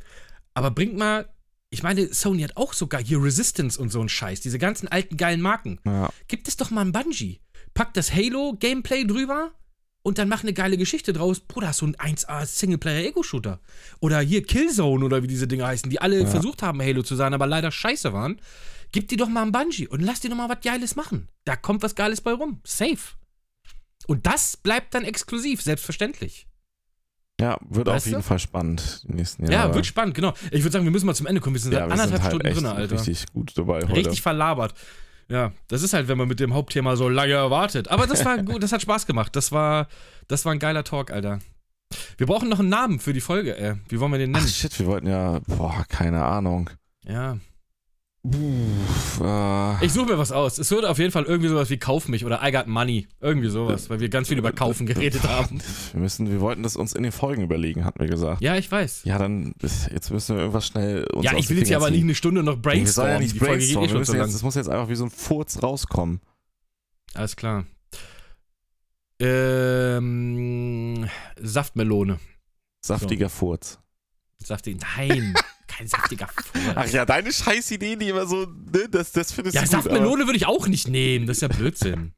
aber bringt mal, ich meine, Sony hat auch sogar hier Resistance und so ein Scheiß, diese ganzen alten geilen Marken. ja. Gibt es doch mal ein Bungie. Pack das Halo-Gameplay drüber und dann mach eine geile Geschichte draus. Bruder, hast du ein 1A Singleplayer-Ego-Shooter. Oder hier Killzone oder wie diese Dinge heißen, die alle Ja. versucht haben, Halo zu sein, aber leider scheiße waren. Gib die doch mal ein Bungie und lass die doch mal was Geiles machen. Da kommt was Geiles bei rum. Safe. Und das bleibt dann exklusiv, selbstverständlich. ja, wird Weißt auf jeden du? Fall spannend die nächsten Ja, Jahre. wird spannend, genau. Ich würde sagen, wir müssen mal zum Ende kommen. Wir sind ja, seit wir sind anderthalb halt Stunden drin, Alter. Richtig, richtig gut dabei heute. verlabert. Ja, das ist halt, wenn man mit dem Hauptthema so lange erwartet. Aber das war gut, das hat Spaß gemacht. Das war, das war ein geiler Talk, Alter. Wir brauchen noch einen Namen für die Folge, ey. Wie wollen wir den Ach nennen? shit, wir wollten ja, boah, keine Ahnung. Ja. Uff, äh, Ich suche mir was aus. Es wird auf jeden Fall irgendwie sowas wie Kauf mich oder I got money. Irgendwie sowas, weil wir ganz viel über Kaufen geredet haben. wir müssen, wir wollten das uns in den Folgen überlegen, hatten wir gesagt. Ja, ich weiß. Ja, dann, jetzt müssen wir irgendwas schnell uns Ja, ich will jetzt ja Fingern aber nicht eine Stunde noch wir sollen brainstormen. ja nicht die Folge geht eh brainstormen. Wir müssen so jetzt, das muss jetzt einfach wie so ein Furz rauskommen. Alles klar. Ähm, Saftmelone. Saftiger Furz. Saftig. Nein, kein saftiger Furz. Ach ja, deine scheiß Ideen, die immer so, ne, das, das findest Ja, du aber- Saftmelone würde ich auch nicht nehmen. Das ist ja Blödsinn.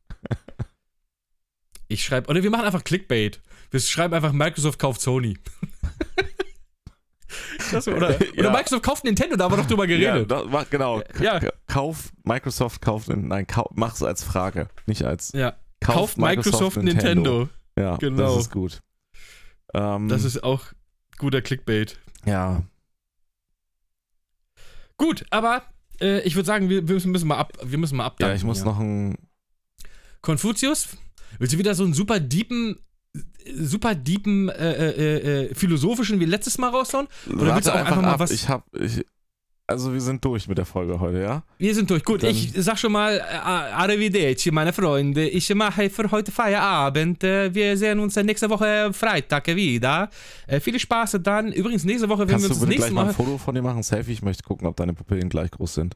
Ich schreibe, oder wir machen einfach Clickbait. Wir schreiben einfach Microsoft kauft Sony. Das, oder, oder Ja. Microsoft kauft Nintendo, da haben wir doch drüber Ja, geredet. da, mach- genau. Ja. Kauf, Microsoft kauft, nein, kau, mach's als Frage, nicht als Ja, Kauf kauft Microsoft, Nintendo. Ja, Genau. das ist gut. Ähm, Das ist auch guter Clickbait. ja, Gut, aber äh, ich würde sagen, wir, wir müssen, mal ab, wir müssen mal ja, abdanken. ich muss noch ein, Konfuzius, willst du wieder so einen super deepen, super deepen, äh, äh, äh, philosophischen wie letztes Mal raushauen? Oder willst du auch Warte einfach mal ab. was- Ich hab, ich, also wir sind durch mit der Folge heute, ja? Wir sind durch. Gut, Dann- ich sag schon mal äh, Arrivederci, meine Freunde. Ich mache für heute Feierabend. Äh, Wir sehen uns äh, nächste Woche Freitag wieder. Äh, viel Spaß dann. Übrigens, nächste Woche, Kannst wir du uns das nächste gleich mal Mal. ein Foto von dir machen, Selfie? Ich möchte gucken, ob deine Pupillen gleich groß sind.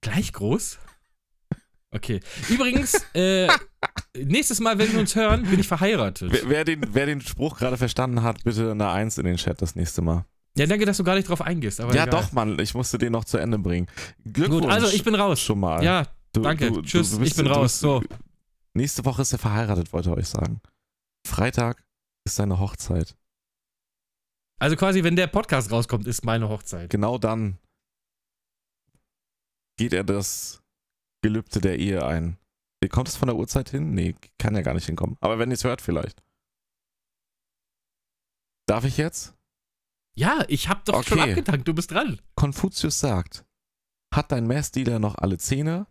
Gleich groß? Okay. Übrigens, äh, nächstes Mal, wenn wir uns hören, bin ich verheiratet. Wer, wer, den, wer den Spruch gerade verstanden hat, bitte eine Eins in den Chat das nächste Mal. Ja, danke, dass du gar nicht drauf eingehst. Aber ja, egal. doch, Mann, ich musste den noch zu Ende bringen. Glückwunsch. Gut, also ich bin raus. schon mal. Ja, Du- danke. du- Tschüss, du bist- ich bin raus. So. Nächste Woche ist er verheiratet, wollte ich euch sagen. Freitag ist seine Hochzeit. Also quasi, wenn der Podcast rauskommt, ist meine Hochzeit. Genau dann geht er das Gelübde der Ehe ein. Kommt es von der Uhrzeit hin? Nee, kann ja gar nicht hinkommen. Aber wenn ihr es hört, vielleicht. Darf ich jetzt? Ja, ich hab doch schon Okay. abgedankt, du bist dran. Konfuzius sagt, hat dein Messdealer noch alle Zähne,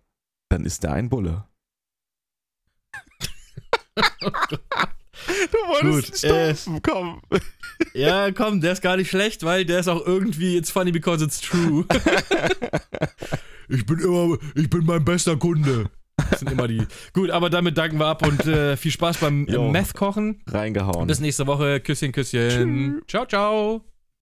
dann ist er ein Bulle. du wolltest Gut, äh, stopfen, komm. Ja, komm, der ist gar nicht schlecht, weil der ist auch irgendwie, it's funny because it's true. ich bin immer, ich bin mein bester Kunde. Das sind immer die. Gut, aber damit danken wir ab und äh, viel Spaß beim Jo. Meth-Kochen. Reingehauen. Bis nächste Woche. Küsschen, Küsschen. Ciao, ciao.